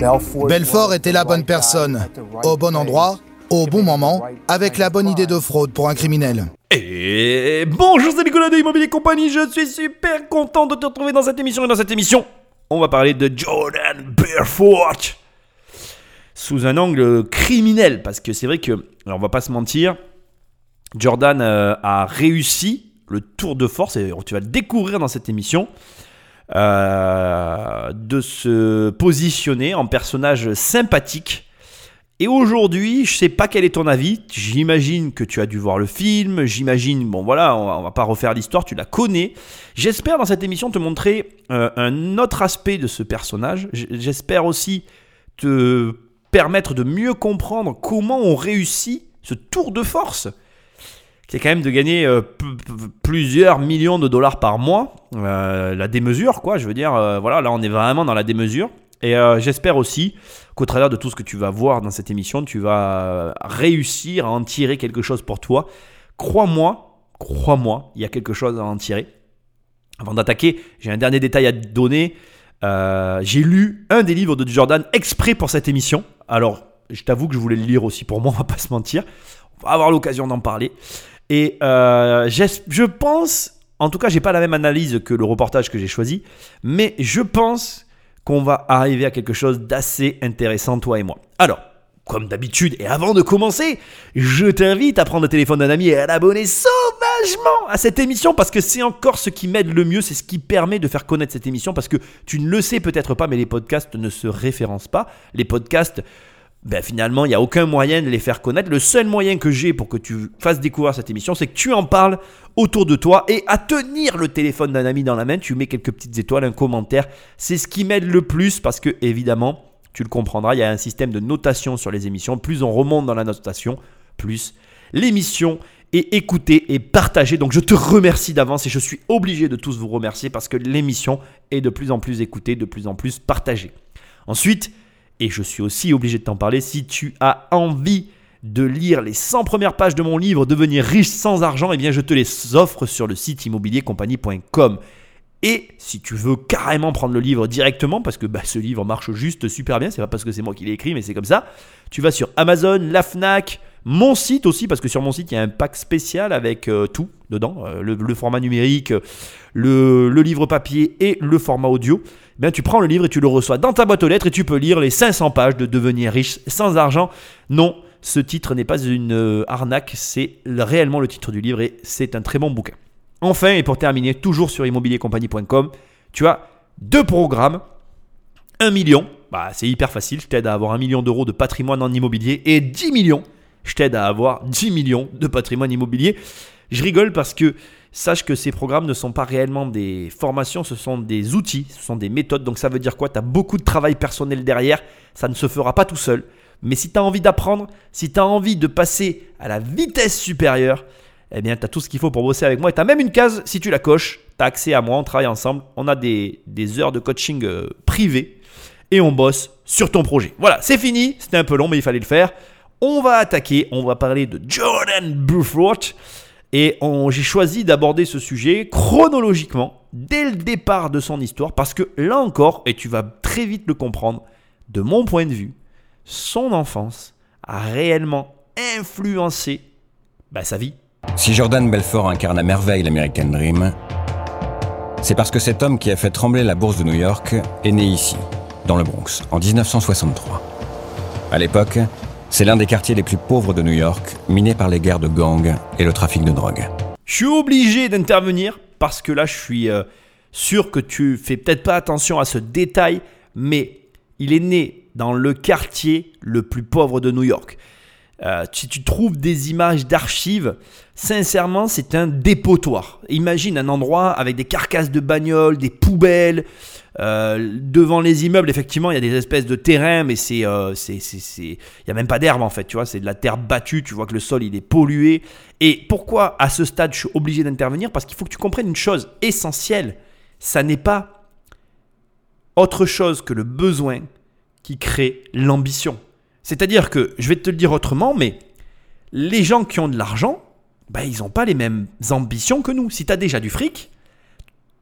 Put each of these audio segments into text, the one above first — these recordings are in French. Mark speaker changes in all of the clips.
Speaker 1: Belfort était la bonne personne, au bon endroit, au bon moment, avec la bonne idée de fraude pour un criminel.
Speaker 2: Et bonjour, c'est Nicolas de Immobilier Compagnie, je suis super content de te retrouver dans cette émission. Et dans cette émission, on va parler de Jordan Belfort sous un angle criminel, parce que c'est vrai que, alors on va pas se mentir, Jordan euh, a réussi le tour de force, et tu vas le découvrir dans cette émission, euh, de se positionner en personnage sympathique. Et aujourd'hui, je sais pas quel est ton avis. J'imagine que tu as dû voir le film. J'imagine, bon voilà, on va, va pas refaire l'histoire, tu la connais. J'espère dans cette émission te montrer euh, un autre aspect de ce personnage. J'espère aussi te permettre de mieux comprendre comment on réussit ce tour de force qui est quand même de gagner euh, plusieurs millions de dollars par mois. Euh, la démesure, quoi, je veux dire, euh, voilà, là on est vraiment dans la démesure. Et j'espère aussi qu'au travers de tout ce que tu vas voir dans cette émission, tu vas réussir à en tirer quelque chose pour toi. Crois-moi, crois-moi, il y a quelque chose à en tirer. Avant d'attaquer, j'ai un dernier détail à te donner. j'ai lu un des livres de Jordan exprès pour cette émission. Alors, je t'avoue que je voulais le lire aussi pour moi, on va pas se mentir. On va avoir l'occasion d'en parler. Et euh, je pense, en tout cas, j'ai pas la même analyse que le reportage que j'ai choisi, mais je pense qu'on va arriver à quelque chose d'assez intéressant, toi et moi. Alors, comme d'habitude, et avant de commencer, je t'invite à prendre le téléphone d'un ami et à l'abonner sauvagement à cette émission parce que c'est encore ce qui m'aide le mieux, c'est ce qui permet de faire connaître cette émission parce que tu ne le sais peut-être pas, mais les podcasts ne se référencent pas. Les podcasts ben finalement, il n'y a aucun moyen de les faire connaître. Le seul moyen que j'ai pour que tu fasses découvrir cette émission, c'est que tu en parles autour de toi et à tenir le téléphone d'un ami dans la main, tu mets quelques petites étoiles, un commentaire. C'est ce qui m'aide le plus parce que, évidemment, tu le comprendras, il y a un système de notation sur les émissions. Plus on remonte dans la notation, plus l'émission est écoutée et partagée. Donc je te remercie d'avance et je suis obligé de tous vous remercier parce que l'émission est de plus en plus écoutée, de plus en plus partagée. Ensuite, et je suis aussi obligé de t'en parler, si tu as envie de lire les 100 premières pages de mon livre Devenir riche sans argent, eh bien je te les offre sur le site immobiliercompagnie.com. Et si tu veux carrément prendre le livre directement, parce que bah, ce livre marche juste super bien, c'est pas parce que c'est moi qui l'ai écrit, mais c'est comme ça, tu vas sur Amazon, la Fnac, mon site aussi, parce que sur mon site il y a un pack spécial avec euh, tout dedans, euh, le, format numérique, le, livre papier et le format audio. Ben, tu prends le livre et tu le reçois dans ta boîte aux lettres et tu peux lire les 500 pages de Devenir riche sans argent. Non, ce titre n'est pas une euh, arnaque, c'est réellement le titre du livre et c'est un très bon bouquin. Enfin, et pour terminer, toujours sur immobiliercompagnie.com, tu as deux programmes. 1 million, bah, c'est hyper facile, je t'aide à avoir un million d'euros de patrimoine en immobilier et 10 millions, je t'aide à avoir 10 millions de patrimoine immobilier. Je rigole parce que sache que ces programmes ne sont pas réellement des formations, ce sont des outils, ce sont des méthodes. Donc ça veut dire quoi? Tu as beaucoup de travail personnel derrière, ça ne se fera pas tout seul. Mais si tu as envie d'apprendre, si tu as envie de passer à la vitesse supérieure, eh bien tu as tout ce qu'il faut pour bosser avec moi. Et tu as même une case, si tu la coches, tu as accès à moi, on travaille ensemble, on a des, heures de coaching euh, privé et on bosse sur ton projet. Voilà, c'est fini, c'était un peu long mais il fallait le faire. On va attaquer, on va parler de Jordan Belfort. Et j'ai choisi d'aborder ce sujet chronologiquement, dès le départ de son histoire, parce que là encore, et tu vas très vite le comprendre, de mon point de vue, son enfance a réellement influencé bah, sa vie.
Speaker 3: Si Jordan Belfort incarne à merveille l'American Dream, c'est parce que cet homme qui a fait trembler la bourse de New York est né ici, dans le Bronx, en 1963. À l'époque, c'est l'un des quartiers les plus pauvres de New York, miné par les guerres de gangs et le trafic de drogue.
Speaker 2: Je suis obligé d'intervenir parce que là, je suis euh, sûr que tu fais peut-être pas attention à ce détail, mais il est né dans le quartier le plus pauvre de New York. Euh, si tu trouves des images d'archives, sincèrement, c'est un dépotoir. Imagine un endroit avec des carcasses de bagnoles, des poubelles, euh, devant les immeubles, effectivement, il y a des espèces de terrains, mais c'est, euh, c'est, il y a même pas d'herbe en fait, tu vois, c'est de la terre battue, tu vois que le sol il est pollué. Et pourquoi à ce stade je suis obligé d'intervenir? Parce qu'il faut que tu comprennes une chose essentielle, ça n'est pas autre chose que le besoin qui crée l'ambition. C'est-à-dire que, je vais te le dire autrement, mais les gens qui ont de l'argent, bah, ils n'ont pas les mêmes ambitions que nous. Si tu as déjà du fric,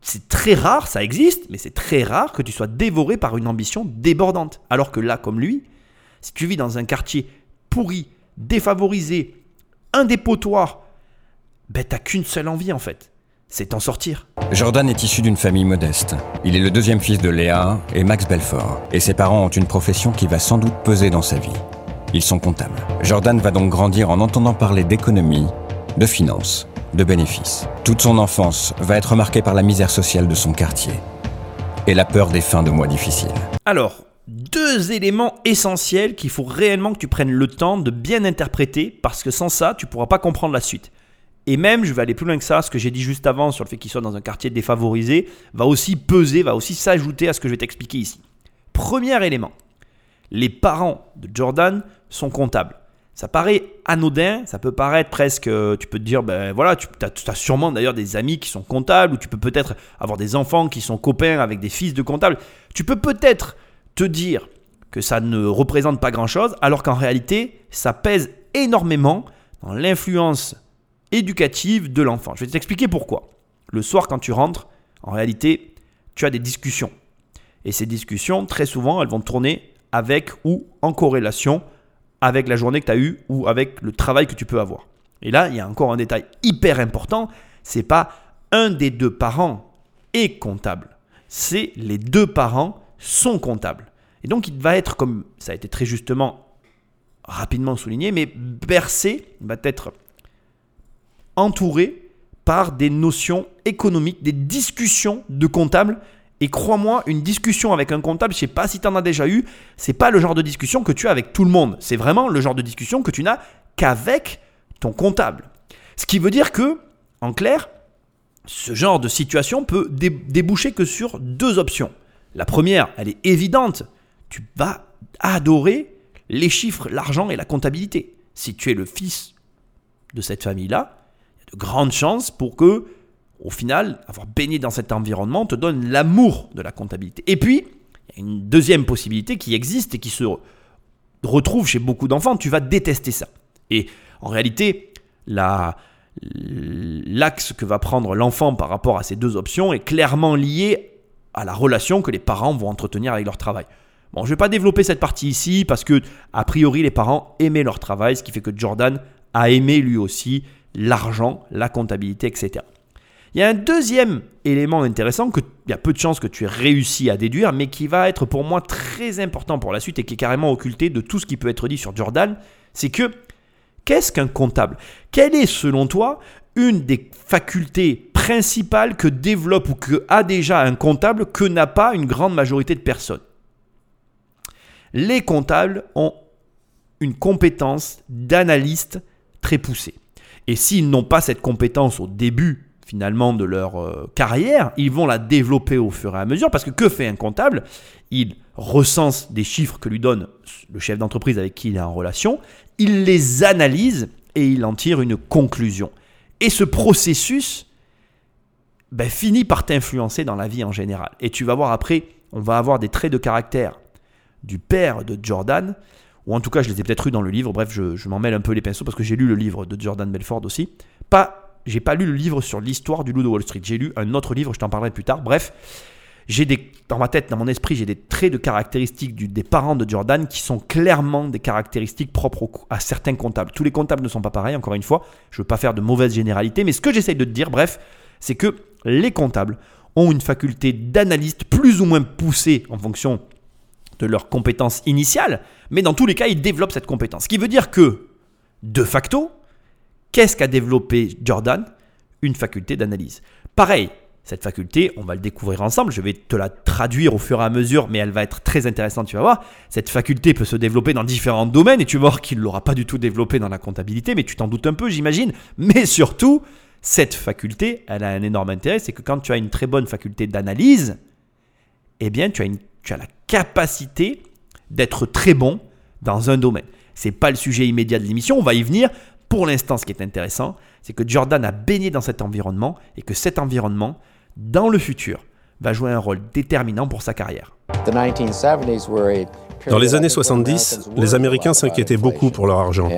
Speaker 2: c'est très rare, ça existe, mais c'est très rare que tu sois dévoré par une ambition débordante. Alors que là, comme lui, si tu vis dans un quartier pourri, défavorisé, un dépotoir, ben t'as qu'une seule envie en fait, c'est t'en sortir.
Speaker 3: Jordan est issu d'une famille modeste. Il est le deuxième fils de Léa et Max Belfort, et ses parents ont une profession qui va sans doute peser dans sa vie. Ils sont comptables. Jordan va donc grandir en entendant parler d'économie, de finances, de bénéfices. Toute son enfance va être marquée par la misère sociale de son quartier et la peur des fins de mois difficiles.
Speaker 2: Alors, deux éléments essentiels qu'il faut réellement que tu prennes le temps de bien interpréter parce que sans ça, tu pourras pas comprendre la suite. Et même, je vais aller plus loin que ça, ce que j'ai dit juste avant sur le fait qu'il soit dans un quartier défavorisé va aussi peser, va aussi s'ajouter à ce que je vais t'expliquer ici. Premier élément, les parents de Jordan sont comptables. Ça paraît anodin, ça peut paraître presque, euh, tu peux te dire, ben voilà, tu as, sûrement d'ailleurs des amis qui sont comptables, ou tu peux peut-être avoir des enfants qui sont copains avec des fils de comptables. Tu peux peut-être te dire que ça ne représente pas grand-chose, alors qu'en réalité, ça pèse énormément dans l'influence éducative de l'enfant. Je vais t'expliquer pourquoi. Le soir, quand tu rentres, en réalité, tu as des discussions. Et ces discussions, très souvent, elles vont tourner avec ou en corrélation avec la journée que tu as eue ou avec le travail que tu peux avoir. Et là, il y a encore un détail hyper important, c'est pas un des deux parents est comptable, c'est les deux parents sont comptables. Et donc il va être comme ça a été très justement rapidement souligné, mais bercé, va être entouré par des notions économiques, des discussions de comptables et crois-moi, une discussion avec un comptable, je sais pas si tu en as déjà eu, c'est pas le genre de discussion que tu as avec tout le monde. C'est vraiment le genre de discussion que tu n'as qu'avec ton comptable. Ce qui veut dire que, en clair, ce genre de situation peut déboucher que sur deux options. La première, elle est évidente. Tu vas adorer les chiffres, l'argent et la comptabilité. Si tu es le fils de cette famille-là, il y a de grandes chances pour que au final, avoir baigné dans cet environnement te donne l'amour de la comptabilité. Et puis, il y a une deuxième possibilité qui existe et qui se retrouve chez beaucoup d'enfants, tu vas détester ça. Et en réalité, l'axe que va prendre l'enfant par rapport à ces deux options est clairement lié à la relation que les parents vont entretenir avec leur travail. Bon, je ne vais pas développer cette partie ici parce que, a priori, les parents aimaient leur travail, ce qui fait que Jordan a aimé lui aussi l'argent, la comptabilité, etc. Il y a un deuxième élément intéressant que il y a peu de chances que tu aies réussi à déduire, mais qui va être pour moi très important pour la suite et qui est carrément occulté de tout ce qui peut être dit sur Jordan, c'est que qu'est-ce qu'un comptable? Quelle est selon toi une des facultés principales que développe ou que a déjà un comptable que n'a pas une grande majorité de personnes? Les comptables ont une compétence d'analyste très poussée. Et s'ils n'ont pas cette compétence au début finalement de leur euh, carrière, ils vont la développer au fur et à mesure parce que que fait un comptable? Il recense des chiffres que lui donne le chef d'entreprise avec qui il est en relation, il les analyse et il en tire une conclusion. Et ce processus ben, finit par t'influencer dans la vie en général. Et tu vas voir après, on va avoir des traits de caractère du père de Jordan, ou en tout cas je les ai peut-être eu dans le livre, bref je, m'en mêle un peu les pinceaux parce que j'ai lu le livre de Jordan Belford aussi. Pas j'ai pas lu le livre sur l'histoire du loup de Wall Street. J'ai lu un autre livre, je t'en parlerai plus tard. Bref, j'ai des, dans ma tête, dans mon esprit, j'ai des traits de caractéristiques des parents de Jordan qui sont clairement des caractéristiques propres à certains comptables. Tous les comptables ne sont pas pareils, encore une fois. Je veux pas faire de mauvaises généralités, mais ce que j'essaye de te dire, bref, c'est que les comptables ont une faculté d'analyste plus ou moins poussée en fonction de leurs compétences initiales, mais dans tous les cas, ils développent cette compétence. Ce qui veut dire que, de facto, Qu'est-ce qu'a développé Jordan? Une faculté d'analyse. Pareil, cette faculté, on va le découvrir ensemble, je vais te la traduire au fur et à mesure, mais elle va être très intéressante, tu vas voir. Cette faculté peut se développer dans différents domaines, et tu vas voir qu'il ne l'aura pas du tout développé dans la comptabilité, mais tu t'en doutes un peu, j'imagine. Mais surtout, cette faculté, elle a un énorme intérêt, c'est que quand tu as une très bonne faculté d'analyse, eh bien, tu as, tu as la capacité d'être très bon dans un domaine. Ce n'est pas le sujet immédiat de l'émission, on va y venir, pour l'instant, ce qui est intéressant, c'est que Jordan a baigné dans cet environnement et que cet environnement, dans le futur, va jouer un rôle déterminant pour sa carrière.
Speaker 4: The 1970s were a Dans les années 70, les Américains s'inquiétaient beaucoup pour leur argent.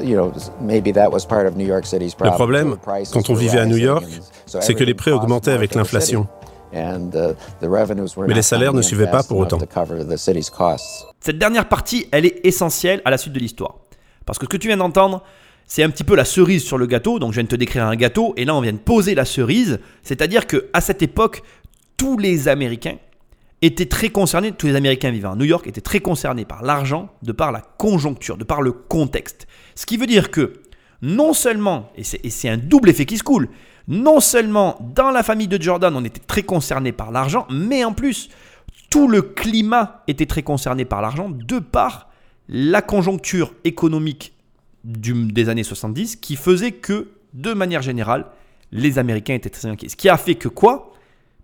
Speaker 4: Le problème, quand on vivait à New York, c'est que les prix augmentaient avec l'inflation. Mais les salaires ne suivaient pas pour autant.
Speaker 2: Cette dernière partie, elle est essentielle à la suite de l'histoire. Parce que ce que tu viens d'entendre, c'est un petit peu la cerise sur le gâteau. Donc je viens de te décrire un gâteau et là on vient de poser la cerise. C'est-à-dire que à cette époque, tous les Américains étaient très concernés, tous les Américains vivant à New York étaient très concernés par l'argent, de par la conjoncture, de par le contexte. Ce qui veut dire que non seulement, et c'est un double effet qui se coule, non seulement dans la famille de Jordan on était très concernés par l'argent, mais en plus tout le climat était très concerné par l'argent de par la conjoncture économique des années 70 qui faisait que, de manière générale, les Américains étaient très inquiets. Ce qui a fait que quoi?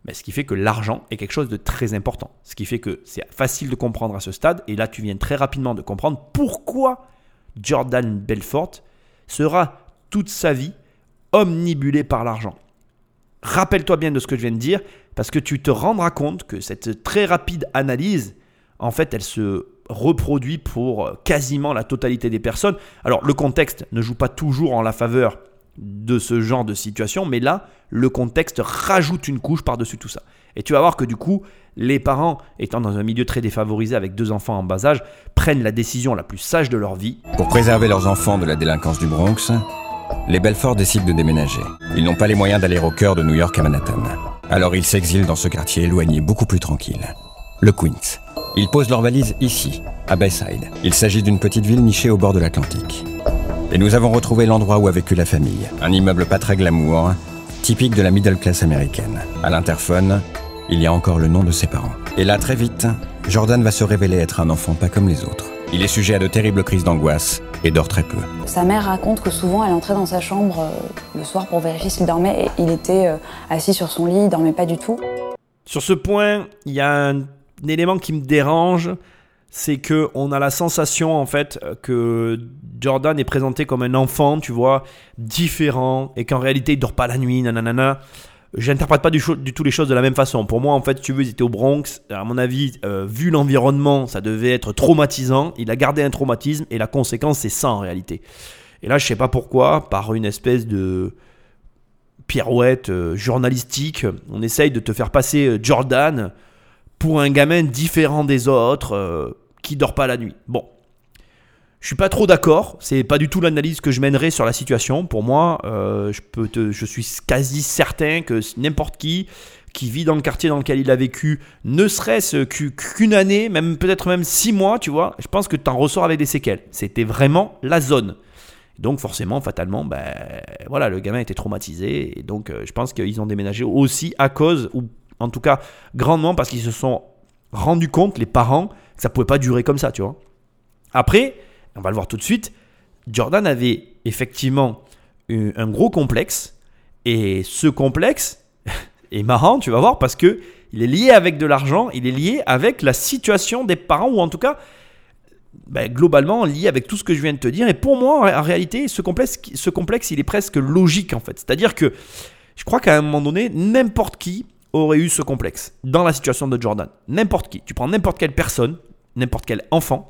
Speaker 2: Ben, Ce qui fait que l'argent est quelque chose de très important. Ce qui fait que c'est facile de comprendre à ce stade. Et là, tu viens très rapidement de comprendre pourquoi Jordan Belfort sera toute sa vie omnibulé par l'argent. Rappelle-toi bien de ce que je viens de dire, parce que tu te rendras compte que cette très rapide analyse, en fait, elle se reproduit pour quasiment la totalité des personnes. Alors le contexte ne joue pas toujours en la faveur de ce genre de situation, mais là, le contexte rajoute une couche par-dessus tout ça. Et tu vas voir que du coup, les parents, étant dans un milieu très défavorisé avec deux enfants en bas âge, prennent la décision la plus sage de leur vie.
Speaker 3: Pour préserver leurs enfants de la délinquance du Bronx, les Belfort décident de déménager. Ils n'ont pas les moyens d'aller au cœur de New York à Manhattan. Alors ils s'exilent dans ce quartier éloigné, beaucoup plus tranquille. Le Queens. Ils posent leurs valises ici, à Bayside. Il s'agit d'une petite ville nichée au bord de l'Atlantique. Et nous avons retrouvé l'endroit où a vécu la famille. Un immeuble pas très glamour, typique de la middle class américaine. À l'interphone, il y a encore le nom de ses parents. Et là, très vite, Jordan va se révéler être un enfant pas comme les autres. Il est sujet à de terribles crises d'angoisse et dort très peu.
Speaker 5: Sa mère raconte que souvent elle entrait dans sa chambre euh, le soir pour vérifier s'il dormait et il était euh, assis sur son lit, il dormait pas du tout.
Speaker 2: Sur ce point, il y a un un élément qui me dérange, c'est que on a la sensation en fait que Jordan est présenté comme un enfant, tu vois, différent, et qu'en réalité il dort pas la nuit, nanana. J'interprète pas du, tout les choses de la même façon. Pour moi, en fait, tu veux, il était au Bronx. À mon avis, euh, vu l'environnement, ça devait être traumatisant. Il a gardé un traumatisme et la conséquence, c'est ça en réalité. Et là, je sais pas pourquoi, par une espèce de pirouette euh, journalistique, on essaye de te faire passer euh, Jordan pour un gamin différent des autres, euh, qui dort pas la nuit. Bon. Je suis pas trop d'accord, c'est pas du tout l'analyse que je mènerai sur la situation. Pour moi, euh, je, peux te, je suis quasi certain que n'importe qui qui vit dans le quartier dans lequel il a vécu, ne serait-ce qu'une année, même peut-être même six mois, tu vois, je pense que tu en ressors avec des séquelles. C'était vraiment la zone. Donc forcément, fatalement, ben, voilà, le gamin était traumatisé. Donc euh, je pense qu'ils ont déménagé aussi à cause, ou en tout cas, grandement parce qu'ils se sont rendus compte, les parents, que ça pouvait pas durer comme ça, tu vois. Après, on va le voir tout de suite, Jordan avait effectivement un gros complexe. Et ce complexe est marrant, tu vas voir, parce que il est lié avec de l'argent, il est lié avec la situation des parents, ou en tout cas, ben, globalement lié avec tout ce que je viens de te dire. Et pour moi, en réalité, ce complexe, ce complexe, il est presque logique en fait. C'est-à-dire que je crois qu'à un moment donné, n'importe qui aurait eu ce complexe dans la situation de Jordan. N'importe qui. Tu prends n'importe quelle personne, n'importe quel enfant,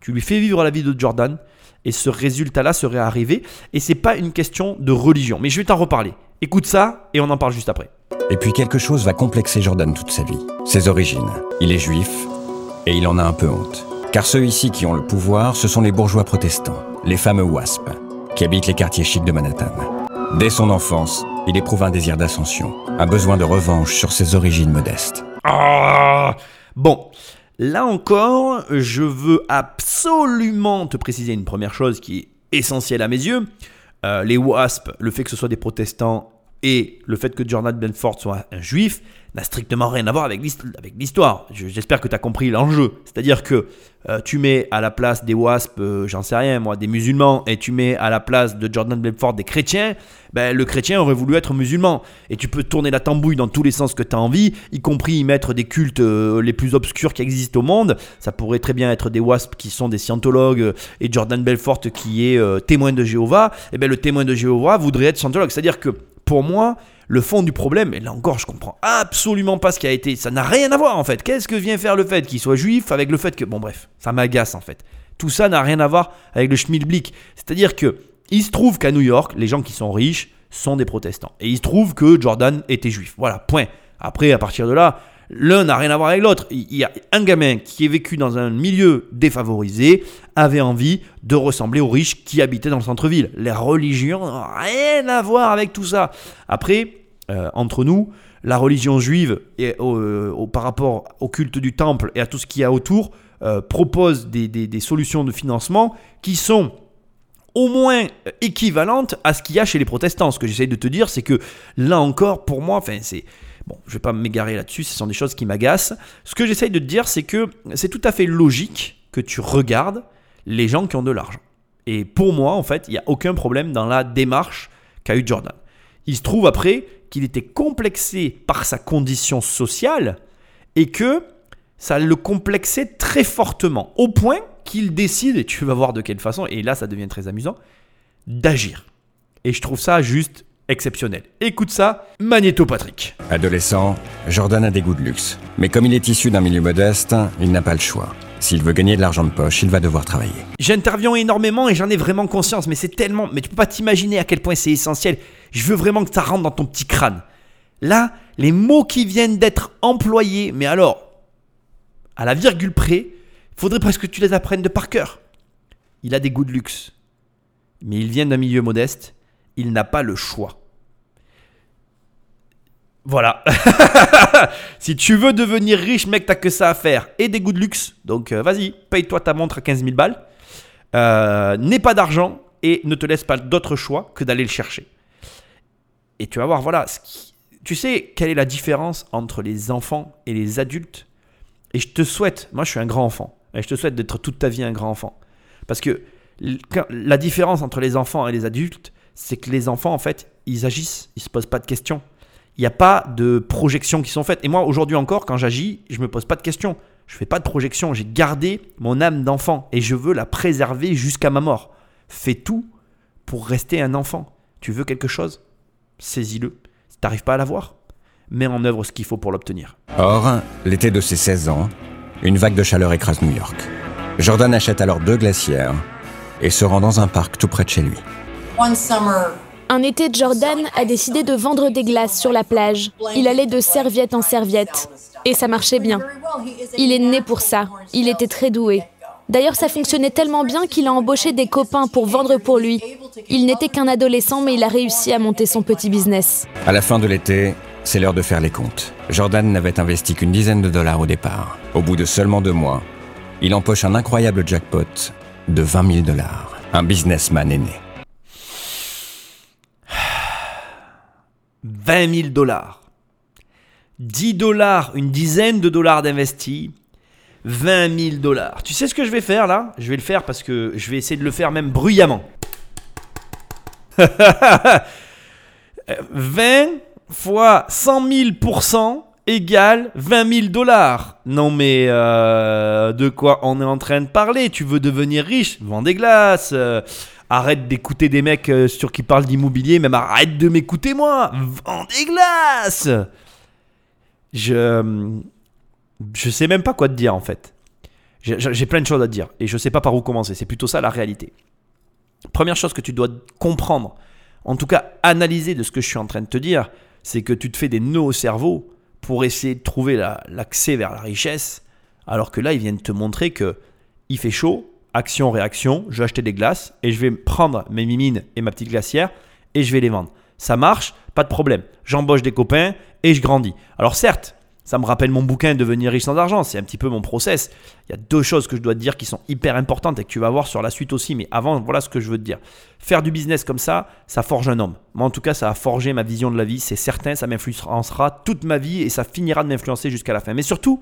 Speaker 2: tu lui fais vivre la vie de Jordan et ce résultat-là serait arrivé. Et c'est pas une question de religion. Mais je vais t'en reparler. Écoute ça et on en parle juste après.
Speaker 3: Et puis quelque chose va complexer Jordan toute sa vie. Ses origines. Il est juif et il en a un peu honte. Car ceux ici qui ont le pouvoir, ce sont les bourgeois protestants, les fameux WASP, qui habitent les quartiers chics de Manhattan. Dès son enfance, il éprouve un désir d'ascension, un besoin de revanche sur ses origines modestes.
Speaker 2: Ah Bon, là encore, je veux absolument te préciser une première chose qui est essentielle à mes yeux. Euh, les WASP, le fait que ce soit des protestants et le fait que Jordan Benford soit un juif n'a strictement rien à voir avec l'histoire. J'espère que tu as compris l'enjeu. C'est-à-dire que euh, tu mets à la place des WASP, euh, j'en sais rien moi, des musulmans, et tu mets à la place de Jordan Belfort des chrétiens, ben, le chrétien aurait voulu être musulman. Et tu peux tourner la tambouille dans tous les sens que tu as envie, y compris y mettre des cultes euh, les plus obscurs qui existent au monde. Ça pourrait très bien être des WASP qui sont des scientologues et Jordan Belfort qui est témoin de Jéhovah. Et ben, le témoin de Jéhovah voudrait être scientologue. C'est-à-dire que pour moi, le fond du problème, et là encore, je comprends absolument pas ce qui a été. Ça n'a rien à voir en fait. Qu'est-ce que vient faire le fait qu'il soit juif avec le fait que. Bon, bref, ça m'agace en fait. Tout ça n'a rien à voir avec le schmilblick. C'est-à-dire que il se trouve qu'à New York, les gens qui sont riches sont des protestants. Et il se trouve que Jordan était juif. Voilà, point. Après, à partir de là, l'un n'a rien à voir avec l'autre. Il y a un gamin qui est vécu dans un milieu défavorisé, avait envie de ressembler aux riches qui habitaient dans le centre-ville. Les religions n'ont rien à voir avec tout ça. Après, euh, entre nous, la religion juive, euh, par rapport au culte du temple et à tout ce qu'il y a autour, euh, propose des, solutions de financement qui sont au moins équivalentes à ce qu'il y a chez les protestants. Ce que j'essaye de te dire, c'est que là encore, pour moi, c'est Bon, je vais pas m'égarer là-dessus, ce sont des choses qui m'agacent. Ce que j'essaye de te dire, c'est que c'est tout à fait logique que tu regardes les gens qui ont de l'argent. Et pour moi, en fait, il n'y a aucun problème dans la démarche qu'a eu Jordan. Il se trouve après qu'il était complexé par sa condition sociale et que ça le complexait très fortement, au point qu'il décide, et tu vas voir de quelle façon, et là ça devient très amusant, d'agir. Et je trouve ça juste exceptionnel. Écoute ça, Magnéto Patrick.
Speaker 3: Adolescent, Jordan a des goûts de luxe. Mais comme il est issu d'un milieu modeste, il n'a pas le choix. S'il veut gagner de l'argent de poche, il va devoir travailler.
Speaker 2: J'interviens énormément et j'en ai vraiment conscience, mais c'est tellement. Mais tu peux pas t'imaginer à quel point c'est essentiel. Je veux vraiment que ça rentre dans ton petit crâne. Là, les mots qui viennent d'être employés, mais alors, à la virgule près, faudrait presque que tu les apprennes de par cœur. Il a des goûts de luxe, mais il vient d'un milieu modeste, il n'a pas le choix. Voilà. si tu veux devenir riche, mec, t'as que ça à faire. Et des goûts de luxe. Donc euh, vas-y, paye-toi ta montre à 15 000 balles. Euh, n'aie pas d'argent et ne te laisse pas d'autre choix que d'aller le chercher. Et tu vas voir, voilà. Tu sais quelle est la différence entre les enfants et les adultes? Et je te souhaite, moi je suis un grand enfant, et je te souhaite d'être toute ta vie un grand enfant. Parce que la différence entre les enfants et les adultes, c'est que les enfants, en fait, ils agissent, ils se posent pas de questions il n'y a pas de projections qui sont faites. Et moi, aujourd'hui encore, quand j'agis, je me pose pas de questions. Je fais pas de projections. J'ai gardé mon âme d'enfant et je veux la préserver jusqu'à ma mort. Fais tout pour rester un enfant. Tu veux quelque chose? Saisis-le. Si n'arrives pas à l'avoir, mets en œuvre ce qu'il faut pour l'obtenir.
Speaker 3: Or, l'été de ses 16 ans, une vague de chaleur écrase New York. Jordan achète alors deux glacières et se rend dans un parc tout près de chez lui.
Speaker 6: One summer, un été, Jordan a décidé de vendre des glaces sur la plage. Il allait de serviette en serviette. Et ça marchait bien. Il est né pour ça. Il était très doué. D'ailleurs, ça fonctionnait tellement bien qu'il a embauché des copains pour vendre pour lui. Il n'était qu'un adolescent, mais il a réussi à monter son petit business.
Speaker 3: À la fin de l'été, c'est l'heure de faire les comptes. Jordan n'avait investi qu'une dizaine de dollars au départ. Au bout de seulement deux mois, il empoche un incroyable jackpot de 20 000 dollars. Un businessman est
Speaker 2: 20 000 dollars. 10 dollars, une dizaine de dollars d'investis, 20 000 dollars. Tu sais ce que je vais faire là? Je vais le faire parce que je vais essayer de le faire même bruyamment. 20 fois 100 000% égale 20 000 dollars. Non mais euh, de quoi on est en train de parler? Tu veux devenir riche? Vends des glaces. Euh, arrête d'écouter des mecs euh, sur qui parlent d'immobilier, même arrête de m'écouter moi, vends des glaces. Je je sais même pas quoi te dire en fait. J'ai plein de choses à te dire et je sais pas par où commencer. C'est plutôt ça la réalité. Première chose que tu dois comprendre, en tout cas analyser de ce que je suis en train de te dire, c'est que tu te fais des nœuds au cerveau pour essayer de trouver l'accès vers la richesse, alors que là ils viennent te montrer que il fait chaud, action-réaction, je vais acheter des glaces et je vais prendre mes mimines et ma petite glacière et je vais les vendre. Ça marche, pas de problème. J'embauche des copains et je grandis. Alors certes, ça me rappelle mon bouquin Devenir riche sans argent, c'est un petit peu mon process. Il y a deux choses que je dois te dire qui sont hyper importantes et que tu vas voir sur la suite aussi, mais avant, voilà ce que je veux te dire. Faire du business comme ça, ça forge un homme. Moi en tout cas, ça a forgé ma vision de la vie, c'est certain, ça m'influencera toute ma vie et ça finira de m'influencer jusqu'à la fin. Mais surtout,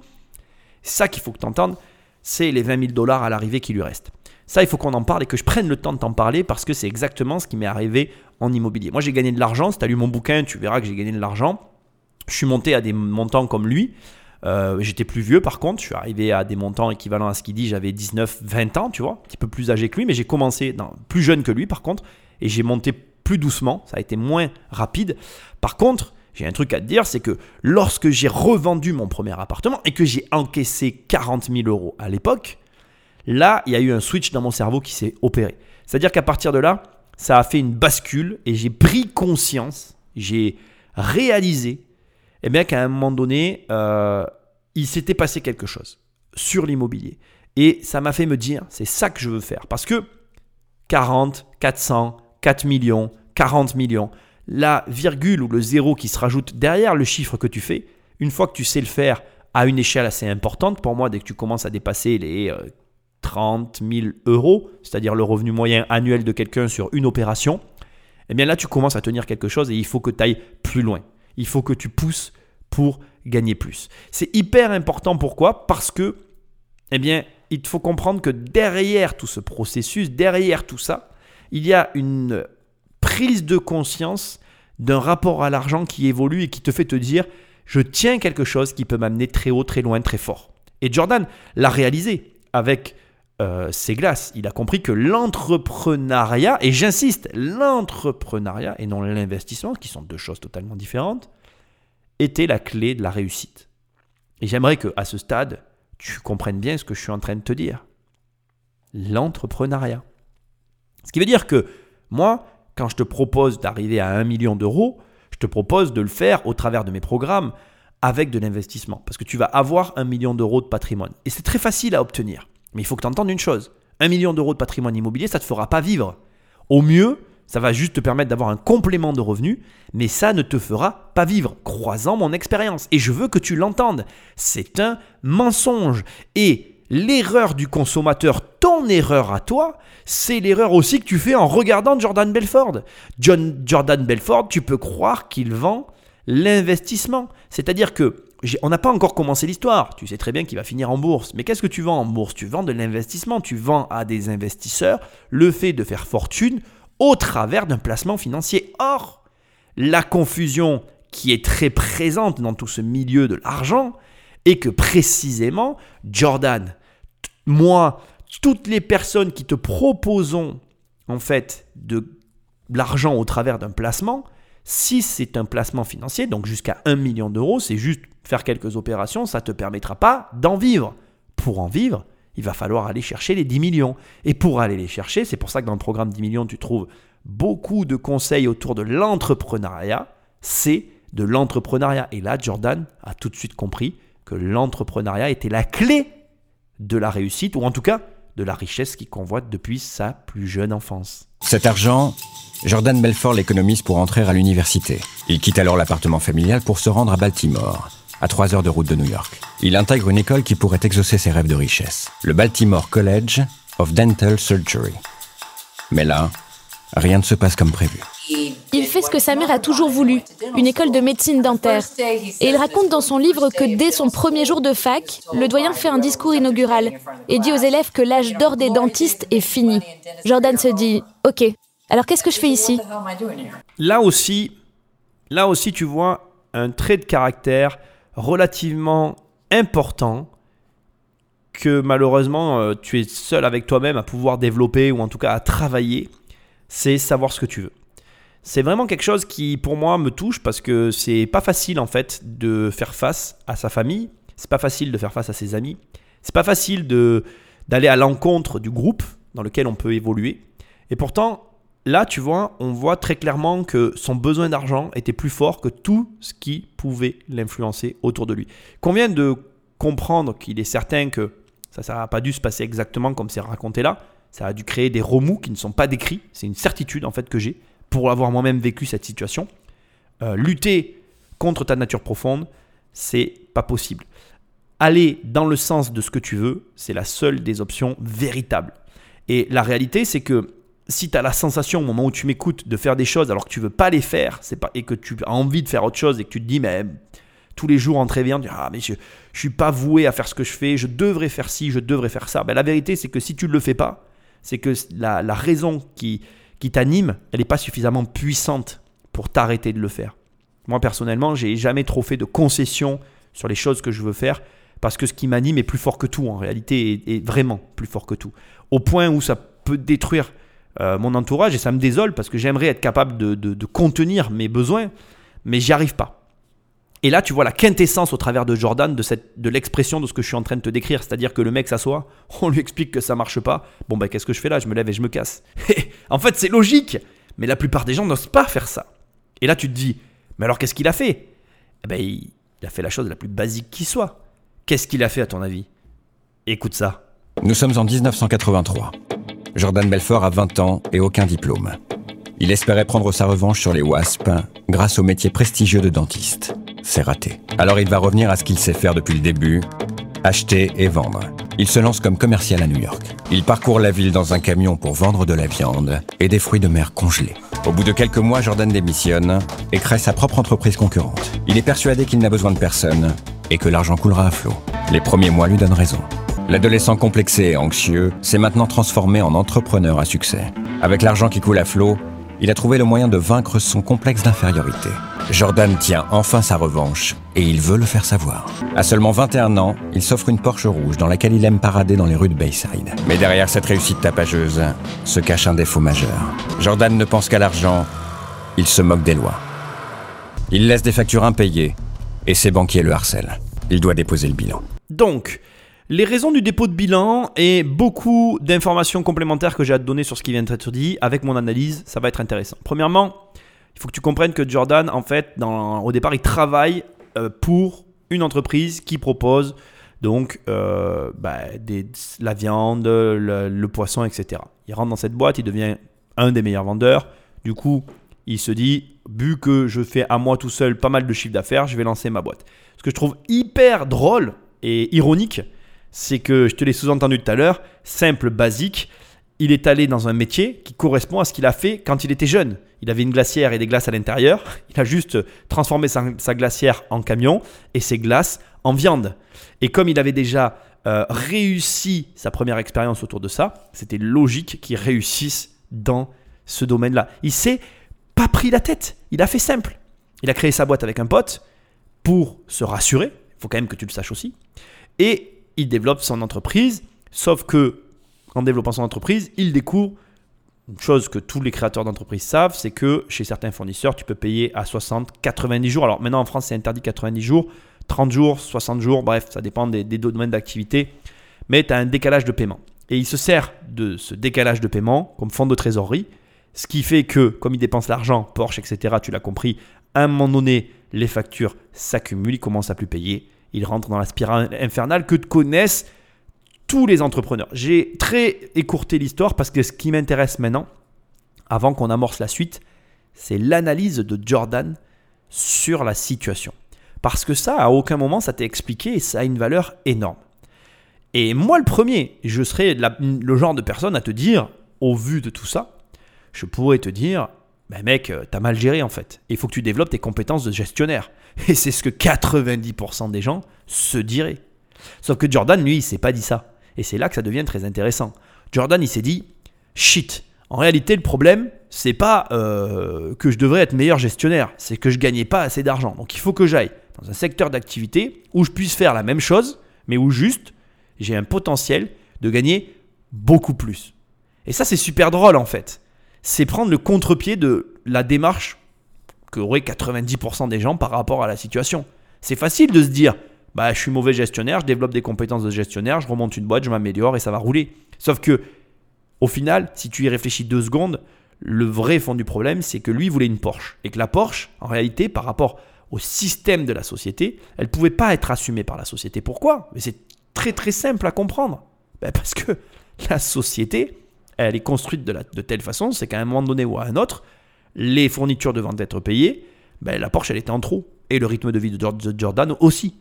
Speaker 2: ça qu'il faut que tu entendes, c'est les 20 000 dollars à l'arrivée qui lui restent. Ça, il faut qu'on en parle et que je prenne le temps de t'en parler parce que c'est exactement ce qui m'est arrivé en immobilier. Moi, j'ai gagné de l'argent. Si tu as lu mon bouquin, tu verras que j'ai gagné de l'argent. Je suis monté à des montants comme lui. Euh, j'étais plus vieux par contre, je suis arrivé à des montants équivalents à ce qu'il dit, j'avais 19, 20 ans, tu vois, un petit peu plus âgé que lui, mais j'ai commencé plus jeune que lui par contre, et j'ai monté plus doucement, ça a été moins rapide. Par contre, j'ai un truc à te dire, c'est que lorsque j'ai revendu mon premier appartement et que j'ai encaissé 40 000 euros à l'époque, là, il y a eu un switch dans mon cerveau qui s'est opéré. C'est-à-dire qu'à partir de là, ça a fait une bascule et j'ai pris conscience, j'ai réalisé, eh qu'à un moment donné, euh, il s'était passé quelque chose sur l'immobilier. Et ça m'a fait me dire, c'est ça que je veux faire. Parce que 40, 400, 4 millions, 40 millions, la virgule ou le zéro qui se rajoute derrière le chiffre que tu fais, une fois que tu sais le faire à une échelle assez importante, pour moi, dès que tu commences à dépasser les 30 euh, 000 euros, c'est-à-dire le revenu moyen annuel de quelqu'un sur une opération, eh bien là, tu commences à tenir quelque chose et il faut que tu ailles plus loin. Il faut que tu pousses pour gagner plus. C'est hyper important. Pourquoi? Parce que, eh bien, il faut comprendre que derrière tout ce processus, derrière tout ça, il y a une prise de conscience d'un rapport à l'argent qui évolue et qui te fait te dire je tiens quelque chose qui peut m'amener très haut, très loin, très fort. Et Jordan l'a réalisé avec euh, ses glaces. Il a compris que l'entrepreneuriat, et j'insiste, l'entrepreneuriat et non l'investissement, qui sont deux choses totalement différentes, était la clé de la réussite. Et j'aimerais que à ce stade, tu comprennes bien ce que je suis en train de te dire. L'entrepreneuriat. Ce qui veut dire que moi, quand je te propose d'arriver à 1 million d'euros, je te propose de le faire au travers de mes programmes avec de l'investissement. Parce que tu vas avoir un million d'euros de patrimoine. Et c'est très facile à obtenir. Mais il faut que tu entendes une chose. Un million d'euros de patrimoine immobilier, ça ne te fera pas vivre. Au mieux, ça va juste te permettre d'avoir un complément de revenus, mais ça ne te fera pas vivre, croisant mon expérience. Et je veux que tu l'entendes. C'est un mensonge. Et l'erreur du consommateur, ton erreur à toi, c'est l'erreur aussi que tu fais en regardant Jordan Belford. John Jordan Belford, tu peux croire qu'il vend l'investissement. C'est-à-dire que on n'a pas encore commencé l'histoire. Tu sais très bien qu'il va finir en bourse. Mais qu'est-ce que tu vends en bourse? Tu vends de l'investissement. Tu vends à des investisseurs le fait de faire fortune au travers d'un placement financier. Or, la confusion qui est très présente dans tout ce milieu de l'argent est que précisément, Jordan, moi, toutes les personnes qui te proposons en fait de l'argent au travers d'un placement, si c'est un placement financier, donc jusqu'à 1 million d'euros, c'est juste faire quelques opérations, ça ne te permettra pas d'en vivre. Pour en vivre, il va falloir aller chercher les 10 millions. Et pour aller les chercher, c'est pour ça que dans le programme 10 millions, tu trouves beaucoup de conseils autour de l'entrepreneuriat. C'est de l'entrepreneuriat. Et là, Jordan a tout de suite compris que l'entrepreneuriat était la clé de la réussite, ou en tout cas de la richesse qu'il convoite depuis sa plus jeune enfance.
Speaker 3: Cet argent, Jordan Belfort l'économise pour entrer à l'université. Il quitte alors l'appartement familial pour se rendre à Baltimore, à 3 heures de route de New York. Il intègre une école qui pourrait exaucer ses rêves de richesse, le Baltimore College of Dental Surgery. Mais là, rien ne se passe comme prévu.
Speaker 6: Il fait ce que sa mère a toujours voulu, une école de médecine dentaire. Et il raconte dans son livre que dès son premier jour de fac, le doyen fait un discours inaugural et dit aux élèves que l'âge d'or des dentistes est fini. Jordan se dit Ok, alors qu'est-ce que je fais ici?
Speaker 2: Là aussi, là aussi, tu vois un trait de caractère relativement important que malheureusement euh, tu es seul avec toi-même à pouvoir développer ou en tout cas à travailler, c'est savoir ce que tu veux. C'est vraiment quelque chose qui pour moi me touche parce que c'est pas facile en fait de faire face à sa famille, c'est pas facile de faire face à ses amis, c'est pas facile de d'aller à l'encontre du groupe dans lequel on peut évoluer. Et pourtant, là, tu vois, on voit très clairement que son besoin d'argent était plus fort que tout ce qui pouvait l'influencer autour de lui. Combien de comprendre qu'il est certain que ça n'a pas dû se passer exactement comme c'est raconté là. Ça a dû créer des remous qui ne sont pas décrits. C'est une certitude en fait que j'ai pour avoir moi-même vécu cette situation. Euh, lutter contre ta nature profonde, c'est pas possible. Aller dans le sens de ce que tu veux, c'est la seule des options véritables. Et la réalité, c'est que si tu as la sensation au moment où tu m'écoutes de faire des choses alors que tu veux pas les faire, c'est pas et que tu as envie de faire autre chose et que tu te dis mais tous les jours en te réveillant, dire ah mais je, je suis pas voué à faire ce que je fais, je devrais faire ci, je devrais faire ça. Ben, la vérité c'est que si tu ne le fais pas, c'est que la, la, raison qui, qui t'anime, elle n'est pas suffisamment puissante pour t'arrêter de le faire. Moi personnellement, j'ai jamais trop fait de concessions sur les choses que je veux faire parce que ce qui m'anime est plus fort que tout en réalité, est, vraiment plus fort que tout. Au point où ça peut détruire euh, mon entourage et ça me désole parce que j'aimerais être capable de, contenir mes besoins, mais j'y arrive pas Et là, tu vois la quintessence au travers de Jordan de, l'expression de ce que je suis en train de te décrire. C'est-à-dire que le mec s'assoit, on lui explique que ça marche pas. Bon, ben, qu'est-ce que je fais là? Je me lève et je me casse. en fait, c'est logique. Mais la plupart des gens n'osent pas faire ça. Et là, tu te dis, mais alors qu'est-ce qu'il a fait? Eh ben, il, a fait la chose la plus basique qui soit. Qu'est-ce qu'il a fait à ton avis? Écoute ça.
Speaker 3: Nous sommes en 1983. Jordan Belfort a 20 ans et aucun diplôme. Il espérait prendre sa revanche sur les WASP grâce au métier prestigieux de dentiste. C'est raté. Alors il va revenir à ce qu'il sait faire depuis le début, acheter et vendre. Il se lance comme commercial à New York. Il parcourt la ville dans un camion pour vendre de la viande et des fruits de mer congelés. Au bout de quelques mois, Jordan démissionne et crée sa propre entreprise concurrente. Il est persuadé qu'il n'a besoin de personne et que l'argent coulera à flot. Les premiers mois lui donnent raison. L'adolescent complexé et anxieux s'est maintenant transformé en entrepreneur à succès. Avec l'argent qui coule à flot, il a trouvé le moyen de vaincre son complexe d'infériorité. Jordan tient enfin sa revanche et il veut le faire savoir. À seulement 21 ans, il s'offre une Porsche rouge dans laquelle il aime parader dans les rues de Bayside. Mais derrière cette réussite tapageuse se cache un défaut majeur. Jordan ne pense qu'à l'argent, il se moque des lois. Il laisse des factures impayées et ses banquiers le harcèlent. Il doit déposer le bilan.
Speaker 2: Donc, les raisons du dépôt de bilan et beaucoup d'informations complémentaires que j'ai à te donner sur ce qui vient d'être dit avec mon analyse, ça va être intéressant. Premièrement, il faut que tu comprennes que Jordan, en fait, au départ, il travaille euh, pour une entreprise qui propose donc euh, bah, la viande, le, poisson, etc. Il rentre dans cette boîte, il devient un des meilleurs vendeurs. Du coup, il se dit, vu que je fais à moi tout seul pas mal de chiffre d'affaires, je vais lancer ma boîte. Ce que je trouve hyper drôle et ironique, c'est que je te l'ai sous-entendu tout à l'heure, simple, basique, il est allé dans un métier qui correspond à ce qu'il a fait quand il était jeune. Il avait une glacière et des glaces à l'intérieur. Il a juste transformé sa, glacière en camion et ses glaces en viande. Et comme il avait déjà euh, réussi sa première expérience autour de ça, c'était logique qu'il réussisse dans ce domaine-là. Il s'est pas pris la tête. Il a fait simple. Il a créé sa boîte avec un pote pour se rassurer. Il faut quand même que tu le saches aussi. Et il développe son entreprise, sauf que en développant son entreprise, il découvre une chose que tous les créateurs d'entreprise savent, c'est que chez certains fournisseurs, tu peux payer à 60, 90 jours. Alors maintenant en France, c'est interdit 90 jours, 30 jours, 60 jours, bref, ça dépend des, des domaines d'activité. Mais tu as un décalage de paiement. Et il se sert de ce décalage de paiement comme fonds de trésorerie, ce qui fait que, comme il dépense l'argent, Porsche, etc., tu l'as compris, à un moment donné, les factures s'accumulent, il commence à plus payer il rentre dans la spirale infernale que connaissent tous les entrepreneurs. J'ai très écourté l'histoire parce que ce qui m'intéresse maintenant, avant qu'on amorce la suite, c'est l'analyse de Jordan sur la situation. Parce que ça, à aucun moment, ça t'est expliqué et ça a une valeur énorme. Et moi, le premier, je serais le genre de personne à te dire, au vu de tout ça, je pourrais te dire, ben mec, euh, t'as mal géré en fait. Il faut que tu développes tes compétences de gestionnaire. Et c'est ce que 90% des gens se diraient. Sauf que Jordan, lui, il s'est pas dit ça. Et c'est là que ça devient très intéressant. Jordan, il s'est dit, shit, en réalité, le problème, c'est pas euh, que je devrais être meilleur gestionnaire, c'est que je gagnais pas assez d'argent. Donc il faut que j'aille dans un secteur d'activité où je puisse faire la même chose, mais où juste j'ai un potentiel de gagner beaucoup plus. Et ça, c'est super drôle en fait c'est prendre le contre-pied de la démarche qu'auraient 90% des gens par rapport à la situation. C'est facile de se dire, bah, je suis mauvais gestionnaire, je développe des compétences de gestionnaire, je remonte une boîte, je m'améliore et ça va rouler. Sauf que, au final, si tu y réfléchis deux secondes, le vrai fond du problème, c'est que lui voulait une Porsche. Et que la Porsche, en réalité, par rapport au système de la société, elle ne pouvait pas être assumée par la société. Pourquoi? Mais c'est très très simple à comprendre. Ben, parce que la société, elle est construite de, telle façon, c'est qu'à un moment donné ou à un autre, les fournitures devant être payées, ben, la Porsche, elle était en trop. Et le rythme de vie de Jordan aussi.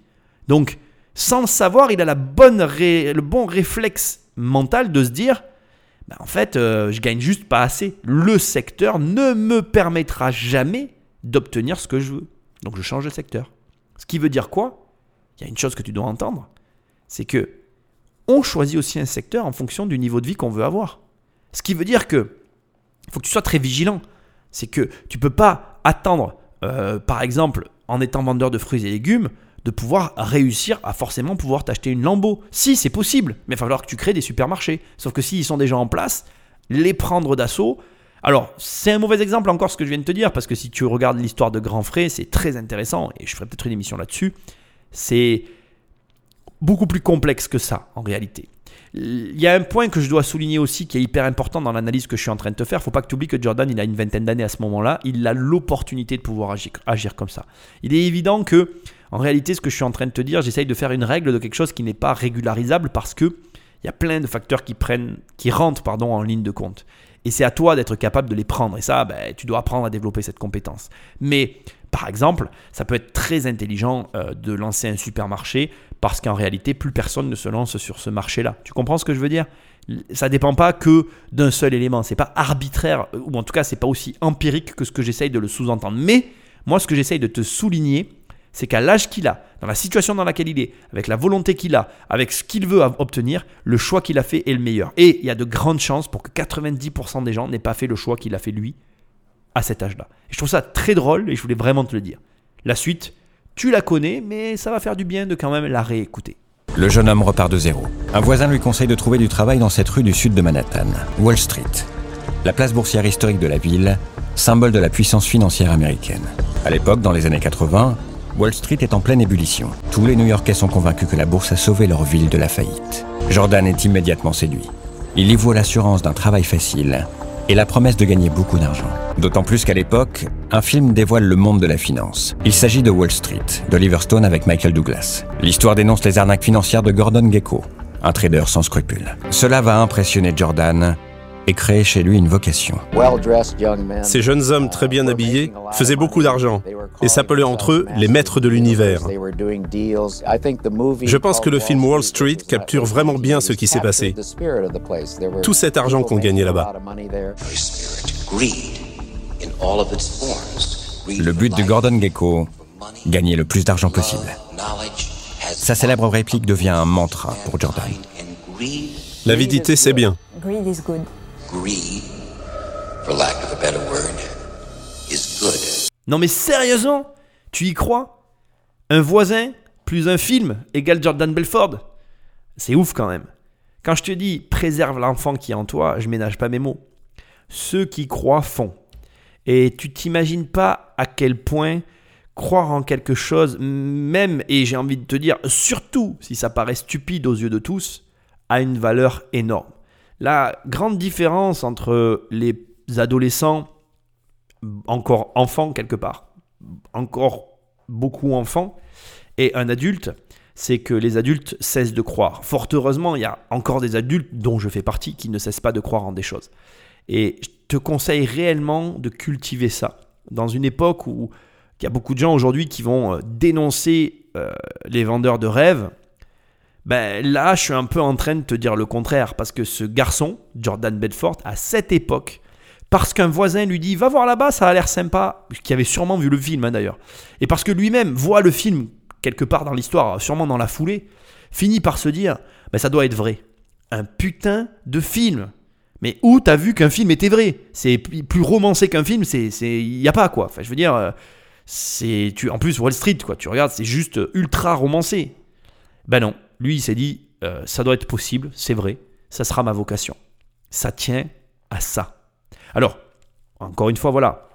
Speaker 2: Donc, sans le savoir, il a le bon réflexe mental de se dire, ben, en fait, euh, je gagne juste pas assez. Le secteur ne me permettra jamais d'obtenir ce que je veux. Donc, je change de secteur. Ce qui veut dire quoi? Il y a une chose que tu dois entendre, c'est que on choisit aussi un secteur en fonction du niveau de vie qu'on veut avoir. Ce qui veut dire que faut que tu sois très vigilant. C'est que tu ne peux pas attendre, euh, par exemple, en étant vendeur de fruits et légumes, de pouvoir réussir à forcément pouvoir t'acheter une Lambo. Si, c'est possible, mais il va falloir que tu crées des supermarchés. Sauf que s'ils sont déjà en place, les prendre d'assaut, Alors, c'est un mauvais exemple encore ce que je viens de te dire, parce que si tu regardes l'histoire de Grand Frais, c'est très intéressant, et je ferai peut-être une émission là-dessus. C'est beaucoup plus complexe que ça, en réalité. Il y a un point que je dois souligner aussi qui est hyper important dans l'analyse que je suis en train de te faire. Faut pas que tu oublies que Jordan, il a une vingtaine d'années à ce moment-là. Il a l'opportunité de pouvoir agir, agir, comme ça. Il est évident que, en réalité, ce que je suis en train de te dire, j'essaye de faire une règle de quelque chose qui n'est pas régularisable parce que il y a plein de facteurs qui prennent, qui rentrent, pardon, en ligne de compte. Et c'est à toi d'être capable de les prendre. Et ça, ben, tu dois apprendre à développer cette compétence. Mais par exemple, ça peut être très intelligent euh, de lancer un supermarché parce qu'en réalité, plus personne ne se lance sur ce marché-là. Tu comprends ce que je veux dire? Ça dépend pas que d'un seul élément. C'est pas arbitraire, ou en tout cas, c'est pas aussi empirique que ce que j'essaye de le sous-entendre. Mais moi, ce que j'essaye de te souligner, c'est qu'à l'âge qu'il a, dans la situation dans laquelle il est, avec la volonté qu'il a, avec ce qu'il veut obtenir, le choix qu'il a fait est le meilleur. Et il y a de grandes chances pour que 90% des gens n'aient pas fait le choix qu'il a fait lui à cet âge-là. je trouve ça très drôle et je voulais vraiment te le dire. La suite, tu la connais, mais ça va faire du bien de quand même la réécouter.
Speaker 3: Le jeune homme repart de zéro. Un voisin lui conseille de trouver du travail dans cette rue du sud de Manhattan, Wall Street. La place boursière historique de la ville, symbole de la puissance financière américaine. À l'époque, dans les années 80, Wall Street est en pleine ébullition. Tous les New-Yorkais sont convaincus que la bourse a sauvé leur ville de la faillite. Jordan est immédiatement séduit. Il y voit l'assurance d'un travail facile et la promesse de gagner beaucoup d'argent. D'autant plus qu'à l'époque, un film dévoile le monde de la finance. Il s'agit de Wall Street, d'Oliver Stone avec Michael Douglas. L'histoire dénonce les arnaques financières de Gordon Gecko, un trader sans scrupules. Cela va impressionner Jordan et créer chez lui une vocation.
Speaker 4: Ces jeunes hommes très bien habillés faisaient beaucoup d'argent et s'appelaient entre eux les maîtres de l'univers. Je pense que le film Wall Street capture vraiment bien ce qui s'est passé. Tout cet argent qu'on gagnait là-bas.
Speaker 3: Le but de Gordon Gecko, gagner le plus d'argent possible. Sa célèbre réplique devient un mantra pour Jordan.
Speaker 4: L'avidité, c'est bien.
Speaker 2: Non mais sérieusement Tu y crois? Un voisin plus un film égale Jordan Belford C'est ouf quand même. Quand je te dis préserve l'enfant qui est en toi, je ménage pas mes mots. Ceux qui croient font. Et tu t'imagines pas à quel point croire en quelque chose, même, et j'ai envie de te dire, surtout si ça paraît stupide aux yeux de tous, a une valeur énorme. La grande différence entre les adolescents, encore enfants quelque part, encore beaucoup enfants, et un adulte, c'est que les adultes cessent de croire. Fort heureusement, il y a encore des adultes, dont je fais partie, qui ne cessent pas de croire en des choses. Et je te conseille réellement de cultiver ça. Dans une époque où il y a beaucoup de gens aujourd'hui qui vont euh, dénoncer euh, les vendeurs de rêves, ben là, je suis un peu en train de te dire le contraire, parce que ce garçon, Jordan Bedford, à cette époque, parce qu'un voisin lui dit va voir là-bas, ça a l'air sympa, qui avait sûrement vu le film hein, d'ailleurs, et parce que lui-même voit le film quelque part dans l'histoire, sûrement dans la foulée, finit par se dire ben ça doit être vrai. Un putain de film. Mais où t'as vu qu'un film était vrai? C'est plus romancé qu'un film, c'est il y a pas quoi. Enfin, je veux dire, euh, c'est tu en plus Wall Street quoi. Tu regardes, c'est juste ultra romancé. Ben non, lui, il s'est dit, euh, ça doit être possible, c'est vrai, ça sera ma vocation. Ça tient à ça. Alors, encore une fois, voilà,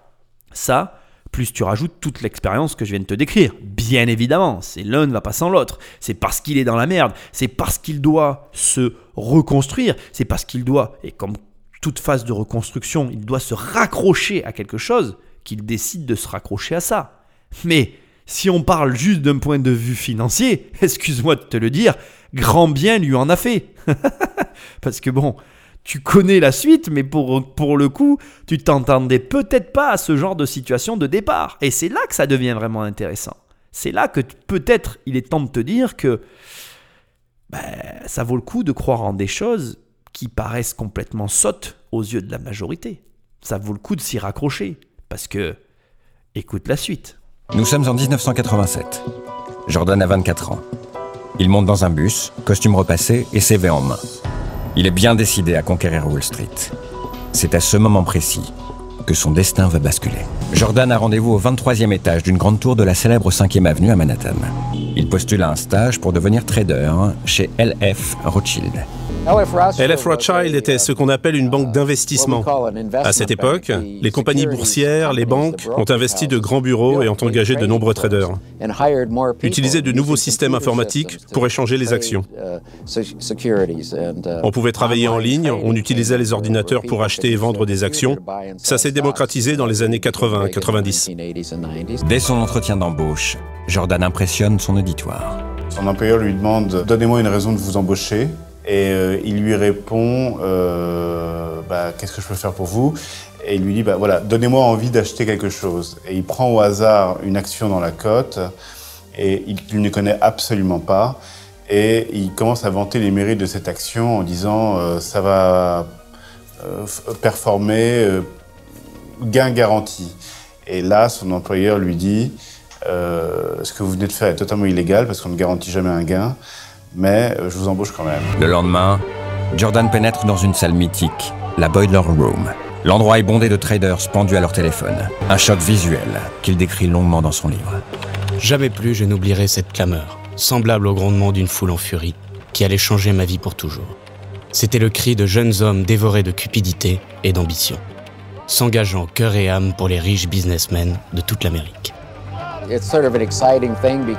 Speaker 2: ça, plus tu rajoutes toute l'expérience que je viens de te décrire. Bien évidemment, c'est l'un ne va pas sans l'autre. C'est parce qu'il est dans la merde, c'est parce qu'il doit se reconstruire, c'est parce qu'il doit, et comme toute phase de reconstruction, il doit se raccrocher à quelque chose qu'il décide de se raccrocher à ça. Mais si on parle juste d'un point de vue financier, excuse-moi de te le dire, grand bien lui en a fait. Parce que bon, tu connais la suite, mais pour, le coup, tu t'entendais peut-être pas à ce genre de situation de départ. Et c'est là que ça devient vraiment intéressant. C'est là que peut-être il est temps de te dire que ben, ça vaut le coup de croire en des choses qui paraissent complètement sottes aux yeux de la majorité. Ça vaut le coup de s'y raccrocher. Parce que, écoute la suite.
Speaker 3: Nous sommes en 1987. Jordan a 24 ans. Il monte dans un bus, costume repassé et CV en main. Il est bien décidé à conquérir Wall Street. C'est à ce moment précis que son destin va basculer. Jordan a rendez-vous au 23e étage d'une grande tour de la célèbre 5e avenue à Manhattan. Il postule à un stage pour devenir trader chez LF Rothschild.
Speaker 4: LF Rothschild était ce qu'on appelle une banque d'investissement. À cette époque, les compagnies boursières, les banques ont investi de grands bureaux et ont engagé de nombreux traders. Utiliser de nouveaux systèmes informatiques pour échanger les actions. On pouvait travailler en ligne, on utilisait les ordinateurs pour acheter et vendre des actions. Ça s'est démocratisé dans les années 80-90.
Speaker 3: Dès son entretien d'embauche, Jordan impressionne son auditoire.
Speaker 7: Son employeur lui demande Donnez-moi une raison de vous embaucher. Et euh, il lui répond euh, bah, Qu'est-ce que je peux faire pour vous? Et il lui dit bah, voilà, Donnez-moi envie d'acheter quelque chose. Et il prend au hasard une action dans la cote et il, ne connaît absolument pas. Et il commence à vanter les mérites de cette action en disant euh, Ça va performer, gain garanti. Et là, son employeur lui dit Ce que vous venez de faire est totalement illégal parce qu'on ne garantit jamais un gain mais euh, je vous embauche quand même.
Speaker 3: Le lendemain, Jordan pénètre dans une salle mythique, la Boiler Room. L'endroit est bondé de traders pendus à leur téléphone. Un choc visuel qu'il décrit longuement dans son livre.
Speaker 8: Jamais plus je n'oublierai cette clameur, semblable au grondement d'une foule en furie, qui allait changer ma vie pour toujours. C'était le cri de jeunes hommes dévorés de cupidité et d'ambition, s'engageant cœur et âme pour les riches businessmen de toute l'Amérique.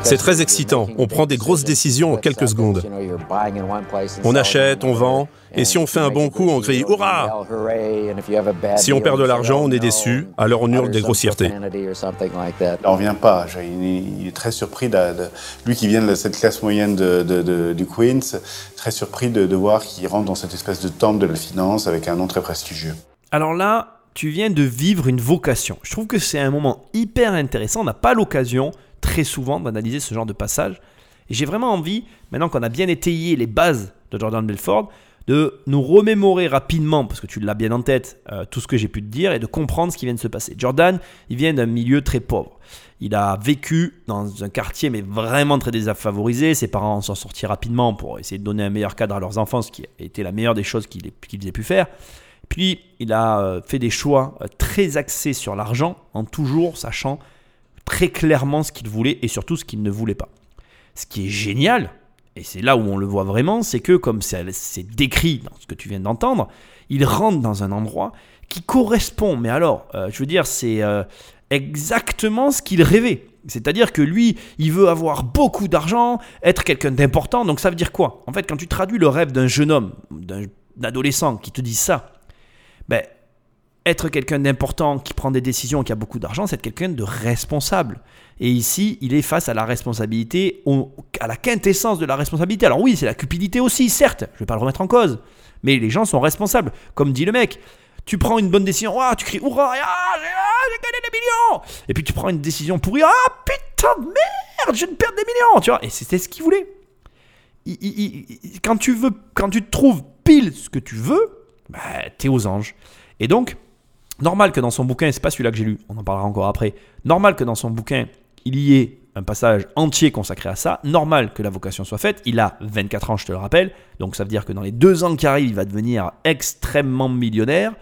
Speaker 4: C'est très excitant. On prend des grosses décisions en quelques secondes. On achète, on vend, et si on fait un bon coup, on crie Hurrah Si on perd de l'argent, on est déçu, alors on hurle des grossièretés.
Speaker 7: Il n'en revient pas. Il est très surpris, de, lui qui vient de cette classe moyenne du Queens, très surpris de, de voir qu'il rentre dans cette espèce de temple de la finance avec un nom très prestigieux.
Speaker 2: Alors là, tu viens de vivre une vocation. Je trouve que c'est un moment hyper intéressant. On n'a pas l'occasion très souvent d'analyser ce genre de passage. Et j'ai vraiment envie, maintenant qu'on a bien étayé les bases de Jordan Belford, de nous remémorer rapidement, parce que tu l'as bien en tête, euh, tout ce que j'ai pu te dire et de comprendre ce qui vient de se passer. Jordan, il vient d'un milieu très pauvre. Il a vécu dans un quartier, mais vraiment très défavorisé. Ses parents sont sortis rapidement pour essayer de donner un meilleur cadre à leurs enfants, ce qui été la meilleure des choses qu'ils aient pu faire. Puis, il a euh, fait des choix euh, très axés sur l'argent, en toujours sachant très clairement ce qu'il voulait et surtout ce qu'il ne voulait pas. Ce qui est génial, et c'est là où on le voit vraiment, c'est que comme c'est décrit dans ce que tu viens d'entendre, il rentre dans un endroit qui correspond, mais alors, euh, je veux dire, c'est exactement ce qu'il rêvait. C'est-à-dire que lui, il veut avoir beaucoup d'argent, être quelqu'un d'important, donc ça veut dire quoi? En fait, quand tu traduis le rêve d'un jeune homme, d'un adolescent qui te dit ça, ben, être quelqu'un d'important qui prend des décisions, qui a beaucoup d'argent, c'est être quelqu'un de responsable. Et ici, il est face à la responsabilité, à la quintessence de la responsabilité. Alors oui, c'est la cupidité aussi, certes, je ne vais pas le remettre en cause, mais les gens sont responsables. Comme dit le mec, tu prends une bonne décision, ah, tu cries hurrah, ah, j'ai gagné des millions Et puis tu prends une décision pourrie, ah putain de merde, je vais perdre des millions, tu vois. Et c'était ce qu'il voulait. quand tu veux, quand tu trouves pile ce que tu veux, bah, t'es aux anges. Et donc, normal que dans son bouquin, c'est pas celui-là que j'ai lu, on en parlera encore après, normal que dans son bouquin, il y ait un passage entier consacré à ça, normal que la vocation soit faite, il a 24 ans, je te le rappelle, donc ça veut dire que dans les deux ans qui arrivent, il va devenir extrêmement millionnaire,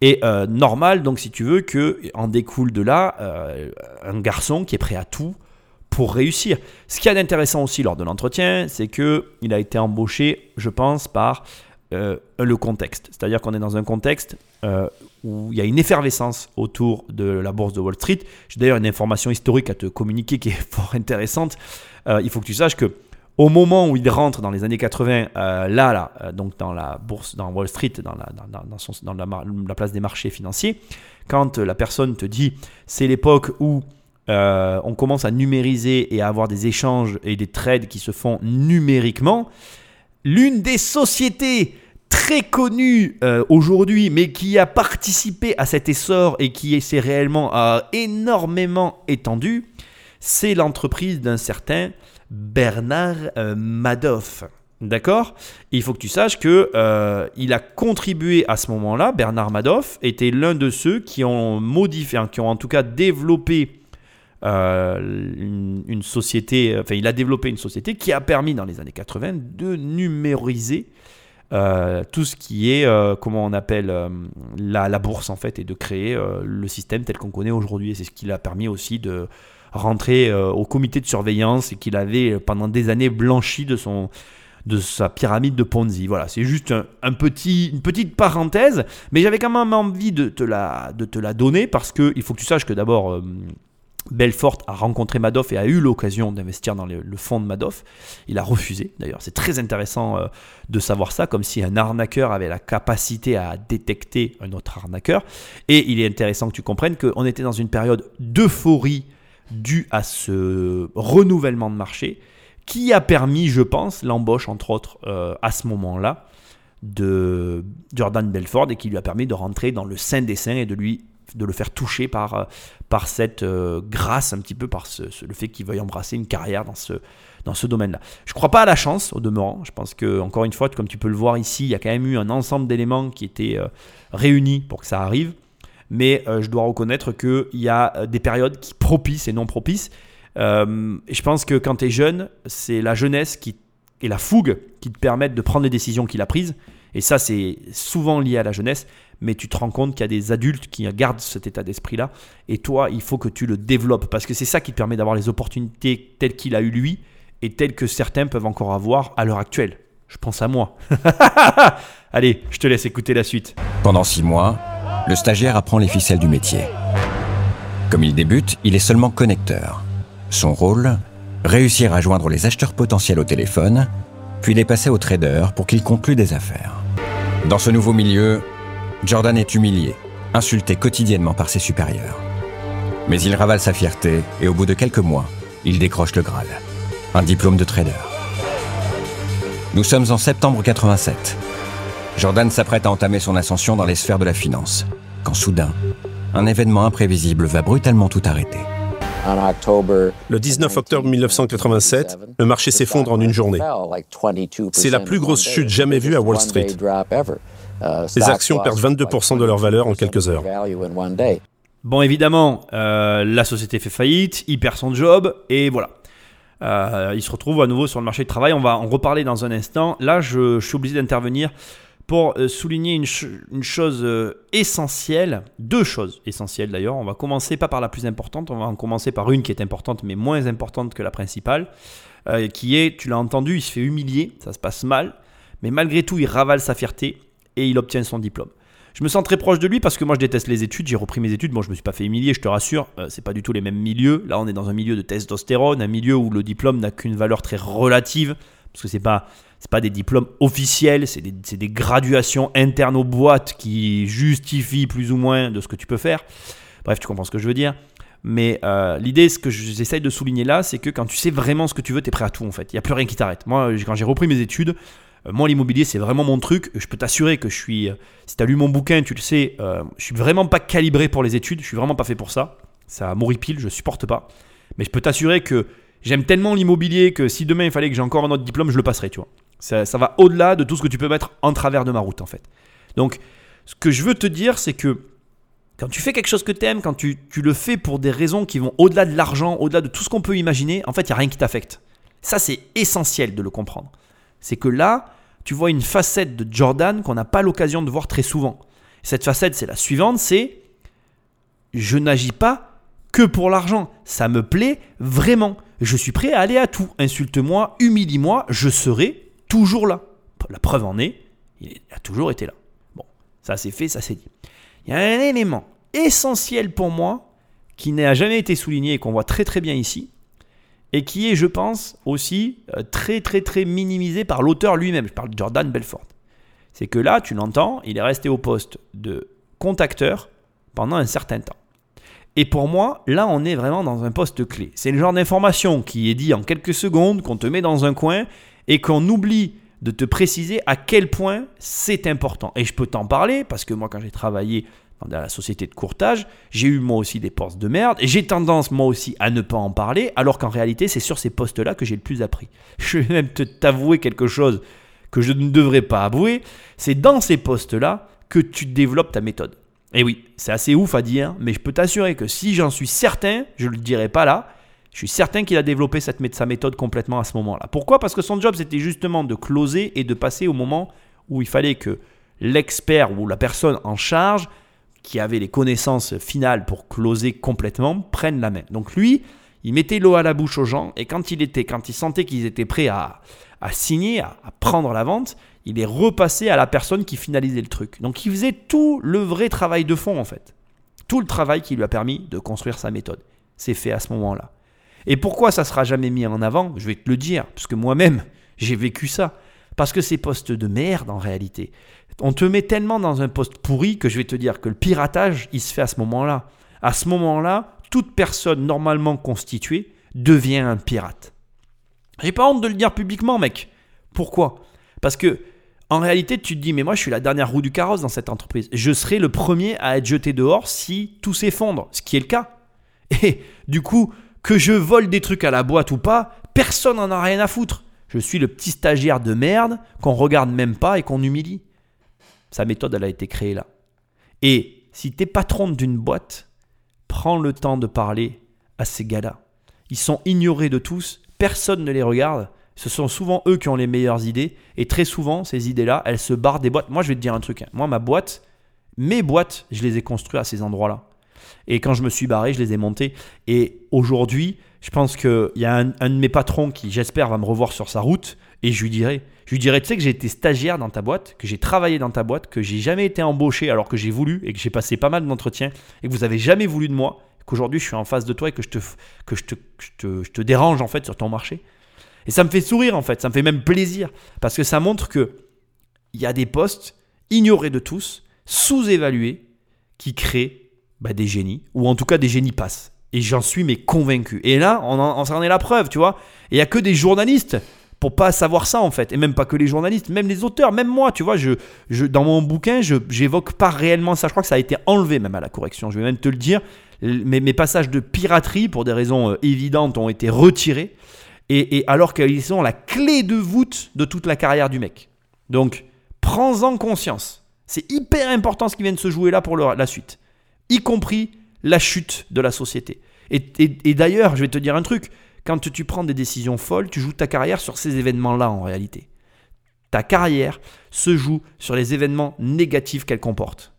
Speaker 2: et euh, normal, donc si tu veux, que en découle de là euh, un garçon qui est prêt à tout pour réussir. Ce qui y a d'intéressant aussi lors de l'entretien, c'est que il a été embauché, je pense, par euh, le contexte. C'est-à-dire qu'on est dans un contexte euh, où il y a une effervescence autour de la bourse de Wall Street. J'ai d'ailleurs une information historique à te communiquer qui est fort intéressante. Euh, il faut que tu saches que au moment où il rentre dans les années 80, là, là, donc dans la bourse, dans Wall Street, dans la, dans, la, place des marchés financiers, quand la personne te dit c'est l'époque où on commence à numériser et à avoir des échanges et des trades qui se font numériquement, l'une des sociétés très connu euh, aujourd'hui, mais qui a participé à cet essor et qui s'est réellement énormément étendu, c'est l'entreprise d'un certain Bernard euh, Madoff. D'accord? Il faut que tu saches que euh, il a contribué à ce moment-là. Bernard Madoff était l'un de ceux qui ont modifié, qui ont en tout cas développé une, société. Enfin, il a développé une société qui a permis dans les années 80 de numériser euh, tout ce qui est, euh, comment on appelle, euh, la, bourse en fait, et de créer le système tel qu'on connaît aujourd'hui. Et c'est ce qui l'a permis aussi de rentrer au comité de surveillance et qu'il avait pendant des années blanchi de son, de sa pyramide de Ponzi. Voilà, c'est juste un, petit, une petite parenthèse, mais j'avais quand même envie de te la, de te la donner parce qu'il faut que tu saches que d'abord, euh, Belfort a rencontré Madoff et a eu l'occasion d'investir dans le, fonds de Madoff. Il a refusé, d'ailleurs. C'est très intéressant euh, de savoir ça, comme si un arnaqueur avait la capacité à détecter un autre arnaqueur. Et il est intéressant que tu comprennes qu'on était dans une période d'euphorie due à ce renouvellement de marché qui a permis, je pense, l'embauche, entre autres, euh, à ce moment-là, de Jordan Belfort et qui lui a permis de rentrer dans le sein des saints et de lui de le faire toucher par, euh, par cette euh, grâce, un petit peu par le fait qu'il veuille embrasser une carrière dans ce, dans ce domaine-là. Je ne crois pas à la chance, au demeurant. Je pense que, encore une fois, comme tu peux le voir ici, il y a quand même eu un ensemble d'éléments qui étaient euh, réunis pour que ça arrive. Mais je dois reconnaître qu'il y a des périodes qui propices et non propices. et je pense que quand tu es jeune, c'est la jeunesse qui, et la fougue qui te permettent de prendre les décisions qu'il a prises. Et ça, c'est souvent lié à la jeunesse mais tu te rends compte qu'il y a des adultes qui gardent cet état d'esprit-là. Et toi, il faut que tu le développes parce que c'est ça qui te permet d'avoir les opportunités telles qu'il a eu lui et telles que certains peuvent encore avoir à l'heure actuelle. Je pense à moi. Allez, je te laisse écouter la suite.
Speaker 3: Pendant six mois, le stagiaire apprend les ficelles du métier. Comme il débute, il est seulement connecteur. Son rôle Réussir à joindre les acheteurs potentiels au téléphone, puis les passer au trader pour qu'ils concluent des affaires. Dans ce nouveau milieu, Jordan est humilié, insulté quotidiennement par ses supérieurs. Mais il ravale sa fierté et au bout de quelques mois, il décroche le Graal, un diplôme de trader. Nous sommes en septembre 87. Jordan s'apprête à entamer son ascension dans les sphères de la finance, quand soudain, un événement imprévisible va brutalement tout arrêter.
Speaker 4: Le 19 octobre 1987, le marché s'effondre en une journée. C'est la plus grosse chute jamais vue à Wall Street. Les actions perdent 22% de leur valeur en quelques heures.
Speaker 2: Bon, évidemment, euh, la société fait faillite, il perd son job, et voilà. Euh, il se retrouve à nouveau sur le marché du travail. On va en reparler dans un instant. Là, je, suis obligé d'intervenir pour euh, souligner une, chose essentielle, deux choses essentielles d'ailleurs. On va commencer pas par la plus importante, on va en commencer par une qui est importante mais moins importante que la principale, qui est, tu l'as entendu, il se fait humilier, ça se passe mal, mais malgré tout, il ravale sa fierté et il obtient son diplôme. Je me sens très proche de lui parce que moi je déteste les études, j'ai repris mes études, bon je me suis pas fait humilier, je te rassure, euh, c'est pas du tout les mêmes milieux. Là on est dans un milieu de testostérone, un milieu où le diplôme n'a qu'une valeur très relative parce que c'est pas c'est pas des diplômes officiels, c'est des, des, graduations internes aux boîtes qui justifient plus ou moins de ce que tu peux faire. Bref, tu comprends ce que je veux dire. Mais euh, l'idée, ce que j'essaye de souligner là, c'est que quand tu sais vraiment ce que tu veux, tu es prêt à tout en fait. Il n'y a plus rien qui t'arrête. Moi, quand j'ai repris mes études, moi, l'immobilier, c'est vraiment mon truc. Je peux t'assurer que je suis. Euh, si tu as lu mon bouquin, tu le sais, euh, je suis vraiment pas calibré pour les études. Je suis vraiment pas fait pour ça. Ça pile, je supporte pas. Mais je peux t'assurer que j'aime tellement l'immobilier que si demain il fallait que j'ai encore un autre diplôme, je le passerai, tu vois. Ça, ça va au-delà de tout ce que tu peux mettre en travers de ma route, en fait. Donc, ce que je veux te dire, c'est que quand tu fais quelque chose que tu aimes, quand tu, tu, le fais pour des raisons qui vont au-delà de l'argent, au-delà de tout ce qu'on peut imaginer, en fait, il n'y a rien qui t'affecte. Ça, c'est essentiel de le comprendre. C'est que là, tu vois une facette de Jordan qu'on n'a pas l'occasion de voir très souvent. Cette facette, c'est la suivante, c'est je n'agis pas que pour l'argent. Ça me plaît vraiment. Je suis prêt à aller à tout. Insulte-moi, humilie-moi, je serai toujours là. La preuve en est, il a toujours été là. Bon, ça c'est fait, ça c'est dit. Il y a un élément essentiel pour moi qui n'a jamais été souligné et qu'on voit très très bien ici, et qui est, je pense, aussi euh, très très très minimisé par l'auteur lui-même. Je parle de Jordan Belfort. C'est que là, tu l'entends, il est resté au poste de contacteur pendant un certain temps. Et pour moi, là, on est vraiment dans un poste clé. C'est le genre d'information qui est dit en quelques secondes, qu'on te met dans un coin et qu'on oublie de te préciser à quel point c'est important. Et je peux t'en parler parce que moi, quand j'ai travaillé dans la société de courtage, j'ai eu moi aussi des postes de merde, et j'ai tendance moi aussi à ne pas en parler, alors qu'en réalité c'est sur ces postes-là que j'ai le plus appris. Je vais même t'avouer quelque chose que je ne devrais pas avouer, c'est dans ces postes-là que tu développes ta méthode. Et oui, c'est assez ouf à dire, mais je peux t'assurer que si j'en suis certain, je ne le dirai pas là, je suis certain qu'il a développé cette, sa méthode complètement à ce moment-là. Pourquoi? Parce que son job c'était justement de closer et de passer au moment où il fallait que l'expert ou la personne en charge qui avait les connaissances finales pour closer complètement prennent la main. Donc lui, il mettait l'eau à la bouche aux gens et quand il était, quand il sentait qu'ils étaient prêts à, signer, à, à prendre la vente, il est repassé à la personne qui finalisait le truc. Donc il faisait tout le vrai travail de fond en fait. Tout le travail qui lui a permis de construire sa méthode. C'est fait à ce moment-là. Et pourquoi ça sera jamais mis en avant? Je vais te le dire, parce que moi-même, j'ai vécu ça. Parce que ces postes de merde en réalité. On te met tellement dans un poste pourri que je vais te dire que le piratage, il se fait à ce moment-là. À ce moment-là, toute personne normalement constituée devient un pirate. J'ai pas honte de le dire publiquement, mec. Pourquoi? Parce que en réalité, tu te dis, mais moi, je suis la dernière roue du carrosse dans cette entreprise. Je serai le premier à être jeté dehors si tout s'effondre, ce qui est le cas. Et du coup, que je vole des trucs à la boîte ou pas, personne n'en a rien à foutre. Je suis le petit stagiaire de merde qu'on regarde même pas et qu'on humilie. Sa méthode, elle a été créée là. Et si tu es patron d'une boîte, prends le temps de parler à ces gars-là. Ils sont ignorés de tous, personne ne les regarde. Ce sont souvent eux qui ont les meilleures idées. Et très souvent, ces idées-là, elles se barrent des boîtes. Moi, je vais te dire un truc. Hein. Moi, ma boîte, mes boîtes, je les ai construites à ces endroits-là. Et quand je me suis barré, je les ai montées. Et aujourd'hui, je pense qu'il y a un, un, de mes patrons qui, j'espère, va me revoir sur sa route. Et je lui dirai, je lui dirai, tu sais que j'ai été stagiaire dans ta boîte, que j'ai travaillé dans ta boîte, que j'ai jamais été embauché alors que j'ai voulu et que j'ai passé pas mal d'entretiens et que vous avez jamais voulu de moi, qu'aujourd'hui je suis en face de toi et que je te, que je te, je te, dérange en fait sur ton marché. Et ça me fait sourire en fait, ça me fait même plaisir parce que ça montre que il y a des postes ignorés de tous, sous-évalués, qui créent bah, des génies ou en tout cas des génies passent. Et j'en suis mais convaincu. Et là, on en, on en est la preuve, tu vois. Et il y a que des journalistes pas savoir ça en fait. Et même pas que les journalistes, même les auteurs, même moi, tu vois, je, je, dans mon bouquin, je j'évoque pas réellement ça. Je crois que ça a été enlevé même à la correction. Je vais même te le dire. Mes, mes passages de piraterie, pour des raisons euh, évidentes, ont été retirés. Et, et alors qu'ils sont la clé de voûte de toute la carrière du mec. Donc, prends-en conscience. C'est hyper important ce qui vient de se jouer là pour la suite. Y compris la chute de la société. Et, et d'ailleurs, je vais te dire un truc. Quand tu prends des décisions folles, tu joues ta carrière sur ces événements-là en réalité. Ta carrière se joue sur les événements négatifs qu'elle comporte.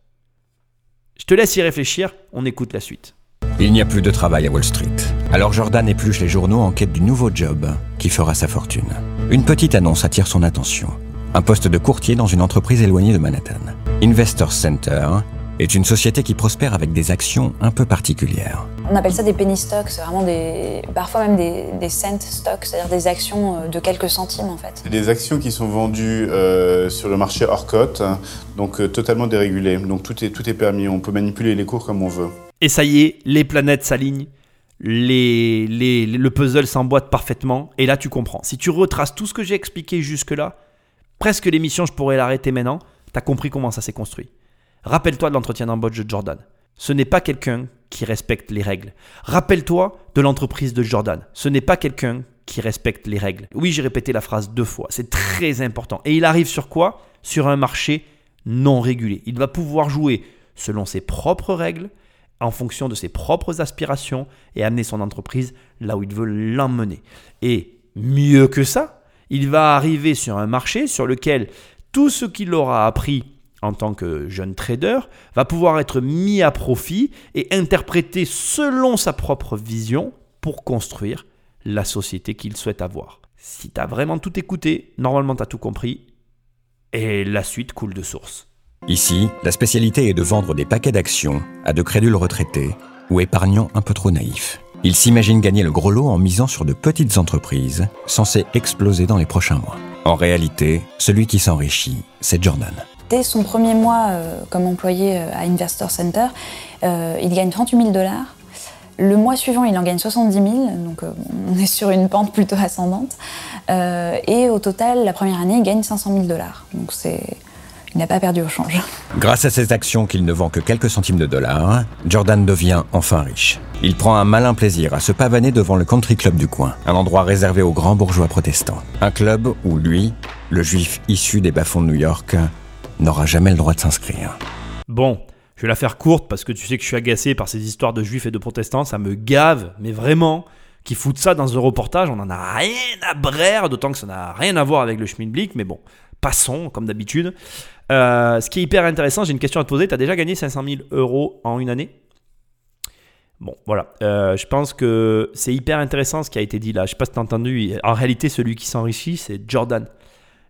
Speaker 2: Je te laisse y réfléchir, on écoute la suite.
Speaker 3: Il n'y a plus de travail à Wall Street. Alors Jordan épluche les journaux en quête du nouveau job qui fera sa fortune. Une petite annonce attire son attention. Un poste de courtier dans une entreprise éloignée de Manhattan. Investor Center est une société qui prospère avec des actions un peu particulières.
Speaker 5: On appelle ça des penny stocks, vraiment des, parfois même des, des cent stocks, c'est-à-dire des actions de quelques centimes en fait.
Speaker 7: C'est des actions qui sont vendues euh, sur le marché hors cote, donc euh, totalement dérégulées. Donc tout est, tout est permis, on peut manipuler les cours comme on veut.
Speaker 2: Et ça y est, les planètes s'alignent, les, les, le puzzle s'emboîte parfaitement, et là tu comprends. Si tu retraces tout ce que j'ai expliqué jusque-là, presque l'émission je pourrais l'arrêter maintenant, t'as compris comment ça s'est construit. Rappelle-toi de l'entretien d'embauche de Jordan. Ce n'est pas quelqu'un qui respecte les règles. Rappelle-toi de l'entreprise de Jordan. Ce n'est pas quelqu'un qui respecte les règles. Oui, j'ai répété la phrase deux fois. C'est très important. Et il arrive sur quoi? Sur un marché non régulé. Il va pouvoir jouer selon ses propres règles, en fonction de ses propres aspirations et amener son entreprise là où il veut l'emmener. Et mieux que ça, il va arriver sur un marché sur lequel tout ce qu'il aura appris en tant que jeune trader va pouvoir être mis à profit et interprété selon sa propre vision pour construire la société qu'il souhaite avoir. Si tu as vraiment tout écouté, normalement tu as tout compris et la suite coule de source.
Speaker 3: Ici, la spécialité est de vendre des paquets d'actions à de crédules retraités ou épargnants un peu trop naïfs. Il s'imagine gagner le gros lot en misant sur de petites entreprises censées exploser dans les prochains mois. En réalité, celui qui s'enrichit, c'est Jordan.
Speaker 5: Dès son premier mois euh, comme employé à Investor Center, euh, il gagne 38 000 dollars. Le mois suivant, il en gagne 70 000, donc euh, on est sur une pente plutôt ascendante. et au total, la première année, il gagne 500 000 dollars. Donc c'est il n'a pas perdu au change.
Speaker 3: Grâce à ces actions qu'il ne vend que quelques centimes de dollars, Jordan devient enfin riche. Il prend un malin plaisir à se pavaner devant le country club du coin, un endroit réservé aux grands bourgeois protestants. Un club où lui, le juif issu des bas-fonds de New York, n'aura jamais le droit de s'inscrire.
Speaker 2: Bon, je vais la faire courte parce que tu sais que je suis agacé par ces histoires de juifs et de protestants, ça me gave, mais vraiment, qui foutent ça dans un reportage, on en a rien à braire, d'autant que ça n'a rien à voir avec le Schmidblick, mais bon, passons, comme d'habitude. Euh, ce qui est hyper intéressant, j'ai une question à te poser. Tu as déjà gagné 500 000 euros en une année? Bon, voilà. Euh, je pense que c'est hyper intéressant ce qui a été dit là. Je sais pas si tu as entendu. En réalité, celui qui s'enrichit, c'est Jordan.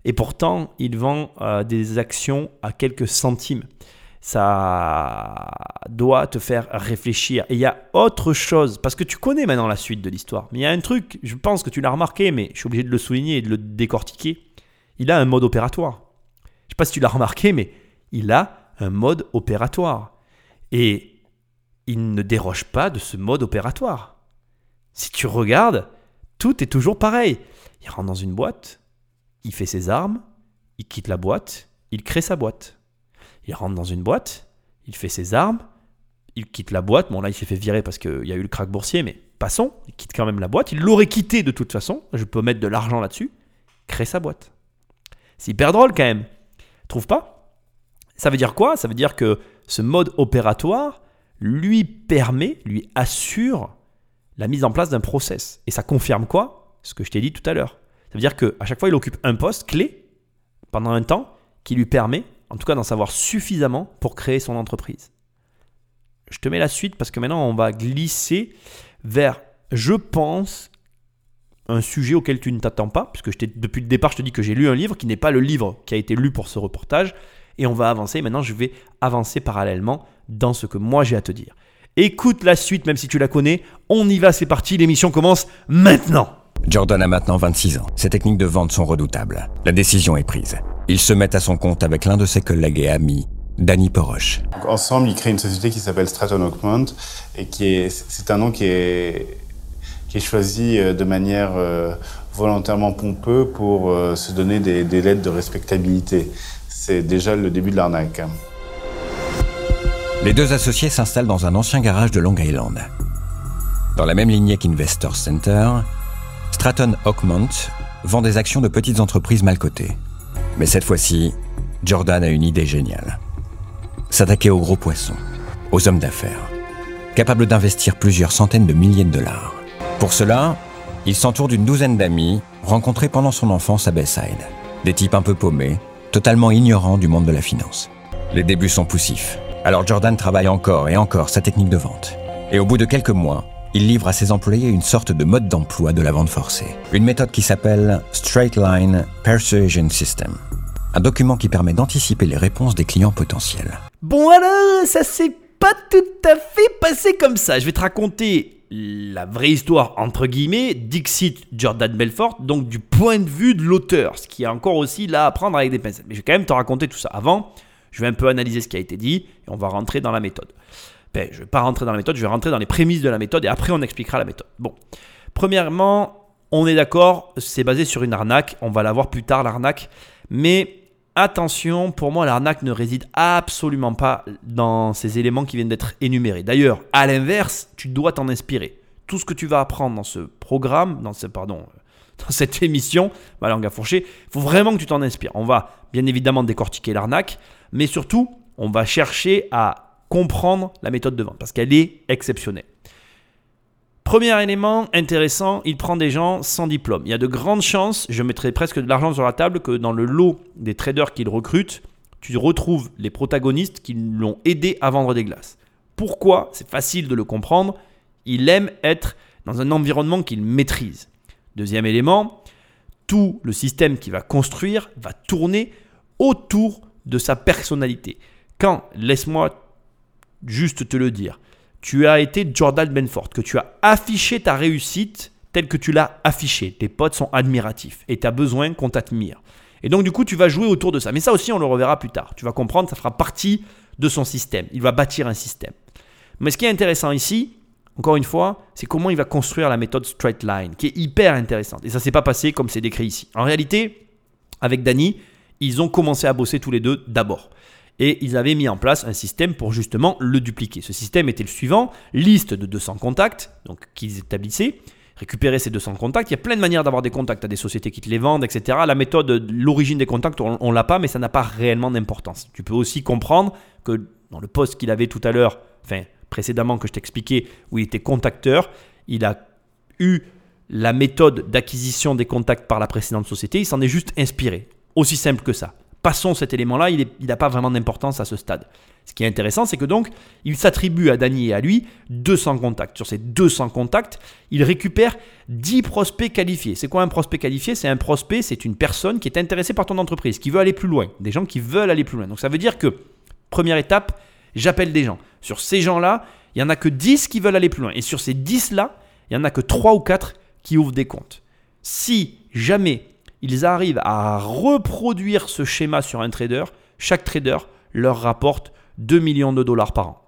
Speaker 2: Et pourtant, il vend euh, des actions à quelques centimes. Ça doit te faire réfléchir. Et il y a autre chose, parce que tu connais maintenant la suite de l'histoire. Mais il y a un truc, je pense que tu l'as remarqué, mais je suis obligé de le souligner et de le décortiquer. Il a un mode opératoire. Je ne sais pas si tu l'as remarqué, mais il a un mode opératoire. Et il ne déroge pas de ce mode opératoire. Si tu regardes, tout est toujours pareil. Il rentre dans une boîte, il fait ses armes, il quitte la boîte, il crée sa boîte. Il rentre dans une boîte, il fait ses armes, il quitte la boîte. Bon là il s'est fait virer parce qu'il y a eu le crack boursier, mais passons, il quitte quand même la boîte. Il l'aurait quitté de toute façon, je peux mettre de l'argent là-dessus, crée sa boîte. C'est hyper drôle quand même. Trouve pas? Ça veut dire quoi? Ça veut dire que ce mode opératoire lui permet, lui assure la mise en place d'un process. Et ça confirme quoi? Ce que je t'ai dit tout à l'heure. Veut dire qu'à chaque fois, il occupe un poste clé pendant un temps qui lui permet, en tout cas, d'en savoir suffisamment pour créer son entreprise. Je te mets la suite parce que maintenant, on va glisser vers, je pense, un sujet auquel tu ne t'attends pas, puisque depuis le départ, je te dis que j'ai lu un livre qui n'est pas le livre qui a été lu pour ce reportage, et on va avancer. Maintenant, je vais avancer parallèlement dans ce que moi j'ai à te dire. Écoute la suite, même si tu la connais. On y va, c'est parti, l'émission commence maintenant.
Speaker 3: Jordan a maintenant 26 ans. Ses techniques de vente sont redoutables. La décision est prise. Il se met à son compte avec l'un de ses collègues et amis, Danny Poroche.
Speaker 7: Ensemble, ils créent une société qui s'appelle Stratton Oakmont et qui est, c'est un nom qui est, qui est choisi euh, de manière euh, volontairement pompeux pour euh, se donner des, des lettres de respectabilité. C'est déjà le début de l'arnaque.
Speaker 3: Les deux associés s'installent dans un ancien garage de Long Island. Dans la même lignée qu'Investor Center, Stratton Oakmont vend des actions de petites entreprises mal cotées. Mais cette fois-ci, Jordan a une idée géniale. S'attaquer aux gros poissons, aux hommes d'affaires, capables d'investir plusieurs centaines de milliers de dollars. Pour cela, il s'entoure d'une douzaine d'amis rencontrés pendant son enfance à Bayside. Des types un peu paumés, totalement ignorants du monde de la finance. Les débuts sont poussifs. Alors Jordan travaille encore et encore sa technique de vente. Et au bout de quelques mois, il livre à ses employés une sorte de mode d'emploi de la vente forcée. Une méthode qui s'appelle Straight Line Persuasion System. Un document qui permet d'anticiper les réponses des clients potentiels.
Speaker 2: Bon alors, ça s'est pas tout à fait passé comme ça. Je vais te raconter la vraie histoire, entre guillemets, Dixit Jordan Belfort, donc du point de vue de l'auteur, ce qui est encore aussi là à prendre avec des pincettes. Mais je vais quand même te raconter tout ça. Avant, je vais un peu analyser ce qui a été dit et on va rentrer dans la méthode. Je ne vais pas rentrer dans la méthode, je vais rentrer dans les prémices de la méthode et après on expliquera la méthode. Bon, premièrement, on est d'accord, c'est basé sur une arnaque, on va la voir plus tard l'arnaque, mais attention, pour moi l'arnaque ne réside absolument pas dans ces éléments qui viennent d'être énumérés. D'ailleurs, à l'inverse, tu dois t'en inspirer. Tout ce que tu vas apprendre dans ce programme, dans ce, pardon, dans cette émission, ma langue à fourcher, il faut vraiment que tu t'en inspires. On va bien évidemment décortiquer l'arnaque, mais surtout, on va chercher à comprendre la méthode de vente parce qu'elle est exceptionnelle. Premier élément intéressant, il prend des gens sans diplôme. Il y a de grandes chances, je mettrai presque de l'argent sur la table, que dans le lot des traders qu'il recrute, tu retrouves les protagonistes qui l'ont aidé à vendre des glaces. Pourquoi? C'est facile de le comprendre. Il aime être dans un environnement qu'il maîtrise. Deuxième élément, tout le système qu'il va construire va tourner autour de sa personnalité. Quand, laisse-moi juste te le dire, tu as été Jordan Benford, que tu as affiché ta réussite telle que tu l'as affichée, tes potes sont admiratifs et tu as besoin qu'on t'admire. Et donc du coup, tu vas jouer autour de ça. Mais ça aussi, on le reverra plus tard. Tu vas comprendre, ça fera partie de son système. Il va bâtir un système. Mais ce qui est intéressant ici, encore une fois, c'est comment il va construire la méthode straight line, qui est hyper intéressante. Et ça s'est pas passé comme c'est décrit ici. En réalité, avec Danny, ils ont commencé à bosser tous les deux d'abord. Et ils avaient mis en place un système pour justement le dupliquer. Ce système était le suivant liste de 200 contacts donc qu'ils établissaient. Récupérer ces 200 contacts. Il y a plein de manières d'avoir des contacts à des sociétés qui te les vendent, etc. La méthode, l'origine des contacts, on, ne l'a pas, mais ça n'a pas réellement d'importance. Tu peux aussi comprendre que dans le poste qu'il avait tout à l'heure, enfin précédemment que je t'expliquais, où il était contacteur, il a eu la méthode d'acquisition des contacts par la précédente société, il s'en est juste inspiré. Aussi simple que ça. Passons cet élément-là, il n'a pas vraiment d'importance à ce stade. Ce qui est intéressant, c'est que donc, il s'attribue à Danny et à lui 200 contacts. Sur ces 200 contacts, il récupère 10 prospects qualifiés. C'est quoi un prospect qualifié? C'est un prospect, c'est une personne qui est intéressée par ton entreprise, qui veut aller plus loin. Des gens qui veulent aller plus loin. Donc ça veut dire que, première étape, j'appelle des gens. Sur ces gens-là, il n'y en a que 10 qui veulent aller plus loin. Et sur ces 10-là, il n'y en a que 3 ou 4 qui ouvrent des comptes. Si jamais ils arrivent à reproduire ce schéma sur un trader, chaque trader leur rapporte 2 millions de dollars par an.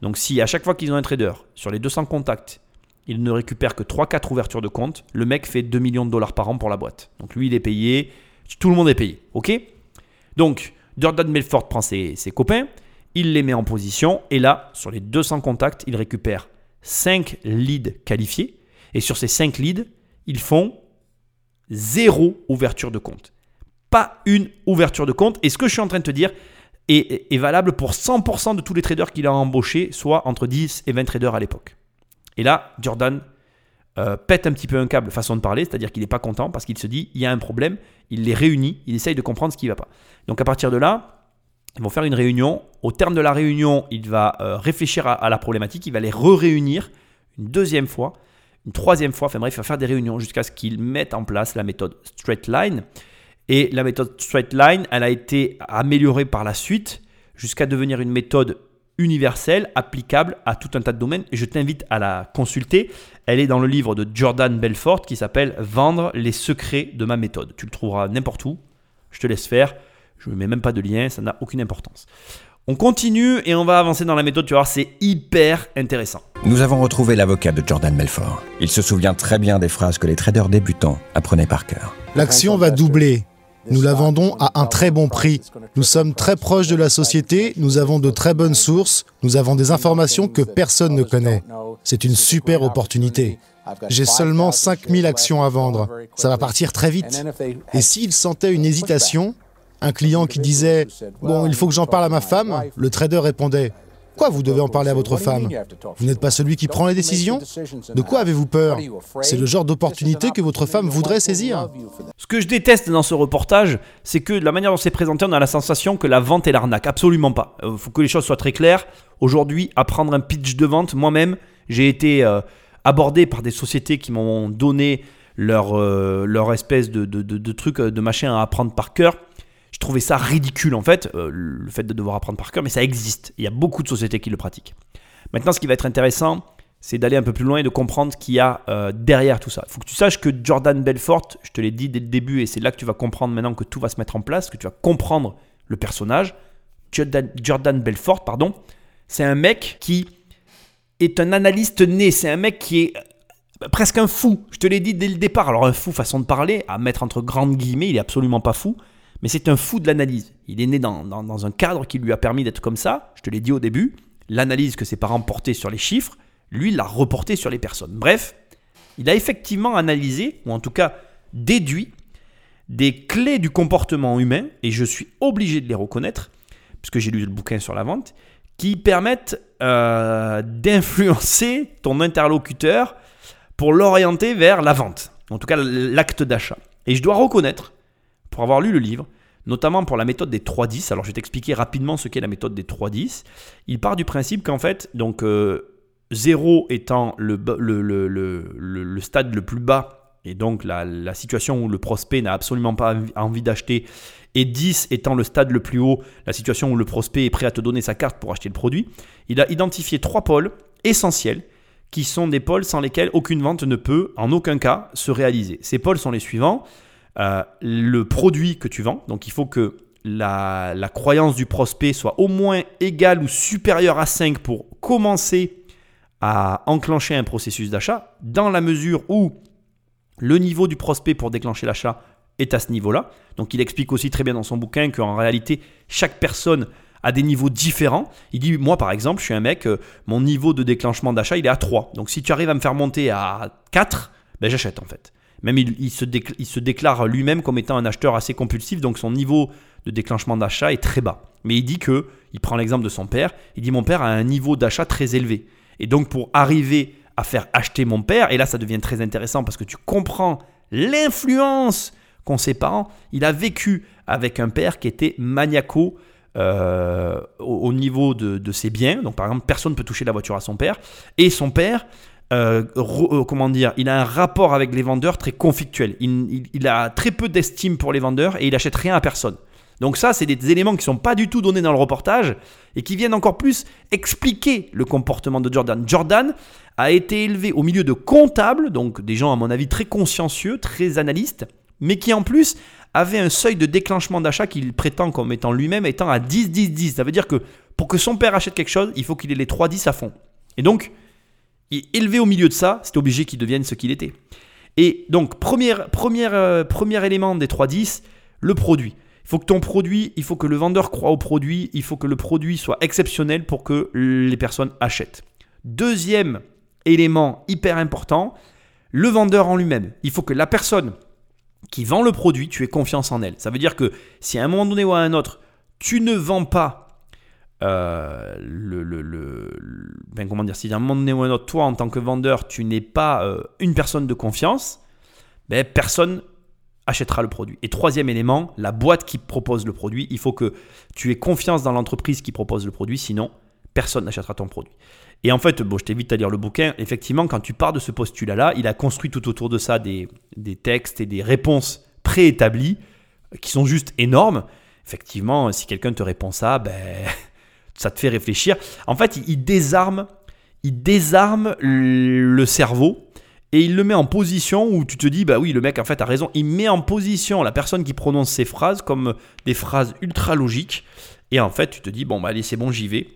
Speaker 2: Donc si à chaque fois qu'ils ont un trader, sur les 200 contacts, il ne récupère que 3-4 ouvertures de compte, le mec fait 2 millions de dollars par an pour la boîte. Donc lui, il est payé, tout le monde est payé. OK? Donc, Jordan Belfort prend ses, ses, copains, il les met en position, et là, sur les 200 contacts, il récupère 5 leads qualifiés, et sur ces 5 leads, ils font zéro ouverture de compte. Pas une ouverture de compte. Et ce que je suis en train de te dire, est, valable pour 100% de tous les traders qu'il a embauchés, soit entre 10 et 20 traders à l'époque. Et là, Jordan euh, pète un petit peu un câble, façon de parler, c'est-à-dire qu'il n'est pas content parce qu'il se dit il y a un problème, il les réunit, il essaye de comprendre ce qui ne va pas. Donc à partir de là, ils vont faire une réunion. Au terme de la réunion, il va euh, réfléchir à, la problématique, il va les re-réunir une deuxième fois, une troisième fois, enfin bref, il va faire des réunions jusqu'à ce qu'il mette en place la méthode Straight Line. Et la méthode Straight Line, elle a été améliorée par la suite jusqu'à devenir une méthode universelle, applicable à tout un tas de domaines. Et je t'invite à la consulter. Elle est dans le livre de Jordan Belfort qui s'appelle Vendre les secrets de ma méthode. Tu le trouveras n'importe où. Je te laisse faire. Je ne mets même pas de lien, ça n'a aucune importance. On continue et on va avancer dans la méthode, tu vas voir, c'est hyper intéressant.
Speaker 3: Nous avons retrouvé l'avocat de Jordan Belfort. Il se souvient très bien des phrases que les traders débutants apprenaient par cœur.
Speaker 1: L'action va doubler. Nous la vendons à un très bon prix. Nous sommes très proches de la société, nous avons de très bonnes sources, nous avons des informations que personne ne connaît. C'est une super opportunité. J'ai seulement 5000 actions à vendre. Ça va partir très vite. Et s'il sentait une hésitation, un client qui disait ⁇ Bon, il faut que j'en parle à ma femme ⁇ le trader répondait Quoi, vous devez en parler à votre femme? Vous n'êtes pas celui qui prend les décisions? De quoi avez-vous peur? C'est le genre d'opportunité que votre femme voudrait saisir.
Speaker 2: Ce que je déteste dans ce reportage, c'est que de la manière dont c'est présenté, on a la sensation que la vente est l'arnaque. Absolument pas. Il euh, faut que les choses soient très claires. Aujourd'hui, apprendre un pitch de vente, moi-même, j'ai été euh, abordé par des sociétés qui m'ont donné leur, euh, espèce de, de, de, truc, de machin à apprendre par cœur. Je trouvais ça ridicule en fait, euh, le fait de devoir apprendre par cœur, mais ça existe. Il y a beaucoup de sociétés qui le pratiquent. Maintenant, ce qui va être intéressant, c'est d'aller un peu plus loin et de comprendre ce qu'il y a euh, derrière tout ça. Il faut que tu saches que Jordan Belfort, je te l'ai dit dès le début, et c'est là que tu vas comprendre maintenant que tout va se mettre en place, que tu vas comprendre le personnage. Jordan, Jordan Belfort, pardon, c'est un mec qui est un analyste né. C'est un mec qui est euh, presque un fou. Je te l'ai dit dès le départ. Alors un fou, façon de parler, à mettre entre grandes guillemets, il est absolument pas fou mais c'est un fou de l'analyse. Il est né dans, un cadre qui lui a permis d'être comme ça, je te l'ai dit au début, l'analyse que ses parents portaient sur les chiffres, lui l'a reporté sur les personnes. Bref, il a effectivement analysé, ou en tout cas déduit, des clés du comportement humain, et je suis obligé de les reconnaître, puisque j'ai lu le bouquin sur la vente, qui permettent euh, d'influencer ton interlocuteur pour l'orienter vers la vente, en tout cas l'acte d'achat. Et je dois reconnaître pour avoir lu le livre, notamment pour la méthode des 3-10. Alors je vais t'expliquer rapidement ce qu'est la méthode des 3-10. Il part du principe qu'en fait, donc 0 euh, étant le, stade le plus bas, et donc la, situation où le prospect n'a absolument pas envie d'acheter, et 10 étant le stade le plus haut, la situation où le prospect est prêt à te donner sa carte pour acheter le produit, il a identifié trois pôles essentiels qui sont des pôles sans lesquels aucune vente ne peut en aucun cas se réaliser. Ces pôles sont les suivants. Euh, le produit que tu vends. Donc il faut que la, croyance du prospect soit au moins égale ou supérieure à 5 pour commencer à enclencher un processus d'achat, dans la mesure où le niveau du prospect pour déclencher l'achat est à ce niveau-là. Donc il explique aussi très bien dans son bouquin qu'en réalité, chaque personne a des niveaux différents. Il dit, moi par exemple, je suis un mec, euh, mon niveau de déclenchement d'achat, il est à 3. Donc si tu arrives à me faire monter à 4, ben j'achète en fait. Même il, se, déclare lui-même comme étant un acheteur assez compulsif, donc son niveau de déclenchement d'achat est très bas. Mais il dit que, il prend l'exemple de son père, il dit mon père a un niveau d'achat très élevé. Et donc pour arriver à faire acheter mon père, et là ça devient très intéressant parce que tu comprends l'influence qu'ont ses parents. Il a vécu avec un père qui était maniaco euh, au, niveau de, ses biens. Donc par exemple, personne ne peut toucher la voiture à son père. Et son père, euh, euh, comment dire, il a un rapport avec les vendeurs très conflictuel. Il, a très peu d'estime pour les vendeurs et il achète rien à personne. Donc ça, c'est des éléments qui sont pas du tout donnés dans le reportage et qui viennent encore plus expliquer le comportement de Jordan. Jordan a été élevé au milieu de comptables, donc des gens à mon avis très consciencieux, très analystes, mais qui en plus avait un seuil de déclenchement d'achat qu'il prétend comme étant lui-même étant à 10, 10, 10. Ça veut dire que pour que son père achète quelque chose, il faut qu'il ait les 3 10 à fond. Et donc, élevé au milieu de ça, c'est obligé qu'il devienne ce qu'il était. Et donc, premier, euh, premier élément des 3 10, le produit. Il faut que ton produit, il faut que le vendeur croit au produit, il faut que le produit soit exceptionnel pour que les personnes achètent. Deuxième élément hyper important, le vendeur en lui-même. Il faut que la personne qui vend le produit, tu aies confiance en elle. Ça veut dire que si à un moment donné ou à un autre, tu ne vends pas euh, le, le, ben, comment dire, si à un moment donné ou un autre, toi en tant que vendeur, tu n'es pas euh, une personne de confiance, ben, personne achètera le produit. Et troisième élément, la boîte qui propose le produit, il faut que tu aies confiance dans l'entreprise qui propose le produit, sinon personne n'achètera ton produit. Et en fait, bon, je t'invite à lire le bouquin. Effectivement, quand tu pars de ce postulat-là, il a construit tout autour de ça des, textes et des réponses préétablies qui sont juste énormes. Effectivement, si quelqu'un te répond ça, ben, ça te fait réfléchir. En fait, il, désarme, il désarme le cerveau et il le met en position où tu te dis, bah oui, le mec en fait a raison. Il met en position la personne qui prononce ces phrases comme des phrases ultra logiques. Et en fait, tu te dis, bon, bah allez, c'est bon, j'y vais.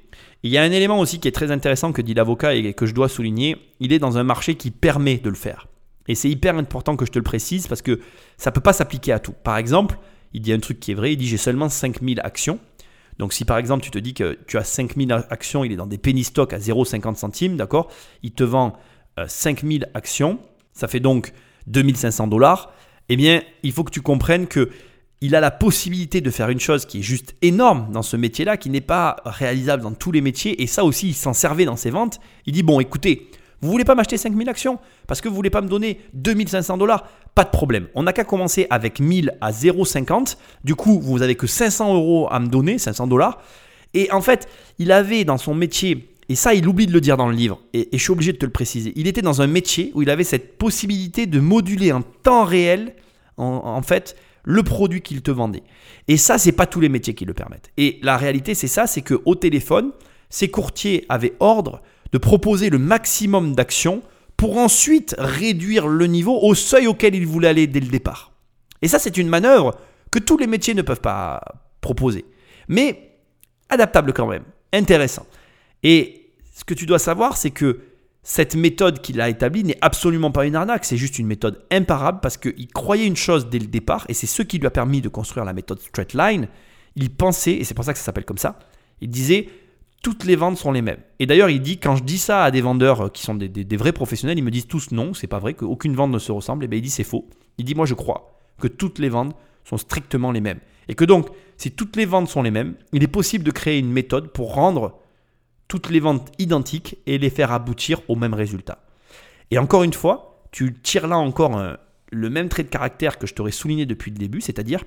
Speaker 2: Il y a un élément aussi qui est très intéressant que dit l'avocat et que je dois souligner. Il est dans un marché qui permet de le faire. Et c'est hyper important que je te le précise parce que ça ne peut pas s'appliquer à tout. Par exemple, il dit un truc qui est vrai, il dit j'ai seulement 5000 actions. Donc si par exemple tu te dis que tu as 5000 actions, il est dans des penny stocks à 0,50 centimes, d'accord Il te vend 5000 euh, actions, ça fait donc 2500 dollars. Eh bien, il faut que tu comprennes que il a la possibilité de faire une chose qui est juste énorme dans ce métier-là, qui n'est pas réalisable dans tous les métiers, et ça aussi, il s'en servait dans ses ventes. Il dit, bon, écoutez, vous voulez pas m'acheter 5000 actions parce que vous voulez pas me donner 2500 dollars? Pas de problème. On n'a qu'à commencer avec 1000 à 0,50. Du coup, vous avez que 500 euros à me donner, 500 dollars. Et en fait, il avait dans son métier, et ça, il oublie de le dire dans le livre, et, je suis obligé de te le préciser, il était dans un métier où il avait cette possibilité de moduler en temps réel, en fait, le produit qu'il te vendait. Et ça, c'est pas tous les métiers qui le permettent. Et la réalité, c'est ça, c'est que au téléphone, ces courtiers avaient ordre de proposer le maximum d'actions pour ensuite réduire le niveau au seuil auquel ils voulaient aller dès le départ. Et ça, c'est une manœuvre que tous les métiers ne peuvent pas proposer. Mais adaptable quand même, intéressant. Et ce que tu dois savoir, c'est que cette méthode qu'il a établie n'est absolument pas une arnaque, c'est juste une méthode imparable parce qu'il croyait une chose dès le départ, et c'est ce qui lui a permis de construire la méthode Straight Line. Il pensait, et c'est pour ça que ça s'appelle comme ça, il disait toutes les ventes sont les mêmes. Et d'ailleurs, il dit, quand je dis ça à des vendeurs qui sont des, vrais professionnels, ils me disent tous non, c'est pas vrai, qu'aucune vente ne se ressemble. Et bien il dit c'est faux. Il dit moi je crois que toutes les ventes sont strictement les mêmes. Et que donc, si toutes les ventes sont les mêmes, il est possible de créer une méthode pour rendre toutes les ventes identiques et les faire aboutir au même résultat. Et encore une fois, tu tires là encore le même trait de caractère que je t'aurais souligné depuis le début, c'est-à-dire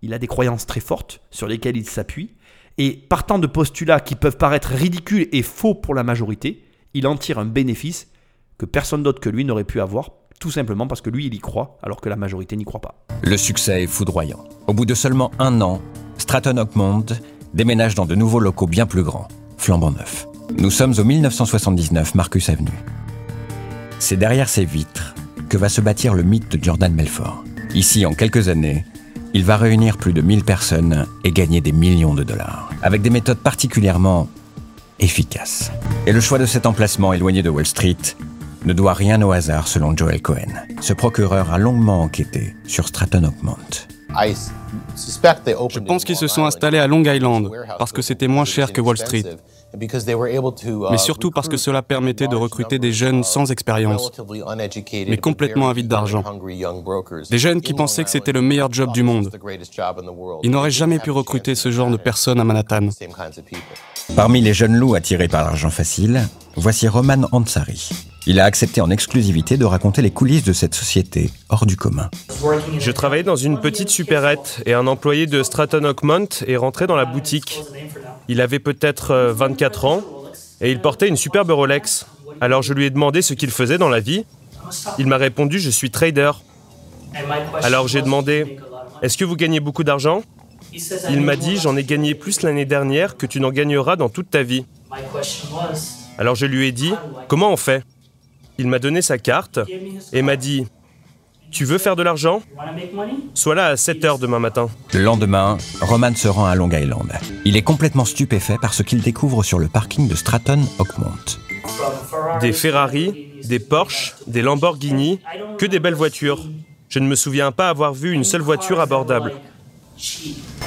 Speaker 2: il a des croyances très fortes sur lesquelles il s'appuie, et partant de postulats qui peuvent paraître ridicules et faux pour la majorité, il en tire un bénéfice que personne d'autre que lui n'aurait pu avoir, tout simplement parce que lui, il y croit, alors que la majorité n'y croit pas.
Speaker 3: Le succès est foudroyant. Au bout de seulement un an, Stratton Oakmont déménage dans de nouveaux locaux bien plus grands flambant neuf. Nous sommes au 1979 Marcus Avenue. C'est derrière ces vitres que va se bâtir le mythe de Jordan Melfort. Ici, en quelques années, il va réunir plus de 1000 personnes et gagner des millions de dollars, avec des méthodes particulièrement efficaces. Et le choix de cet emplacement éloigné de Wall Street ne doit rien au hasard selon Joel Cohen. Ce procureur a longuement enquêté sur Stratton Oakmont.
Speaker 9: Je pense qu'ils se sont installés à Long Island parce que c'était moins cher que Wall Street. Mais surtout parce que cela permettait de recruter des jeunes sans expérience, mais complètement avides d'argent. Des jeunes qui pensaient que c'était le meilleur job du monde. Ils n'auraient jamais pu recruter ce genre de personnes à Manhattan.
Speaker 3: Parmi les jeunes loups attirés par l'argent facile, voici Roman Ansari. Il a accepté en exclusivité de raconter les coulisses de cette société hors du commun.
Speaker 10: Je travaillais dans une petite supérette et un employé de Stratton Oakmont est rentré dans la boutique. Il avait peut-être 24 euh, ans et il portait une superbe Rolex. Alors je lui ai demandé ce qu'il faisait dans la vie. Il m'a répondu Je suis trader. Alors j'ai demandé Est-ce que vous gagnez beaucoup d'argent? Il m'a dit J'en ai gagné plus l'année dernière que tu n'en gagneras dans toute ta vie. Alors je lui ai dit Comment on fait? Il m'a donné sa carte et m'a dit tu veux faire de l'argent? Sois là à 7 heures demain matin.
Speaker 3: Le lendemain, Roman se rend à Long Island. Il est complètement stupéfait par ce qu'il découvre sur le parking de Stratton Oakmont.
Speaker 10: Des Ferrari, des Porsche, des Lamborghini, que des belles voitures. Je ne me souviens pas avoir vu une seule voiture abordable.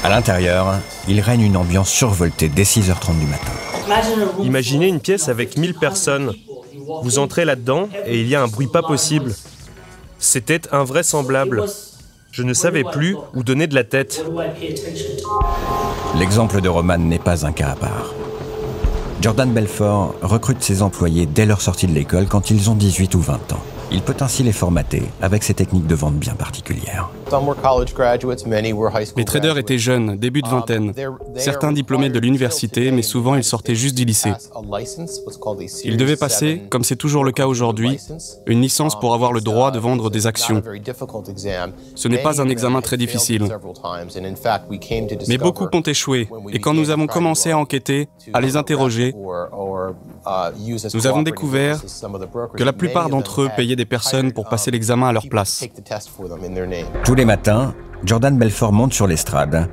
Speaker 3: À l'intérieur, il règne une ambiance survoltée dès 6h30 du matin.
Speaker 10: Imaginez une pièce avec 1000 personnes. Vous entrez là-dedans et il y a un bruit pas possible. C'était invraisemblable. Je ne savais plus où donner de la tête.
Speaker 3: L'exemple de Roman n'est pas un cas à part. Jordan Belfort recrute ses employés dès leur sortie de l'école quand ils ont 18 ou 20 ans. Il peut ainsi les formater avec ses techniques de vente bien particulières.
Speaker 9: Les traders étaient jeunes, début de um, vingtaine. Certains diplômés de l'université, mais souvent ils sortaient juste du lycée. Ils devaient passer, comme c'est toujours le cas aujourd'hui, une licence pour avoir le droit de vendre des actions. Ce n'est pas un examen très difficile. Mais beaucoup ont échoué, et quand nous avons commencé à enquêter, à les interroger, nous avons découvert que la plupart d'entre eux payaient des personnes pour passer l'examen à leur place.
Speaker 3: Tous les matins, Jordan Belfort monte sur l'estrade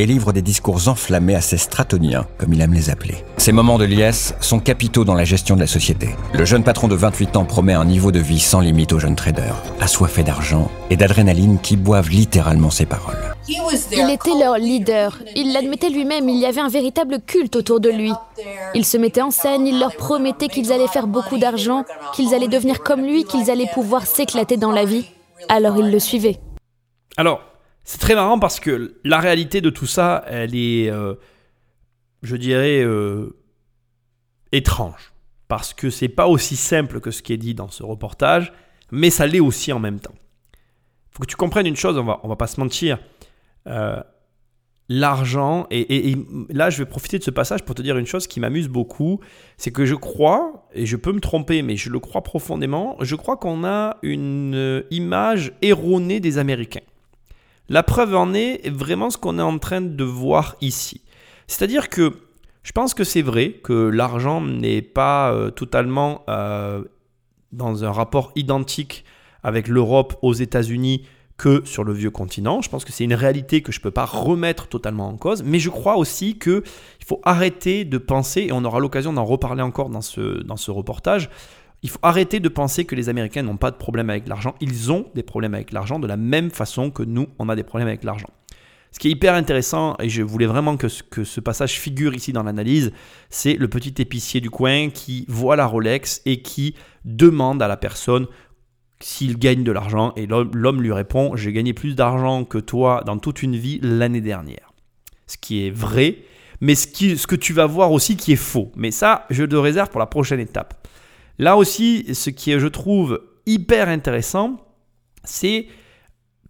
Speaker 3: et livre des discours enflammés à ses stratoniens, comme il aime les appeler. Ces moments de liesse sont capitaux dans la gestion de la société. Le jeune patron de 28 ans promet un niveau de vie sans limite aux jeunes traders, assoiffés d'argent et d'adrénaline qui boivent littéralement ses paroles.
Speaker 6: Il était leur leader. Il l'admettait lui-même, il y avait un véritable culte autour de lui. Il se mettait en scène, il leur promettait qu'ils allaient faire beaucoup d'argent, qu'ils allaient devenir comme lui, qu'ils allaient pouvoir s'éclater dans la vie. Alors ils le suivaient.
Speaker 2: Alors, c'est très marrant parce que la réalité de tout ça, elle est, euh, je dirais, euh, étrange. Parce que c'est pas aussi simple que ce qui est dit dans ce reportage, mais ça l'est aussi en même temps. Il faut que tu comprennes une chose, on va, on va pas se mentir. Euh, l'argent, et, là je vais profiter de ce passage pour te dire une chose qui m'amuse beaucoup, c'est que je crois, et je peux me tromper, mais je le crois profondément, je crois qu'on a une image erronée des Américains. La preuve en est vraiment ce qu'on est en train de voir ici. C'est-à-dire que je pense que c'est vrai que l'argent n'est pas euh, totalement euh, dans un rapport identique avec l'Europe aux États-Unis que sur le vieux continent. Je pense que c'est une réalité que je ne peux pas remettre totalement en cause, mais je crois aussi qu'il faut arrêter de penser, et on aura l'occasion d'en reparler encore dans ce, dans ce reportage, il faut arrêter de penser que les Américains n'ont pas de problème avec l'argent. Ils ont des problèmes avec l'argent de la même façon que nous, on a des problèmes avec l'argent. Ce qui est hyper intéressant, et je voulais vraiment que ce, passage figure ici dans l'analyse, c'est le petit épicier du coin qui voit la Rolex et qui demande à la personne s'il gagne de l'argent. Et l'homme lui répond, j'ai gagné plus d'argent que toi dans toute une vie l'année dernière. Ce qui est vrai, mais ce, qui, ce que tu vas voir aussi qui est faux. Mais ça, je le réserve pour la prochaine étape. Là aussi, ce qui est, je trouve, hyper intéressant, c'est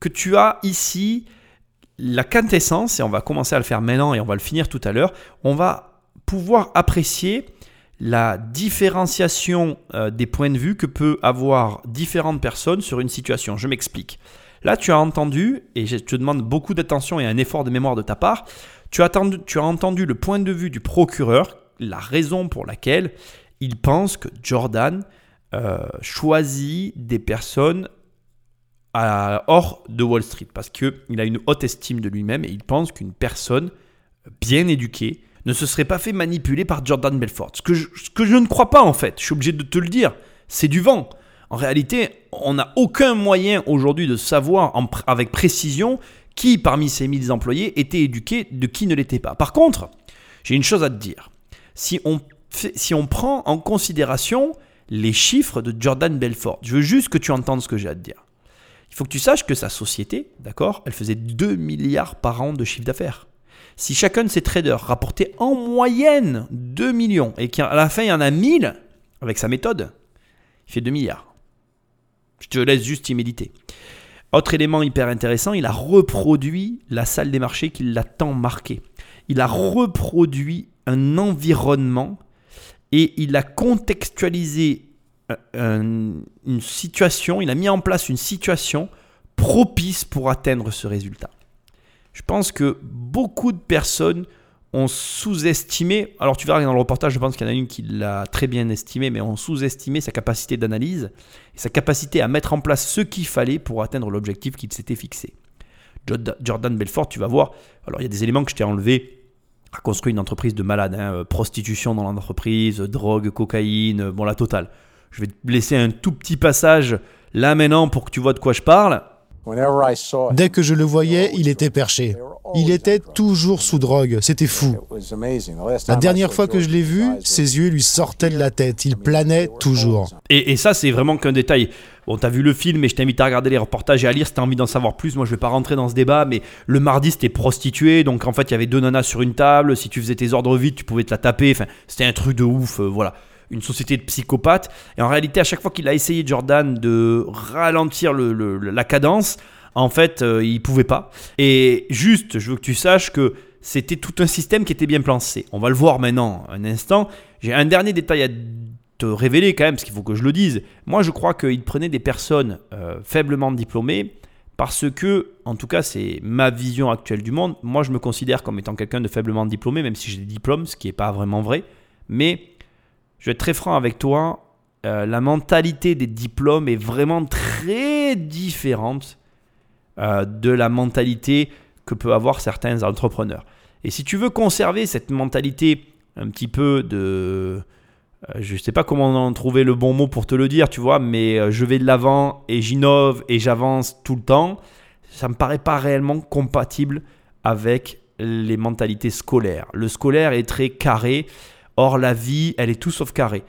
Speaker 2: que tu as ici la quintessence, et on va commencer à le faire maintenant et on va le finir tout à l'heure, on va pouvoir apprécier la différenciation euh, des points de vue que peut avoir différentes personnes sur une situation. Je m'explique. Là, tu as entendu, et je te demande beaucoup d'attention et un effort de mémoire de ta part, tu as, tu as entendu le point de vue du procureur, la raison pour laquelle il pense que Jordan euh, choisit des personnes hors de Wall Street parce qu'il a une haute estime de lui-même et il pense qu'une personne bien éduquée ne se serait pas fait manipuler par Jordan Belfort. Ce que je, ne crois pas en fait, je suis obligé de te le dire, c'est du vent. En réalité, on n'a aucun moyen aujourd'hui de savoir avec précision qui parmi ces 1000 employés était éduqué, de qui ne l'était pas. Par contre, j'ai une chose à te dire. Si on si on prend en considération les chiffres de Jordan Belfort, je veux juste que tu entendes ce que j'ai à te dire. Il faut que tu saches que sa société, d'accord, elle faisait 2 milliards par an de chiffre d'affaires. Si chacun de ces traders rapportait en moyenne 2 millions et qu'à la fin il y en a 1000 avec sa méthode, Il fait 2 milliards. Je te laisse juste y méditer. Autre élément hyper intéressant, il a reproduit la salle des marchés qui l'a tant marqué. Il a reproduit un environnement et il a contextualisé euh, une situation, il a mis en place une situation propice pour atteindre ce résultat. Je pense que beaucoup de personnes ont sous-estimé, alors tu verras dans le reportage, je pense qu'il y en a une qui l'a très bien estimé, mais ont sous-estimé sa capacité d'analyse et sa capacité à mettre en place ce qu'il fallait pour atteindre l'objectif qu'il s'était fixé. Jordan Belfort, tu vas voir, alors il y a des éléments que je t'ai enlevés, a construit une entreprise de malade, hein, euh, prostitution dans l'entreprise, drogue, cocaïne, bon la totale. Je vais te laisser un tout petit passage là maintenant pour que tu vois de quoi je parle.
Speaker 1: Dès que je le voyais, il était perché. Il était toujours sous drogue, c'était fou. La dernière fois que je l'ai vu, ses yeux lui sortaient de la tête, il planait toujours.
Speaker 2: Et, ça, c'est vraiment qu'un détail. Bon, t'as vu le film et je t'invite à regarder les reportages et à lire si t'as envie d'en savoir plus. Moi, je vais pas rentrer dans ce débat, mais le mardi, c'était prostitué. Donc, en fait, il y avait deux nanas sur une table. Si tu faisais tes ordres vite, tu pouvais te la taper. Enfin, c'était un truc de ouf. Euh, voilà une société de psychopathes. Et en réalité, à chaque fois qu'il a essayé, Jordan, de ralentir la cadence, en fait, euh, il pouvait pas. Et juste, je veux que tu saches que c'était tout un système qui était bien pensé. On va le voir maintenant, un instant. J'ai un dernier détail à te révéler quand même, parce qu'il faut que je le dise. Moi, je crois qu'il prenait des personnes euh, faiblement diplômées parce que, en tout cas, c'est ma vision actuelle du monde. Moi, je me considère comme étant quelqu'un de faiblement diplômé, même si j'ai des diplômes, ce qui n'est pas vraiment vrai. Mais je vais être très franc avec toi. Euh, la mentalité des diplômes est vraiment très différente euh, de la mentalité que peuvent avoir certains entrepreneurs. Et si tu veux conserver cette mentalité un petit peu de... Euh, je ne sais pas comment en trouver le bon mot pour te le dire, tu vois, mais je vais de l'avant et j'innove et j'avance tout le temps, ça ne me paraît pas réellement compatible avec les mentalités scolaires. Le scolaire est très carré. Or, la vie, elle est tout sauf carrée.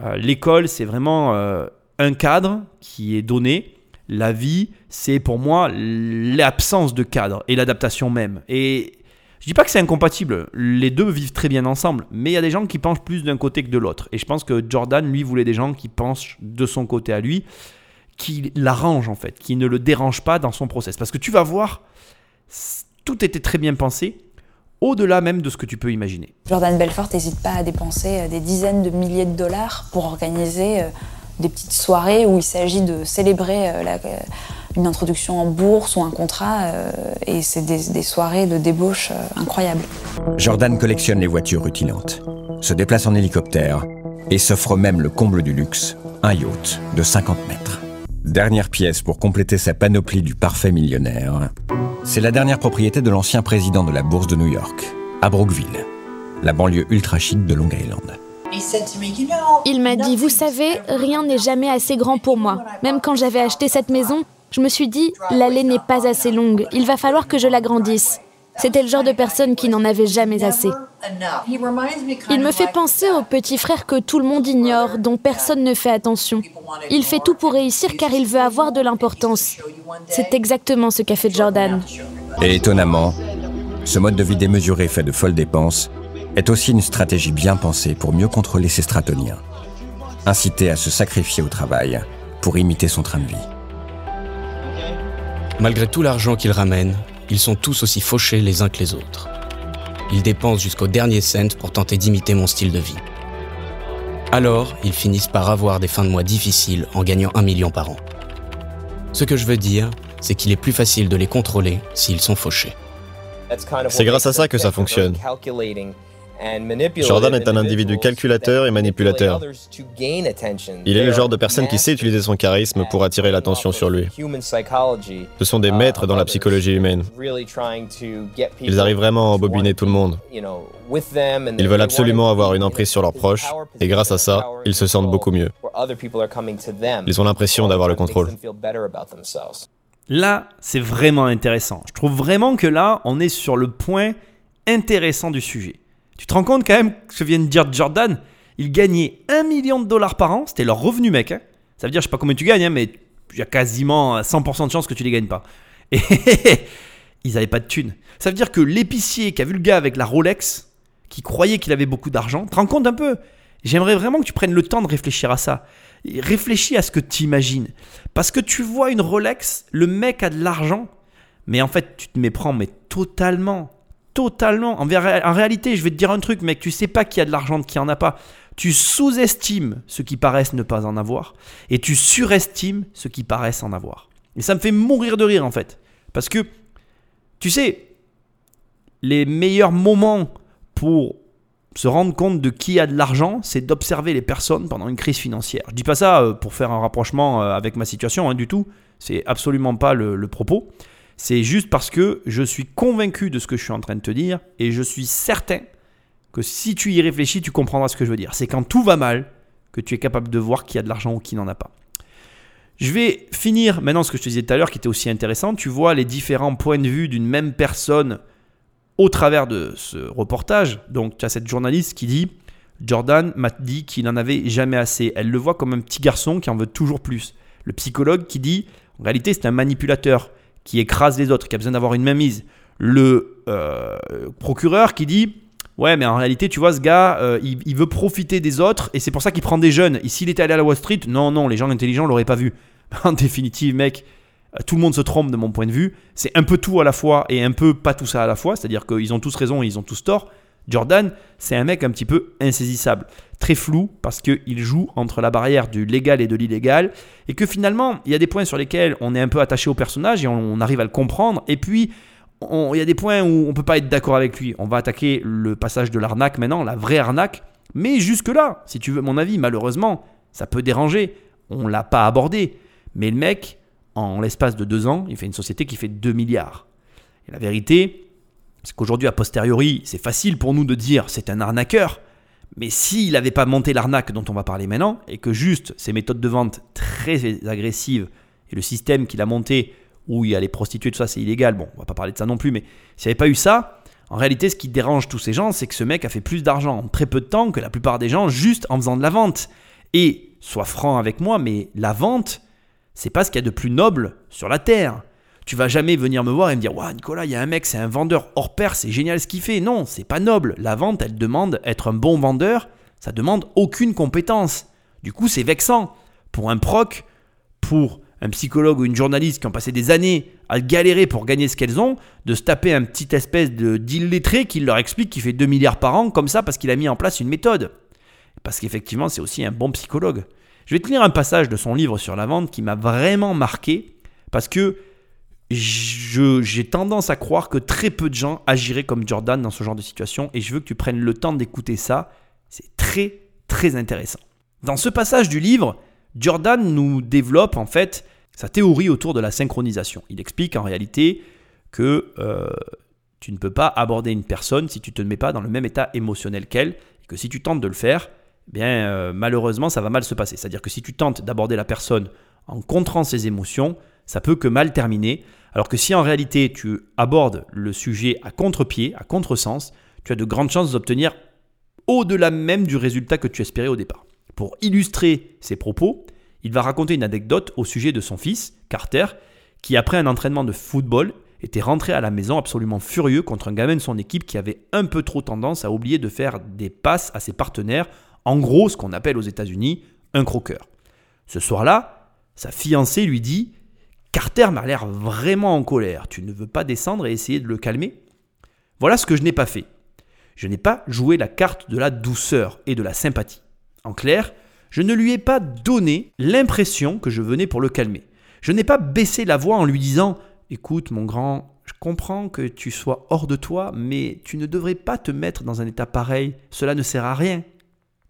Speaker 2: Euh, l'école, c'est vraiment euh, un cadre qui est donné. La vie, c'est pour moi l'absence de cadre et l'adaptation même. Et je dis pas que c'est incompatible. Les deux vivent très bien ensemble. Mais il y a des gens qui pensent plus d'un côté que de l'autre. Et je pense que Jordan, lui, voulait des gens qui pensent de son côté à lui, qui l'arrangent en fait, qui ne le dérangent pas dans son process. Parce que tu vas voir, tout était très bien pensé au-delà même de ce que tu peux imaginer.
Speaker 5: Jordan Belfort n'hésite pas à dépenser euh, des dizaines de milliers de dollars pour organiser euh, des petites soirées où il s'agit de célébrer euh, une introduction en bourse ou un contrat, et c'est des, soirées de débauche incroyables.
Speaker 3: Jordan collectionne les voitures rutilantes, se déplace en hélicoptère et s'offre même le comble du luxe, un yacht de 50 mètres. Dernière pièce pour compléter sa panoplie du parfait millionnaire, c'est la dernière propriété de l'ancien président de la bourse de New York, à Brookville, la banlieue ultra chic de Long Island.
Speaker 6: Il m'a dit, vous savez, rien n'est jamais assez grand pour moi. Même quand j'avais acheté cette maison, je me suis dit, l'allée n'est pas assez longue, il va falloir que je l'agrandisse. C'était le genre de personne qui n'en avait jamais assez. Il me fait penser au petit frère que tout le monde ignore, dont personne ne fait attention. Il fait tout pour réussir car il veut avoir de l'importance. C'est exactement ce qu'a fait Jordan.
Speaker 3: Et étonnamment, ce mode de vie démesuré fait de folles dépenses est aussi une stratégie bien pensée pour mieux contrôler ses stratoniens. Inciter à se sacrifier au travail pour imiter son train de vie.
Speaker 8: Malgré tout l'argent qu'il ramène, ils sont tous aussi fauchés les uns que les autres. Ils dépensent jusqu'au dernier cent pour tenter d'imiter mon style de vie. Alors, ils finissent par avoir des fins de mois difficiles en gagnant un million par an. Ce que je veux dire, c'est qu'il est plus facile de les contrôler s'ils sont fauchés.
Speaker 11: C'est grâce à ça que ça fonctionne. Jordan est un individu calculateur et manipulateur. Il est le genre de personne qui sait utiliser son charisme pour attirer l'attention sur lui. Ce sont des maîtres dans la psychologie humaine. Ils arrivent vraiment à embobiner tout le monde. Ils veulent absolument avoir une emprise sur leurs proches, et grâce à ça, ils se sentent beaucoup mieux. Ils ont l'impression d'avoir le contrôle.
Speaker 2: Là, c'est vraiment intéressant. Je trouve vraiment que là, on est sur le point intéressant du sujet. Tu te rends compte quand même ce que vient de dire Jordan Il gagnait 1 million de dollars par an, c'était leur revenu, mec. Hein. Ça veut dire, je sais pas combien tu gagnes, hein, mais il y a quasiment 100% de chance que tu les gagnes pas. Et ils avaient pas de thunes. Ça veut dire que l'épicier qui a vu le gars avec la Rolex, qui croyait qu'il avait beaucoup d'argent, te rends compte un peu? J'aimerais vraiment que tu prennes le temps de réfléchir à ça. Réfléchis à ce que tu imagines. Parce que tu vois une Rolex, le mec a de l'argent, mais en fait, tu te méprends, mais totalement. Totalement. En, réalité, je vais te dire un truc, mec, tu sais pas qui a de l'argent, qui en a pas. Tu sous-estimes ceux qui paraissent ne pas en avoir, et tu surestimes ceux qui paraissent en avoir. Et ça me fait mourir de rire, en fait. Parce que, tu sais, les meilleurs moments pour se rendre compte de qui a de l'argent, c'est d'observer les personnes pendant une crise financière. Je dis pas ça euh, pour faire un rapprochement euh, avec ma situation, hein, du tout. C'est absolument pas le, propos. C'est juste parce que je suis convaincu de ce que je suis en train de te dire et je suis certain que si tu y réfléchis, tu comprendras ce que je veux dire. C'est quand tout va mal que tu es capable de voir qui a de l'argent ou qui n'en a pas. Je vais finir maintenant ce que je te disais tout à l'heure qui était aussi intéressant. Tu vois les différents points de vue d'une même personne au travers de ce reportage, donc tu as cette journaliste qui dit Jordan m'a dit qu'il n'en avait jamais assez. Elle le voit comme un petit garçon qui en veut toujours plus. Le psychologue qui dit en réalité c'est un manipulateur qui écrase les autres, qui a besoin d'avoir une mainmise. Le euh, procureur qui dit ouais mais en réalité tu vois ce gars euh, il, veut profiter des autres et c'est pour ça qu'il prend des jeunes. Et s'il était allé à la Wall Street, non non les gens intelligents l'auraient pas vu. En définitive mec, euh, tout le monde se trompe de mon point de vue. C'est un peu tout à la fois et un peu pas tout ça à la fois. C'est-à-dire qu'ils ont tous raison et ils ont tous tort. Jordan, c'est un mec un petit peu insaisissable, très flou parce qu'il joue entre la barrière du légal et de l'illégal et que finalement, il y a des points sur lesquels on est un peu attaché au personnage et on, arrive à le comprendre. Et puis, il y a des points où on peut pas être d'accord avec lui. On va attaquer le passage de l'arnaque maintenant, la vraie arnaque. Mais jusque-là, si tu veux mon avis, malheureusement, ça peut déranger. On l'a pas abordé. Mais le mec, en l'espace de deux ans, il fait une société qui fait 2 milliards. Et la vérité, c'est qu'aujourd'hui, a posteriori, c'est facile pour nous de dire c'est un arnaqueur. Mais s'il n'avait pas monté l'arnaque dont on va parler maintenant, et que juste ses méthodes de vente très agressives et le système qu'il a monté où il y a les prostituées, tout ça, c'est illégal. Bon, on va pas parler de ça non plus, mais s'il n'y avait pas eu ça, en réalité, ce qui dérange tous ces gens, c'est que ce mec a fait plus d'argent en très peu de temps que la plupart des gens juste en faisant de la vente. Et, sois franc avec moi, mais la vente, c'est pas ce qu'il y a de plus noble sur la terre. Tu vas jamais venir me voir et me dire Waouh, Nicolas, il y a un mec, c'est un vendeur hors pair, c'est génial ce qu'il fait. Non, c'est pas noble. La vente, elle demande être un bon vendeur, ça demande aucune compétence. Du coup, c'est vexant. Pour un proc, pour un psychologue ou une journaliste qui ont passé des années à galérer pour gagner ce qu'elles ont, de se taper un petit espèce d'illettré qui leur explique qu'il fait 2 milliards par an comme ça parce qu'il a mis en place une méthode. Parce qu'effectivement, c'est aussi un bon psychologue. Je vais te lire un passage de son livre sur la vente qui m'a vraiment marqué parce que j'ai tendance à croire que très peu de gens agiraient comme Jordan dans ce genre de situation et je veux que tu prennes le temps d'écouter ça. C'est très très intéressant. Dans ce passage du livre, Jordan nous développe en fait sa théorie autour de la synchronisation. Il explique en réalité que euh, tu ne peux pas aborder une personne si tu ne te mets pas dans le même état émotionnel qu'elle et que si tu tentes de le faire, eh bien euh, malheureusement ça va mal se passer. C'est-à-dire que si tu tentes d'aborder la personne en contrant ses émotions, ça peut que mal terminer. Alors que si en réalité tu abordes le sujet à contre-pied, à contre-sens, tu as de grandes chances d'obtenir au-delà même du résultat que tu espérais au départ. Pour illustrer ses propos, il va raconter une anecdote au sujet de son fils, Carter, qui après un entraînement de football était rentré à la maison absolument furieux contre un gamin de son équipe qui avait un peu trop tendance à oublier de faire des passes à ses partenaires en gros, ce qu'on appelle aux États-Unis un croqueur. Ce soir-là, sa fiancée lui dit Carter m'a l'air vraiment en colère. Tu ne veux pas descendre et essayer de le calmer? Voilà ce que je n'ai pas fait. Je n'ai pas joué la carte de la douceur et de la sympathie. En clair, je ne lui ai pas donné l'impression que je venais pour le calmer. Je n'ai pas baissé la voix en lui disant Écoute, mon grand, je comprends que tu sois hors de toi, mais tu ne devrais pas te mettre dans un état pareil. Cela ne sert à rien.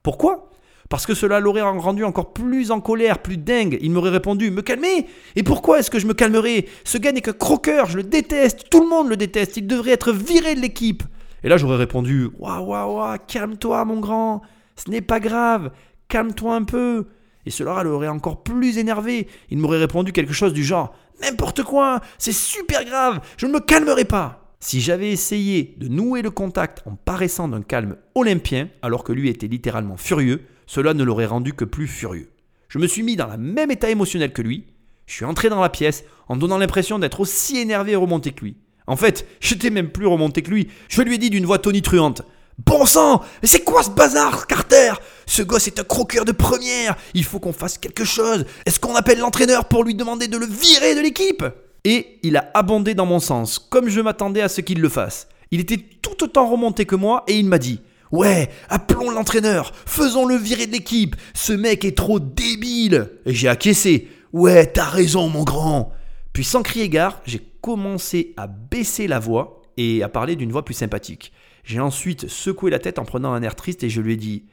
Speaker 2: Pourquoi? Parce que cela l'aurait rendu encore plus en colère, plus dingue. Il m'aurait répondu Me calmer Et pourquoi est-ce que je me calmerais? Ce gars n'est que croqueur, je le déteste, tout le monde le déteste, il devrait être viré de l'équipe. Et là j'aurais répondu Waouh, waouh, waouh, calme-toi mon grand, ce n'est pas grave, calme-toi un peu. Et cela l'aurait encore plus énervé. Il m'aurait répondu quelque chose du genre N'importe quoi, c'est super grave, je ne me calmerai pas. Si j'avais essayé de nouer le contact en paraissant d'un calme olympien, alors que lui était littéralement furieux, cela ne l'aurait rendu que plus furieux. Je me suis mis dans le même état émotionnel que lui, je suis entré dans la pièce en donnant l'impression d'être aussi énervé et remonté que lui. En fait, j'étais même plus remonté que lui, je lui ai dit d'une voix tonitruante Bon sang, mais c'est quoi ce bazar, Carter? Ce gosse est un croqueur de première. Il faut qu'on fasse quelque chose. Est-ce qu'on appelle l'entraîneur pour lui demander de le virer de l'équipe? Et il a abondé dans mon sens, comme je m'attendais à ce qu'il le fasse. Il était tout autant remonté que moi et il m'a dit Ouais, appelons l'entraîneur, faisons-le virer de l'équipe, ce mec est trop débile. Et j'ai acquiescé. Ouais, t'as raison, mon grand. Puis sans crier gare, j'ai commencé à baisser la voix et à parler d'une voix plus sympathique. J'ai ensuite secoué la tête en prenant un air triste et je lui ai dit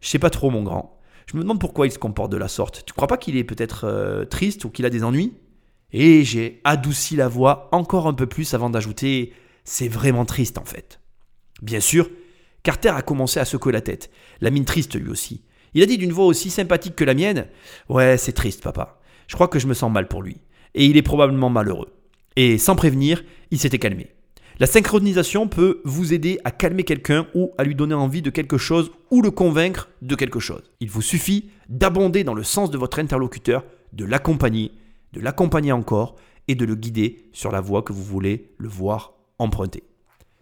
Speaker 2: Je sais pas trop, mon grand. Je me demande pourquoi il se comporte de la sorte. Tu crois pas qu'il est peut-être euh, triste ou qu'il a des ennuis? Et j'ai adouci la voix encore un peu plus avant d'ajouter C'est vraiment triste en fait. Bien sûr, Carter a commencé à secouer la tête, la mine triste lui aussi. Il a dit d'une voix aussi sympathique que la mienne Ouais, c'est triste, papa. Je crois que je me sens mal pour lui. Et il est probablement malheureux. Et sans prévenir, il s'était calmé. La synchronisation peut vous aider à calmer quelqu'un ou à lui donner envie de quelque chose ou le convaincre de quelque chose. Il vous suffit d'abonder dans le sens de votre interlocuteur, de l'accompagner, de l'accompagner encore et de le guider sur la voie que vous voulez le voir emprunter.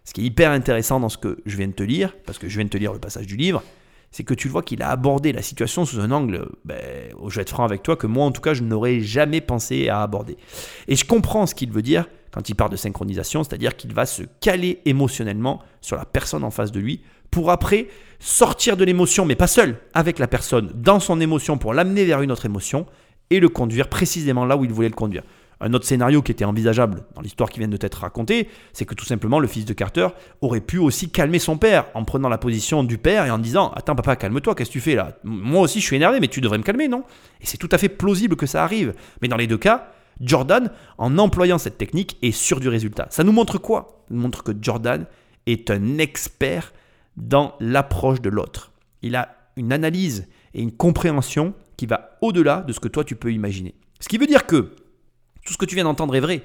Speaker 2: Ce qui est hyper intéressant dans ce que je viens de te lire, parce que je viens de te lire le passage du livre, c'est que tu vois qu'il a abordé la situation sous un angle, je vais être franc avec toi, que moi en tout cas je n'aurais jamais pensé à aborder. Et je comprends ce qu'il veut dire quand il parle de synchronisation, c'est-à-dire qu'il va se caler émotionnellement sur la personne en face de lui pour après sortir de l'émotion, mais pas seul, avec la personne dans son émotion pour l'amener vers une autre émotion et le conduire précisément là où il voulait le conduire. Un autre scénario qui était envisageable dans l'histoire qui vient de t'être racontée, c'est que tout simplement le fils de Carter aurait pu aussi calmer son père en prenant la position du père et en disant Attends, papa, calme-toi, qu'est-ce que tu fais là? Moi aussi je suis énervé, mais tu devrais me calmer, non? Et c'est tout à fait plausible que ça arrive. Mais dans les deux cas, Jordan, en employant cette technique, est sûr du résultat. Ça nous montre quoi? Ça nous montre que Jordan est un expert dans l'approche de l'autre. Il a une analyse et une compréhension qui va au-delà de ce que toi tu peux imaginer. Ce qui veut dire que tout ce que tu viens d'entendre est vrai.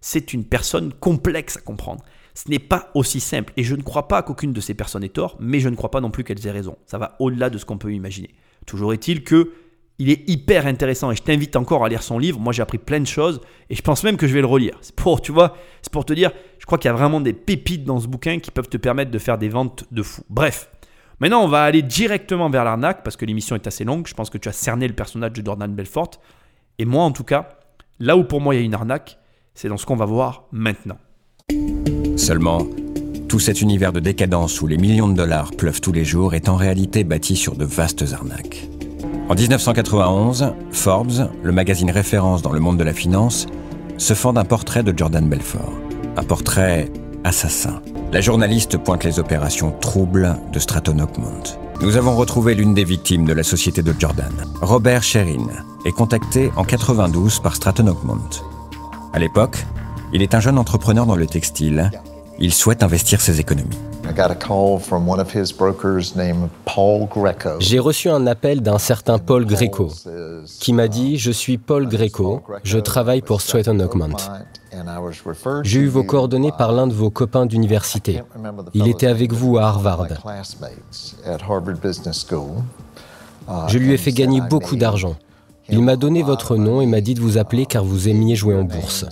Speaker 2: C'est une personne complexe à comprendre. Ce n'est pas aussi simple. Et je ne crois pas qu'aucune de ces personnes ait tort, mais je ne crois pas non plus qu'elles aient raison. Ça va au-delà de ce qu'on peut imaginer. Toujours est-il que il est hyper intéressant et je t'invite encore à lire son livre. Moi, j'ai appris plein de choses et je pense même que je vais le relire. C'est pour, tu vois, c'est pour te dire, je crois qu'il y a vraiment des pépites dans ce bouquin qui peuvent te permettre de faire des ventes de fou. Bref, maintenant, on va aller directement vers l'arnaque parce que l'émission est assez longue. Je pense que tu as cerné le personnage de Jordan Belfort. Et moi, en tout cas, Là où pour moi il y a une arnaque, c'est dans ce qu'on va voir maintenant.
Speaker 3: Seulement, tout cet univers de décadence où les millions de dollars pleuvent tous les jours est en réalité bâti sur de vastes arnaques. En 1991, Forbes, le magazine référence dans le monde de la finance, se fend d'un portrait de Jordan Belfort. Un portrait assassin. La journaliste pointe les opérations troubles de Stratton Oakmont. Nous avons retrouvé l'une des victimes de la société de Jordan, Robert Sherin, est contacté en 92 par Stratton Oakmont. À l'époque, il est un jeune entrepreneur dans le textile. Il souhaite investir ses économies.
Speaker 12: J'ai reçu un appel d'un certain Paul Greco qui m'a dit Je suis Paul Greco, je travaille pour Stratton Oakmont. J'ai eu vos coordonnées par l'un de vos copains d'université. Il était avec vous à Harvard. Je lui ai fait gagner beaucoup d'argent. Il m'a donné votre nom et m'a dit de vous appeler car vous aimiez jouer en bourse.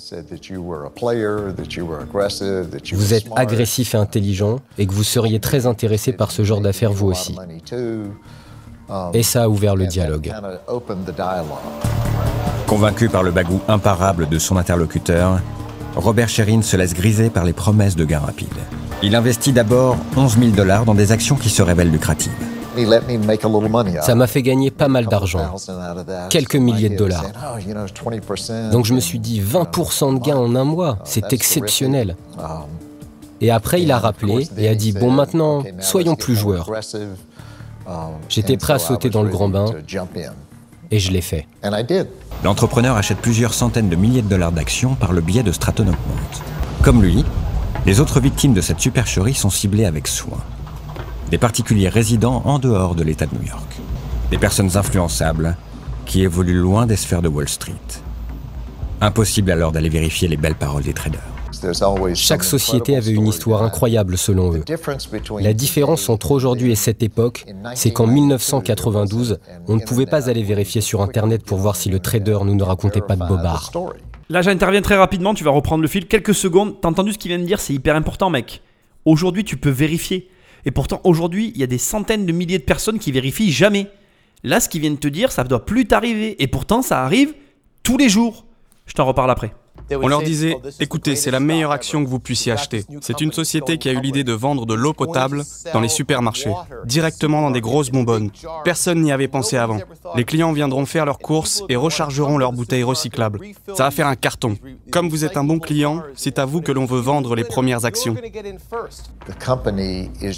Speaker 12: Vous êtes agressif et intelligent et que vous seriez très intéressé par ce genre d'affaires vous aussi. Et ça a ouvert le dialogue.
Speaker 3: Convaincu par le bagou imparable de son interlocuteur, Robert Sherin se laisse griser par les promesses de gains rapides. Il investit d'abord 11 000 dollars dans des actions qui se révèlent lucratives.
Speaker 12: Ça m'a fait gagner pas mal d'argent, quelques milliers de dollars. Oh, Donc je me suis dit 20% de gains en un mois, c'est exceptionnel. Um, et après, il a rappelé et a dit, bon maintenant, soyons plus joueurs. Um, J'étais prêt à sauter dans le grand bain et je l'ai fait.
Speaker 3: L'entrepreneur achète plusieurs centaines de milliers de dollars d'actions par le biais de Stratton Oakmont. Comme lui, les autres victimes de cette supercherie sont ciblées avec soin des particuliers résidant en dehors de l'État de New York, des personnes influençables qui évoluent loin des sphères de Wall Street. Impossible alors d'aller vérifier les belles paroles des traders.
Speaker 12: Chaque société avait une histoire incroyable selon eux. La différence entre aujourd'hui et cette époque, c'est qu'en 1992, on ne pouvait pas aller vérifier sur Internet pour voir si le trader nous ne racontait pas de bobards.
Speaker 2: Là, j'interviens très rapidement, tu vas reprendre le fil. Quelques secondes, t'as entendu ce qu'il vient de dire, c'est hyper important, mec. Aujourd'hui, tu peux vérifier. Et pourtant, aujourd'hui, il y a des centaines de milliers de personnes qui vérifient jamais. Là, ce qu'ils viennent te dire, ça ne doit plus t'arriver. Et pourtant, ça arrive tous les jours. Je t'en reparle après.
Speaker 9: On leur disait, écoutez, c'est la meilleure action que vous puissiez acheter. C'est une société qui a eu l'idée de vendre de l'eau potable dans les supermarchés, directement dans des grosses bonbonnes. Personne n'y avait pensé avant. Les clients viendront faire leurs courses et rechargeront leurs bouteilles recyclables. Ça va faire un carton. Comme vous êtes un bon client, c'est à vous que l'on veut vendre les premières actions.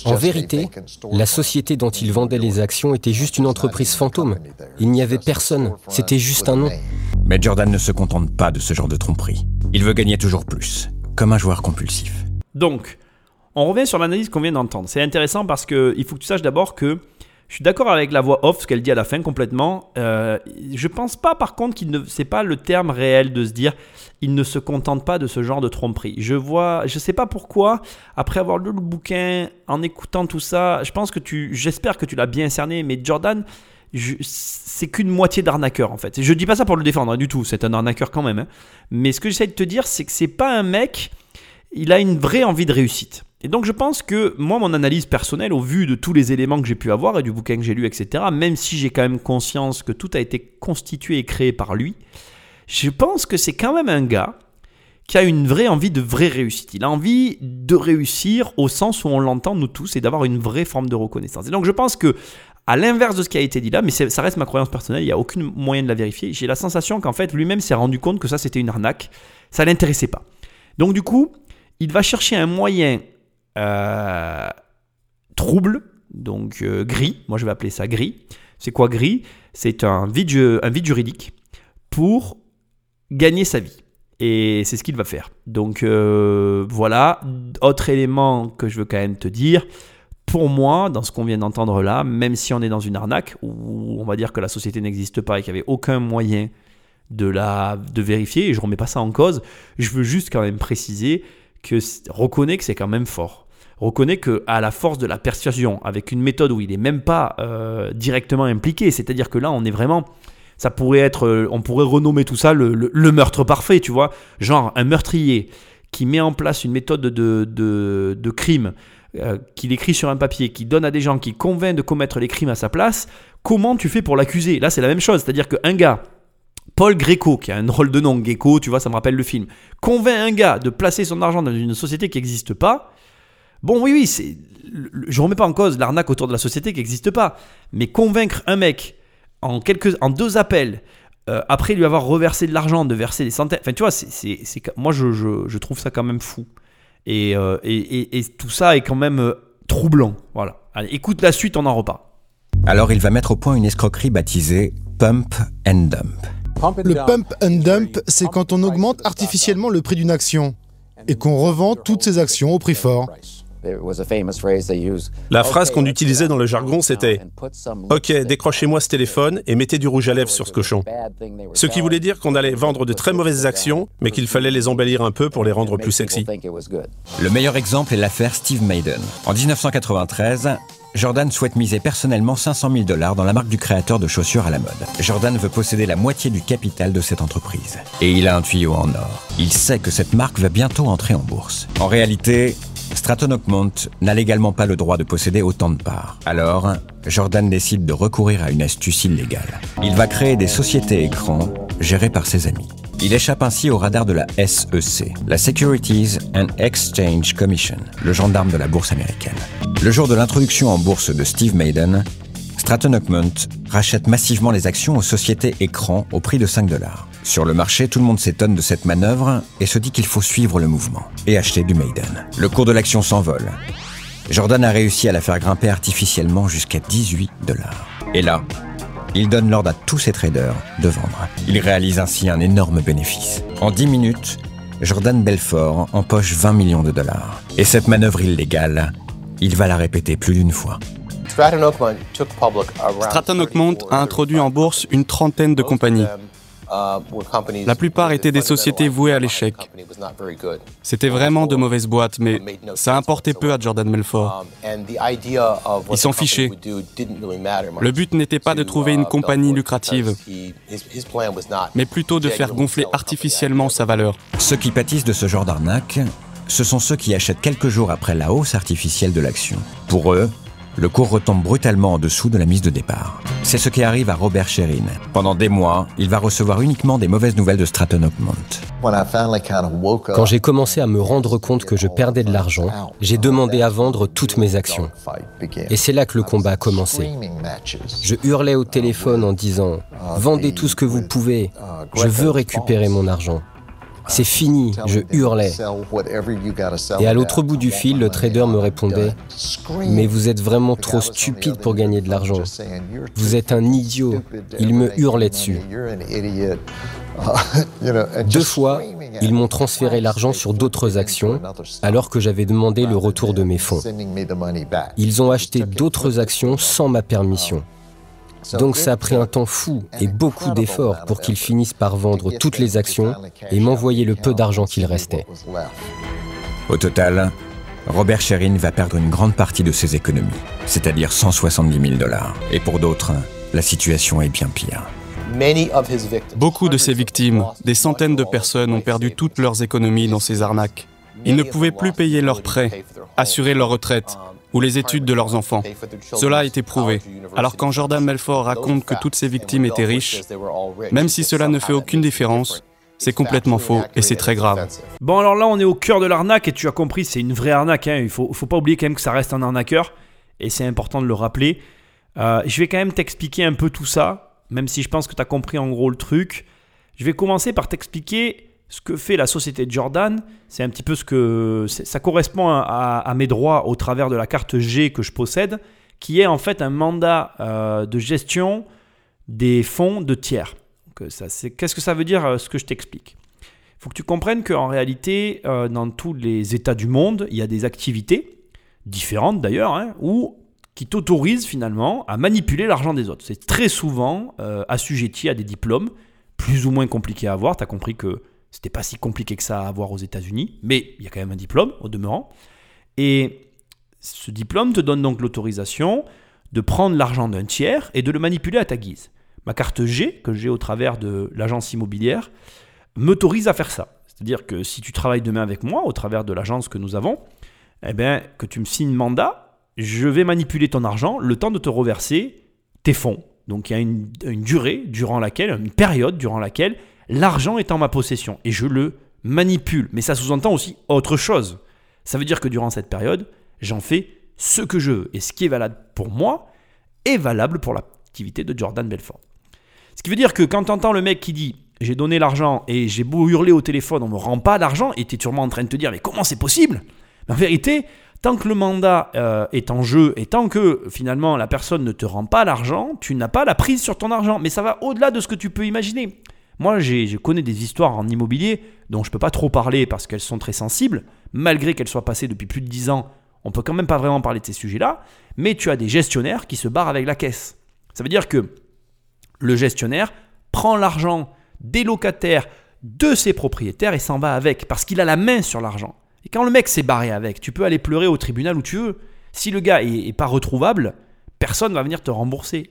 Speaker 12: En vérité, la société dont ils vendaient les actions était juste une entreprise fantôme. Il n'y avait personne, c'était juste un nom.
Speaker 3: Mais Jordan ne se contente pas de ce genre de tromperie. Il veut gagner toujours plus, comme un joueur compulsif.
Speaker 2: Donc, on revient sur l'analyse qu'on vient d'entendre. C'est intéressant parce qu'il faut que tu saches d'abord que je suis d'accord avec la voix off, ce qu'elle dit à la fin complètement. Euh, je pense pas par contre qu'il ne, c'est pas le terme réel de se dire, il ne se contente pas de ce genre de tromperie. Je vois, je sais pas pourquoi. Après avoir lu le bouquin, en écoutant tout ça, je pense que tu, j'espère que tu l'as bien cerné. Mais Jordan, c'est qu'une moitié d'arnaqueur en fait. Je dis pas ça pour le défendre hein, du tout, c'est un arnaqueur quand même. Hein. Mais ce que j'essaie de te dire, c'est que c'est pas un mec, il a une vraie envie de réussite. Et donc je pense que moi, mon analyse personnelle, au vu de tous les éléments que j'ai pu avoir et du bouquin que j'ai lu, etc., même si j'ai quand même conscience que tout a été constitué et créé par lui, je pense que c'est quand même un gars qui a une vraie envie de vraie réussite. Il a envie de réussir au sens où on l'entend nous tous et d'avoir une vraie forme de reconnaissance. Et donc je pense que à l'inverse de ce qui a été dit là, mais ça reste ma croyance personnelle, il n'y a aucun moyen de la vérifier. J'ai la sensation qu'en fait, lui-même s'est rendu compte que ça, c'était une arnaque. Ça ne l'intéressait pas. Donc, du coup, il va chercher un moyen euh, trouble, donc euh, gris. Moi, je vais appeler ça gris. C'est quoi gris? C'est un vide, un vide juridique pour gagner sa vie. Et c'est ce qu'il va faire. Donc, euh, voilà. Autre élément que je veux quand même te dire pour moi, dans ce qu'on vient d'entendre là, même si on est dans une arnaque, où on va dire que la société n'existe pas et qu'il n'y avait aucun moyen de, la, de vérifier, et je ne remets pas ça en cause, je veux juste quand même préciser que reconnaît que c'est quand même fort. Reconnaît que à la force de la persuasion, avec une méthode où il n'est même pas euh, directement impliqué, c'est-à-dire que là on est vraiment, ça pourrait être, euh, on pourrait renommer tout ça le, meurtre parfait, tu vois, genre un meurtrier qui met en place une méthode de, de, de crime euh, qu'il écrit sur un papier, qu'il donne à des gens, qui convainc de commettre les crimes à sa place, comment tu fais pour l'accuser? Là, c'est la même chose. C'est-à-dire qu'un gars, Paul Greco, qui a un rôle de nom, Gecko, tu vois, ça me rappelle le film, convainc un gars de placer son argent dans une société qui n'existe pas. Bon, oui, oui, c'est, je ne remets pas en cause l'arnaque autour de la société qui n'existe pas. Mais convaincre un mec en, quelques, en deux appels, euh, après lui avoir reversé de l'argent, de verser des centaines. Enfin, tu vois, c'est, moi, je, je, trouve ça quand même fou. Euh, et, et, tout ça est quand même euh, troublant. Voilà. Allez, écoute la suite, on en reparle.
Speaker 3: Alors il va mettre au point une escroquerie baptisée Pump and Dump.
Speaker 1: Le pump and dump, c'est quand on augmente artificiellement le prix d'une action et qu'on revend toutes ces actions au prix fort.
Speaker 4: La phrase qu'on utilisait dans le jargon, c'était Ok, décrochez-moi ce téléphone et mettez du rouge à lèvres sur ce cochon. Ce qui voulait dire qu'on allait vendre de très mauvaises actions, mais qu'il fallait les embellir un peu pour les rendre plus sexy.
Speaker 3: Le meilleur exemple est l'affaire Steve Maiden. En 1993, Jordan souhaite miser personnellement 500 000 dollars dans la marque du créateur de chaussures à la mode. Jordan veut posséder la moitié du capital de cette entreprise. Et il a un tuyau en or. Il sait que cette marque va bientôt entrer en bourse. En réalité, Stratton Oakmont n'a légalement pas le droit de posséder autant de parts. Alors, Jordan décide de recourir à une astuce illégale. Il va créer des sociétés écrans gérées par ses amis. Il échappe ainsi au radar de la SEC, la Securities and Exchange Commission, le gendarme de la bourse américaine. Le jour de l'introduction en bourse de Steve Maiden, Stratton Oakmont rachète massivement les actions aux sociétés écrans au prix de 5 dollars. Sur le marché, tout le monde s'étonne de cette manœuvre et se dit qu'il faut suivre le mouvement et acheter du Maiden. Le cours de l'action s'envole. Jordan a réussi à la faire grimper artificiellement jusqu'à 18 dollars. Et là, il donne l'ordre à tous ses traders de vendre. Il réalise ainsi un énorme bénéfice. En 10 minutes, Jordan Belfort empoche 20 millions de dollars. Et cette manœuvre illégale, il va la répéter plus d'une fois.
Speaker 9: Stratton Oakmont a introduit en bourse une trentaine de compagnies. La plupart étaient des sociétés vouées à l'échec. C'était vraiment de mauvaises boîtes, mais ça importait peu à Jordan Belfort. Il s'en fichait. Le but n'était pas de trouver une compagnie lucrative, mais plutôt de faire gonfler artificiellement sa valeur.
Speaker 3: Ceux qui pâtissent de ce genre d'arnaque ce sont ceux qui achètent quelques jours après la hausse artificielle de l'action. Pour eux, le cours retombe brutalement en dessous de la mise de départ. C'est ce qui arrive à Robert Sherin. Pendant des mois, il va recevoir uniquement des mauvaises nouvelles de Stratton Oakmont.
Speaker 12: Quand j'ai commencé à me rendre compte que je perdais de l'argent, j'ai demandé à vendre toutes mes actions. Et c'est là que le combat a commencé. Je hurlais au téléphone en disant ⁇ Vendez tout ce que vous pouvez, je veux récupérer mon argent ⁇ c'est fini, je hurlais. Et à l'autre bout du fil, le trader me répondait Mais vous êtes vraiment trop stupide pour gagner de l'argent. Vous êtes un idiot. Il me hurlait dessus. Deux fois, ils m'ont transféré l'argent sur d'autres actions alors que j'avais demandé le retour de mes fonds. Ils ont acheté d'autres actions sans ma permission. Donc ça a pris un temps fou et beaucoup d'efforts pour qu'ils finissent par vendre toutes les actions et m'envoyer le peu d'argent qu'il restait.
Speaker 3: Au total, Robert Sherin va perdre une grande partie de ses économies, c'est-à-dire 170 000 dollars. Et pour d'autres, la situation est bien pire.
Speaker 9: Beaucoup de ses victimes, des centaines de personnes ont perdu toutes leurs économies dans ces arnaques. Ils ne pouvaient plus payer leurs prêts, assurer leur retraite, ou les études de leurs enfants. Cela a été prouvé. Alors quand Jordan Melfort raconte que toutes ses victimes étaient riches, même si cela ne fait aucune différence, c'est complètement faux et c'est très grave.
Speaker 2: Bon alors là on est au cœur de l'arnaque et tu as compris c'est une vraie arnaque. Hein. Il faut, faut pas oublier quand même que ça reste un arnaqueur et c'est important de le rappeler. Euh, je vais quand même t'expliquer un peu tout ça, même si je pense que tu as compris en gros le truc. Je vais commencer par t'expliquer ce que fait la société Jordan, c'est un petit peu ce que ça correspond à, mes droits au travers de la carte G que je possède, qui est en fait un mandat euh, de gestion des fonds de tiers. Qu'est-ce que ça veut dire euh, ce que je t'explique? Il faut que tu comprennes qu'en réalité, euh, dans tous les États du monde, il y a des activités différentes d'ailleurs, hein, qui t'autorisent finalement à manipuler l'argent des autres. C'est très souvent assujetti à des diplômes plus ou moins compliqués à avoir. Tu as compris que c'était pas si compliqué que ça à avoir aux États-Unis, mais il y a quand même un diplôme au demeurant. Et ce diplôme te donne donc l'autorisation de prendre l'argent d'un tiers et de le manipuler à ta guise. Ma carte G, que j'ai au travers de l'agence immobilière, m'autorise à faire ça. C'est-à-dire que si tu travailles demain avec moi, au travers de l'agence que nous avons, eh bien, que tu me signes mandat, je vais manipuler ton argent le temps de te reverser tes fonds. Donc il y a une, durée durant laquelle, une période durant laquelle l'argent est en ma possession et je le manipule. Mais ça sous-entend aussi autre chose. Ça veut dire que durant cette période, j'en fais ce que je veux. Et ce qui est valable pour moi est valable pour l'activité de Jordan Belfort. Ce qui veut dire que quand tu entends le mec qui dit j'ai donné l'argent et j'ai beau hurler au téléphone, on me rend pas l'argent, et tu es sûrement en train de te dire mais comment c'est possible? En vérité, tant que le mandat euh, est en jeu et tant que finalement la personne ne te rend pas l'argent, tu n'as pas la prise sur ton argent. Mais ça va au-delà de ce que tu peux imaginer. Moi, je connais des histoires en immobilier dont je ne peux pas trop parler parce qu'elles sont très sensibles, malgré qu'elles soient passées depuis plus de 10 ans. On peut quand même pas vraiment parler de ces sujets-là, mais tu as des gestionnaires qui se barrent avec la caisse. Ça veut dire que le gestionnaire prend l'argent des locataires de ses propriétaires et s'en va avec, parce qu'il a la main sur l'argent. Et quand le mec s'est barré avec, tu peux aller pleurer au tribunal où tu veux. Si le gars est, pas retrouvable, personne va venir te rembourser.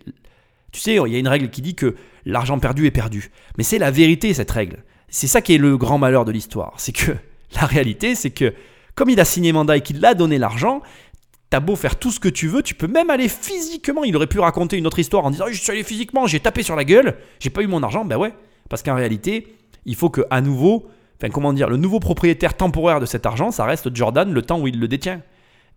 Speaker 2: Tu sais, il y a une règle qui dit que l'argent perdu est perdu. Mais c'est la vérité, cette règle. C'est ça qui est le grand malheur de l'histoire. C'est que la réalité, c'est que comme il a signé mandat et qu'il a donné l'argent, t'as beau faire tout ce que tu veux, tu peux même aller physiquement. Il aurait pu raconter une autre histoire en disant Je suis allé physiquement, j'ai tapé sur la gueule, j'ai pas eu mon argent. Ben ouais, parce qu'en réalité, il faut que à nouveau, enfin comment dire, le nouveau propriétaire temporaire de cet argent, ça reste Jordan le temps où il le détient.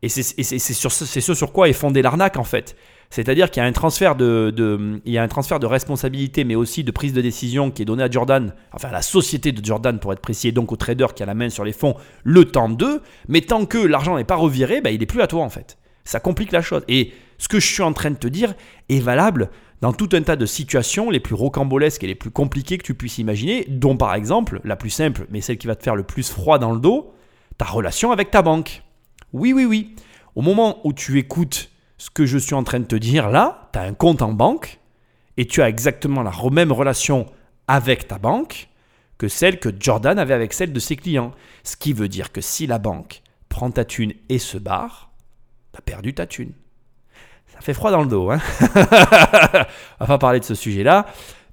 Speaker 2: Et c'est ce sur quoi est fondée l'arnaque en fait. C'est-à-dire qu'il y a un transfert de, y a un transfert de responsabilité, mais aussi de prise de décision qui est donné à Jordan, enfin à la société de Jordan pour être précis, donc au trader qui a la main sur les fonds, le temps d'eux. Mais tant que l'argent n'est pas reviré, ben, il n'est plus à toi en fait. Ça complique la chose. Et ce que je suis en train de te dire est valable dans tout un tas de situations les plus rocambolesques et les plus compliquées que tu puisses imaginer, dont par exemple, la plus simple, mais celle qui va te faire le plus froid dans le dos, ta relation avec ta banque. Oui, oui, oui. Au moment où tu écoutes ce que je suis en train de te dire là, tu as un compte en banque et tu as exactement la même relation avec ta banque que celle que Jordan avait avec celle de ses clients. Ce qui veut dire que si la banque prend ta thune et se barre, tu as perdu ta thune. Fait froid dans le dos. Hein On va pas parler de ce sujet-là.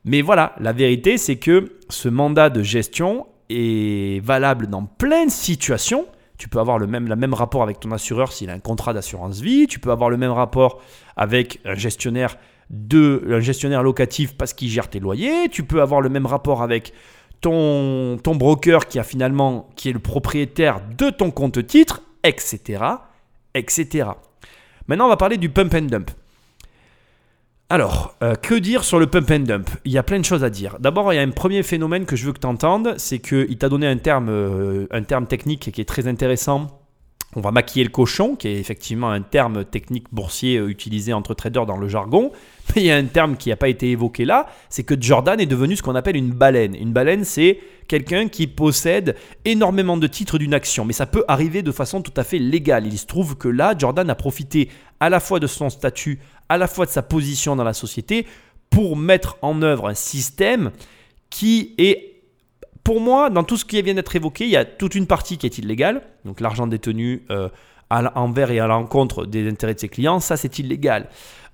Speaker 2: Mais voilà, la vérité, c'est que ce mandat de gestion est valable dans plein de situations Tu peux avoir le même, rapport avec ton assureur s'il a un contrat d'assurance vie. Tu peux avoir le même rapport avec un gestionnaire, de, gestionnaire locatif parce qu'il gère tes loyers. Tu peux avoir le même rapport avec ton, ton broker qui, a finalement, qui est le propriétaire de ton compte titre, etc. etc. Maintenant, on va parler du pump and dump. Alors, euh, que dire sur le pump and dump? Il y a plein de choses à dire. D'abord, il y a un premier phénomène que je veux que tu entendes, c'est qu'il t'a donné euh, un terme technique qui est très intéressant. On va maquiller le cochon, qui est effectivement un terme technique boursier euh, utilisé entre traders dans le jargon. Mais il y a un terme qui n'a pas été évoqué là, c'est que Jordan est devenu ce qu'on appelle une baleine. Une baleine, c'est quelqu'un qui possède énormément de titres d'une action, mais ça peut arriver de façon tout à fait légale. Il se trouve que là, Jordan a profité à la fois de son statut, à la fois de sa position dans la société, pour mettre en œuvre un système qui est pour moi, dans tout ce qui vient d'être évoqué, il y a toute une partie qui est illégale, donc l'argent détenu euh, envers et à l'encontre des intérêts de ses clients, ça c'est illégal.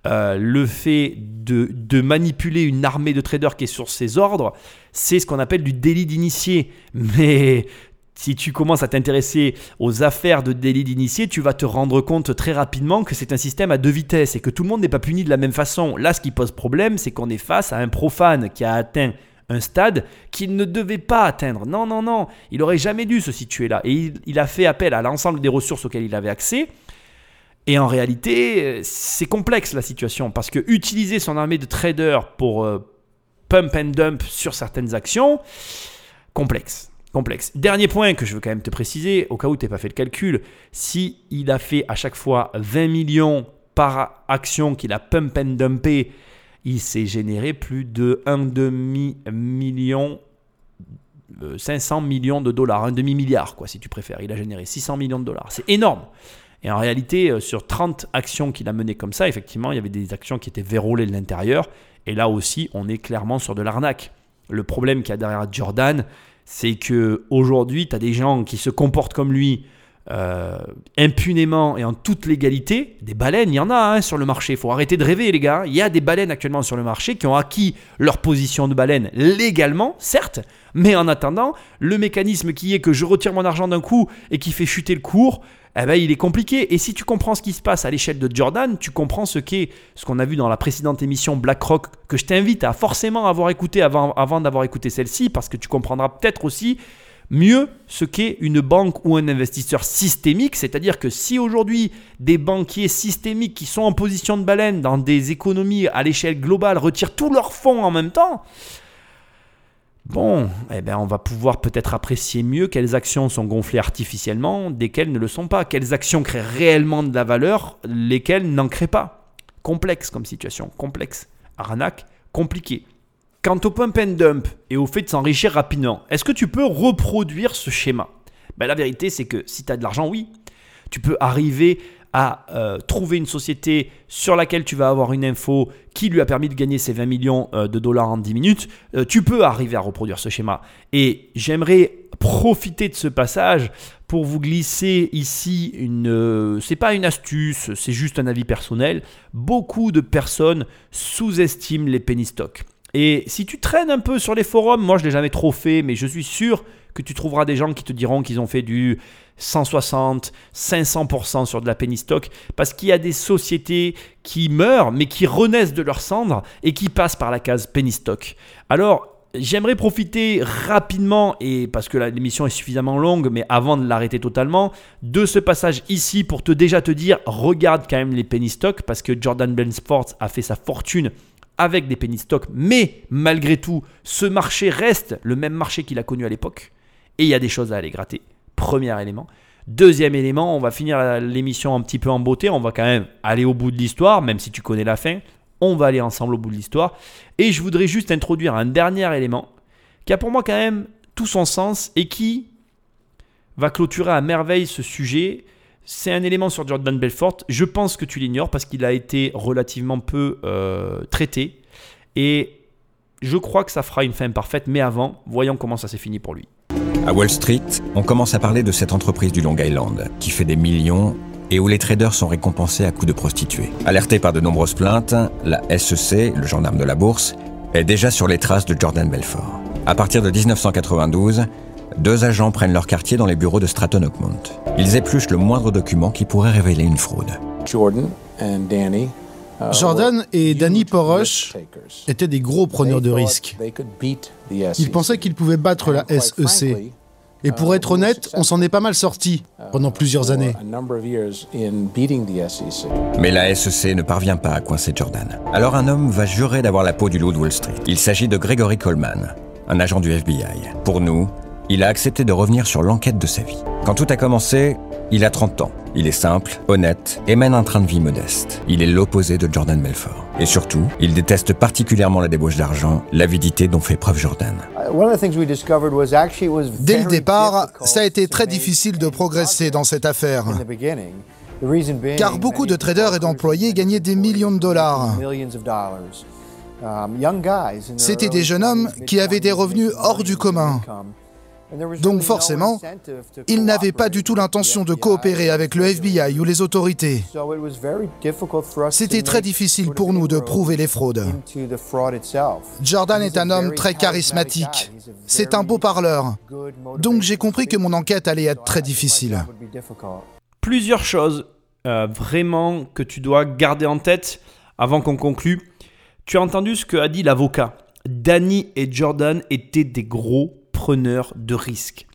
Speaker 2: Euh, le fait de, manipuler une armée de traders qui est sur ses ordres, c'est ce qu'on appelle du délit d'initié. Mais si tu commences à t'intéresser aux affaires de délit d'initié, tu vas te rendre compte très rapidement que c'est un système à deux vitesses et que tout le monde n'est pas puni de la même façon. Là, ce qui pose problème, c'est qu'on est face à un profane qui a atteint un stade qu'il ne devait pas atteindre. Non, non, non, il aurait jamais dû se situer là. Et il a fait appel à l'ensemble des ressources auxquelles il avait accès et en réalité, c'est complexe la situation parce que utiliser son armée de traders pour euh, pump and dump sur certaines actions, complexe. Complexe. Dernier point que je veux quand même te préciser, au cas où tu n'as pas fait le calcul, si il a fait à chaque fois 20 millions par action qu'il a pump and dumpé, il s'est généré plus de 1,5 million 500 euh, millions de dollars, un demi-milliard, quoi, si tu préfères. Il a généré 600 millions de dollars. C'est énorme. Et en réalité, euh, sur 30 actions qu'il a menées comme ça, effectivement, il y avait des actions qui étaient verrouillées de l'intérieur. Et là aussi, on est clairement sur de l'arnaque. Le problème qu'il y a derrière Jordan, c'est que aujourd'hui, tu as des gens qui se comportent comme lui euh, impunément et en toute légalité. Des baleines, il y en a hein, sur le marché. Il faut arrêter de rêver, les gars. Il y a des baleines actuellement sur le marché qui ont acquis leur position de baleine légalement, certes, mais en attendant, le mécanisme qui est que je retire mon argent d'un coup et qui fait chuter le cours, eh ben, il est compliqué. Et si tu comprends ce qui se passe à l'échelle de Jordan, tu comprends ce qu'est ce qu'on a vu dans la précédente émission BlackRock, que je t'invite à forcément avoir écouté avant, avant d'avoir écouté celle-ci, parce que tu comprendras peut-être aussi mieux ce qu'est une banque ou un investisseur systémique. C'est-à-dire que si aujourd'hui des banquiers systémiques qui sont en position de baleine dans des économies à l'échelle globale retirent tous leurs fonds en même temps, Bon, eh ben on va pouvoir peut-être apprécier mieux quelles actions sont gonflées artificiellement, desquelles ne le sont pas, quelles actions créent réellement de la valeur, lesquelles n'en créent pas. Complexe comme situation, complexe. Arnaque, compliqué. Quant au pump and dump et au fait de s'enrichir rapidement, est-ce que tu peux reproduire ce schéma? Ben, La vérité, c'est que si tu as de l'argent, oui. Tu peux arriver à euh, trouver une société sur laquelle tu vas avoir une info qui lui a permis de gagner ses 20 millions euh, de dollars en 10 minutes, euh, tu peux arriver à reproduire ce schéma. Et j'aimerais profiter de ce passage pour vous glisser ici une c'est pas une astuce, c'est juste un avis personnel. Beaucoup de personnes sous-estiment les penny stocks. Et si tu traînes un peu sur les forums, moi je l'ai jamais trop fait, mais je suis sûr que tu trouveras des gens qui te diront qu'ils ont fait du 160, 500% sur de la penny stock, parce qu'il y a des sociétés qui meurent, mais qui renaissent de leurs cendres et qui passent par la case penny stock. Alors, J'aimerais profiter rapidement, et parce que l'émission est suffisamment longue, mais avant de l'arrêter totalement, de ce passage ici pour te déjà te dire, regarde quand même les penny stock, parce que Jordan Belfort a fait sa fortune avec des penny stock, mais malgré tout, ce marché reste le même marché qu'il a connu à l'époque, et il y a des choses à aller gratter. Premier élément. Deuxième élément, on va finir l'émission un petit peu en beauté. On va quand même aller au bout de l'histoire, même si tu connais la fin. On va aller ensemble au bout de l'histoire. Et je voudrais juste introduire un dernier élément qui a pour moi quand même tout son sens et qui va clôturer à merveille ce sujet. C'est un élément sur Jordan Belfort. Je pense que tu l'ignores parce qu'il a été relativement peu euh, traité. Et je crois que ça fera une fin parfaite. Mais avant, voyons comment ça s'est fini pour lui.
Speaker 3: À Wall Street, on commence à parler de cette entreprise du Long Island, qui fait des millions et où les traders sont récompensés à coups de prostituées. Alerté par de nombreuses plaintes, la SEC, le gendarme de la bourse, est déjà sur les traces de Jordan Belfort. À partir de 1992, deux agents prennent leur quartier dans les bureaux de Stratton Oakmont. Ils épluchent le moindre document qui pourrait révéler une fraude.
Speaker 1: Jordan et Danny Poroch étaient des gros preneurs de risques. Ils pensaient qu'ils pouvaient battre la SEC. Et pour être honnête, on s'en est pas mal sorti pendant plusieurs années.
Speaker 3: Mais la SEC ne parvient pas à coincer Jordan. Alors un homme va jurer d'avoir la peau du loup de Wall Street. Il s'agit de Gregory Coleman, un agent du FBI. Pour nous, il a accepté de revenir sur l'enquête de sa vie. Quand tout a commencé, il a 30 ans. Il est simple, honnête et mène un train de vie modeste. Il est l'opposé de Jordan Belfort. Et surtout, il déteste particulièrement la débauche d'argent, l'avidité dont fait preuve Jordan.
Speaker 13: Dès le départ, ça a été très difficile de progresser dans cette affaire. Car beaucoup de traders et d'employés gagnaient des millions de dollars. C'était des jeunes hommes qui avaient des revenus hors du commun. Donc forcément, ils n'avaient pas du tout l'intention de coopérer avec le FBI ou les autorités. C'était très difficile pour nous de prouver les fraudes. Jordan est un homme très charismatique. C'est un beau parleur. Donc j'ai compris que mon enquête allait être très difficile.
Speaker 2: Plusieurs choses euh, vraiment que tu dois garder en tête avant qu'on conclue. Tu as entendu ce que a dit l'avocat. Danny et Jordan étaient des gros preneur de risques.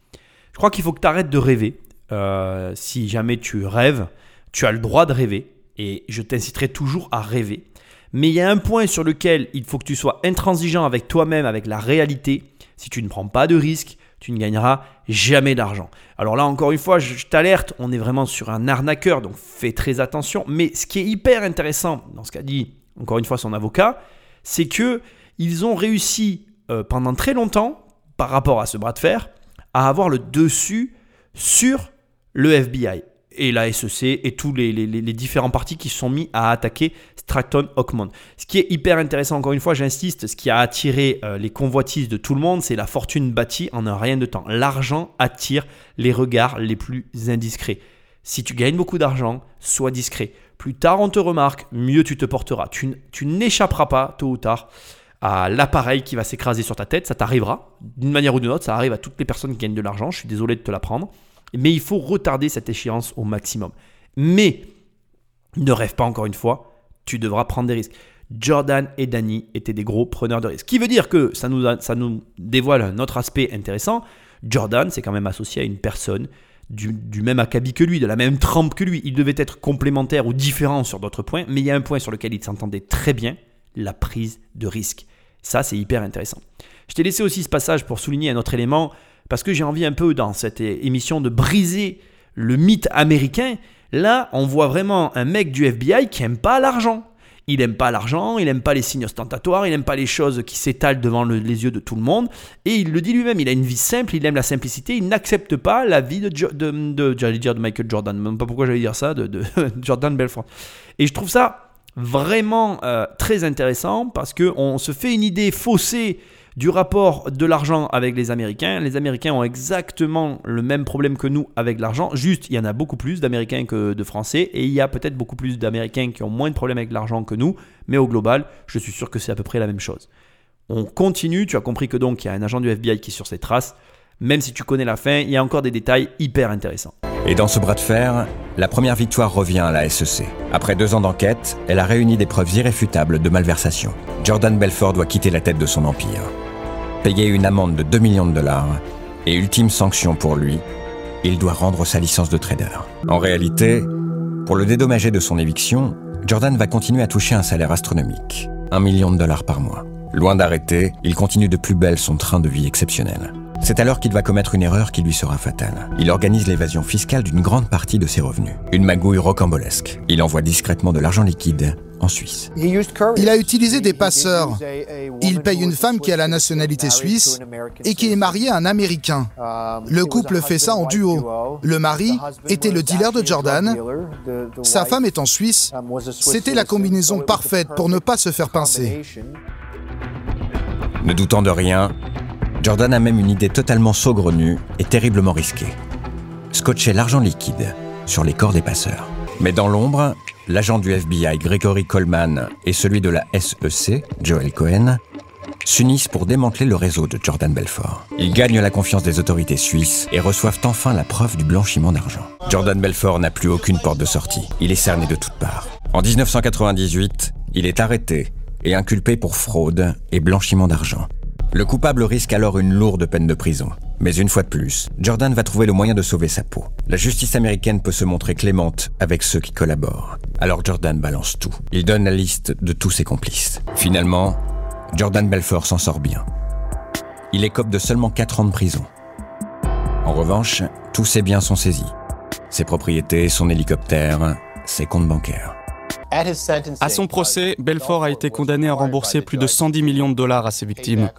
Speaker 2: Je crois qu'il faut que tu arrêtes de rêver. Euh, si jamais tu rêves, tu as le droit de rêver et je t'inciterai toujours à rêver. Mais il y a un point sur lequel il faut que tu sois intransigeant avec toi-même, avec la réalité. Si tu ne prends pas de risques, tu ne gagneras jamais d'argent. Alors là, encore une fois, je t'alerte, on est vraiment sur un arnaqueur, donc fais très attention. Mais ce qui est hyper intéressant dans ce qu'a dit, encore une fois, son avocat, c'est que ils ont réussi euh, pendant très longtemps par rapport à ce bras de fer, à avoir le dessus sur le FBI et la SEC et tous les, différents partis qui sont mis à attaquer Stratton Oakmont. Ce qui est hyper intéressant, encore une fois, j'insiste, ce qui a attiré euh, les convoitises de tout le monde, c'est la fortune bâtie en un rien de temps. L'argent attire les regards les plus indiscrets. Si tu gagnes beaucoup d'argent, sois discret. Plus tard on te remarque, mieux tu te porteras. tu n'échapperas pas, tôt ou tard, à l'appareil qui va s'écraser sur ta tête. Ça t'arrivera d'une manière ou d'une autre. Ça arrive à toutes les personnes qui gagnent de l'argent. Je suis désolé de te l'apprendre. Mais il faut retarder cette échéance au maximum. Mais ne rêve pas encore une fois. Tu devras prendre des risques. Jordan et Danny étaient des gros preneurs de risques. Qui veut dire que ça nous, ça nous dévoile un autre aspect intéressant. Jordan, c'est quand même associé à une personne du, du, même acabit que lui, de la même trempe que lui. Il devait être complémentaire ou différent sur d'autres points, mais il y a un point sur lequel il s'entendait très bien, la prise de risque. Ça, c'est hyper intéressant. Je t'ai laissé aussi ce passage pour souligner un autre élément, parce que j'ai envie un peu dans cette émission de briser le mythe américain. Là, on voit vraiment un mec du FBI qui aime pas l'argent. Il aime pas l'argent, il aime pas les signes ostentatoires, il aime pas les choses qui s'étalent devant les yeux de tout le monde. Et il le dit lui-même, il a une vie simple, il aime la simplicité, il n'accepte pas la vie de, de, j'allais dire de Michael Jordan, même pas pourquoi j'allais dire ça, de, de Jordan Belfort. Et je trouve ça vraiment euh, très intéressant parce qu'on se fait une idée faussée du rapport de l'argent avec les Américains. Les Américains ont exactement le même problème que nous avec l'argent, juste il y en a beaucoup plus d'Américains que de Français et il y a peut-être beaucoup plus d'Américains qui ont moins de problèmes avec l'argent que nous, mais au global, je suis sûr que c'est à peu près la même chose. On continue, tu as compris que donc il y a un agent du FBI qui est sur ses traces. Même si tu connais la fin, il y a encore des détails hyper intéressants.
Speaker 3: Et dans ce bras de fer, la première victoire revient à la SEC. Après deux ans d'enquête, elle a réuni des preuves irréfutables de malversation. Jordan Belfort doit quitter la tête de son empire. Payer une amende de 2 millions de dollars et ultime sanction pour lui, il doit rendre sa licence de trader. En réalité, pour le dédommager de son éviction, Jordan va continuer à toucher un salaire astronomique, 1 million de dollars par mois. Loin d'arrêter, il continue de plus belle son train de vie exceptionnel. C'est alors qu'il va commettre une erreur qui lui sera fatale. Il organise l'évasion fiscale d'une grande partie de ses revenus. Une magouille rocambolesque. Il envoie discrètement de l'argent liquide en Suisse.
Speaker 13: Il a utilisé des passeurs. Il paye une femme qui a la nationalité suisse et qui est mariée à un Américain. Le couple fait ça en duo. Le mari était le dealer de Jordan. Sa femme est en Suisse. C'était la combinaison parfaite pour ne pas se faire pincer.
Speaker 3: Ne doutant de rien, Jordan a même une idée totalement saugrenue et terriblement risquée. Scotcher l'argent liquide sur les corps des passeurs. Mais dans l'ombre, l'agent du FBI Gregory Coleman et celui de la SEC, Joel Cohen, s'unissent pour démanteler le réseau de Jordan Belfort. Ils gagnent la confiance des autorités suisses et reçoivent enfin la preuve du blanchiment d'argent. Jordan Belfort n'a plus aucune porte de sortie. Il est cerné de toutes parts. En 1998, il est arrêté et inculpé pour fraude et blanchiment d'argent. Le coupable risque alors une lourde peine de prison. Mais une fois de plus, Jordan va trouver le moyen de sauver sa peau. La justice américaine peut se montrer clémente avec ceux qui collaborent. Alors Jordan balance tout. Il donne la liste de tous ses complices. Finalement, Jordan Belfort s'en sort bien. Il écope de seulement 4 ans de prison. En revanche, tous ses biens sont saisis. Ses propriétés, son hélicoptère, ses comptes bancaires.
Speaker 9: À son procès, Belfort a été condamné à rembourser plus de 110 millions de dollars à ses victimes.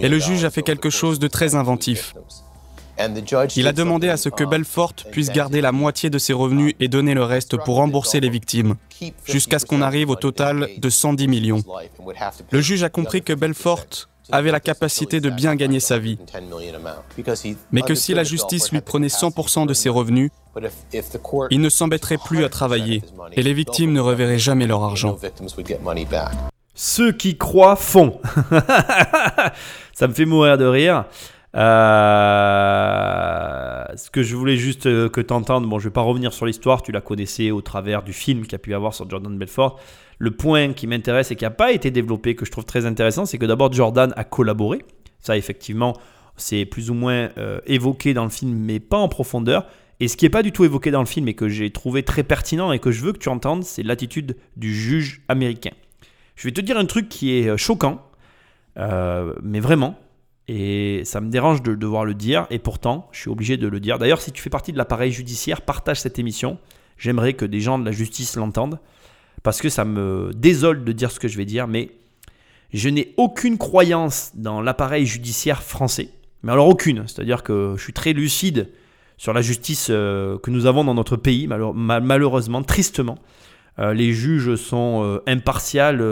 Speaker 9: Et le juge a fait quelque chose de très inventif. Il a demandé à ce que Belfort puisse garder la moitié de ses revenus et donner le reste pour rembourser les victimes, jusqu'à ce qu'on arrive au total de 110 millions. Le juge a compris que Belfort avait la capacité de bien gagner sa vie, mais que si la justice lui prenait 100% de ses revenus, il ne s'embêterait plus à travailler et les victimes ne reverraient jamais leur argent.
Speaker 2: Ceux qui croient font. Ça me fait mourir de rire. Euh, ce que je voulais juste euh, que tu entendes, bon, je vais pas revenir sur l'histoire, tu la connaissais au travers du film qu'il y a pu avoir sur Jordan Belfort. Le point qui m'intéresse et qui n'a pas été développé, que je trouve très intéressant, c'est que d'abord Jordan a collaboré. Ça, effectivement, c'est plus ou moins euh, évoqué dans le film, mais pas en profondeur. Et ce qui n'est pas du tout évoqué dans le film et que j'ai trouvé très pertinent et que je veux que tu entendes, c'est l'attitude du juge américain. Je vais te dire un truc qui est choquant, mais vraiment, et ça me dérange de devoir le dire, et pourtant, je suis obligé de le dire. D'ailleurs, si tu fais partie de l'appareil judiciaire, partage cette émission. J'aimerais que des gens de la justice l'entendent parce que ça me désole de dire ce que je vais dire, mais je n'ai aucune croyance dans l'appareil judiciaire français. Mais alors aucune, c'est-à-dire que je suis très lucide sur la justice euh, que nous avons dans notre pays, malheureusement, tristement. Euh, les juges sont euh, impartials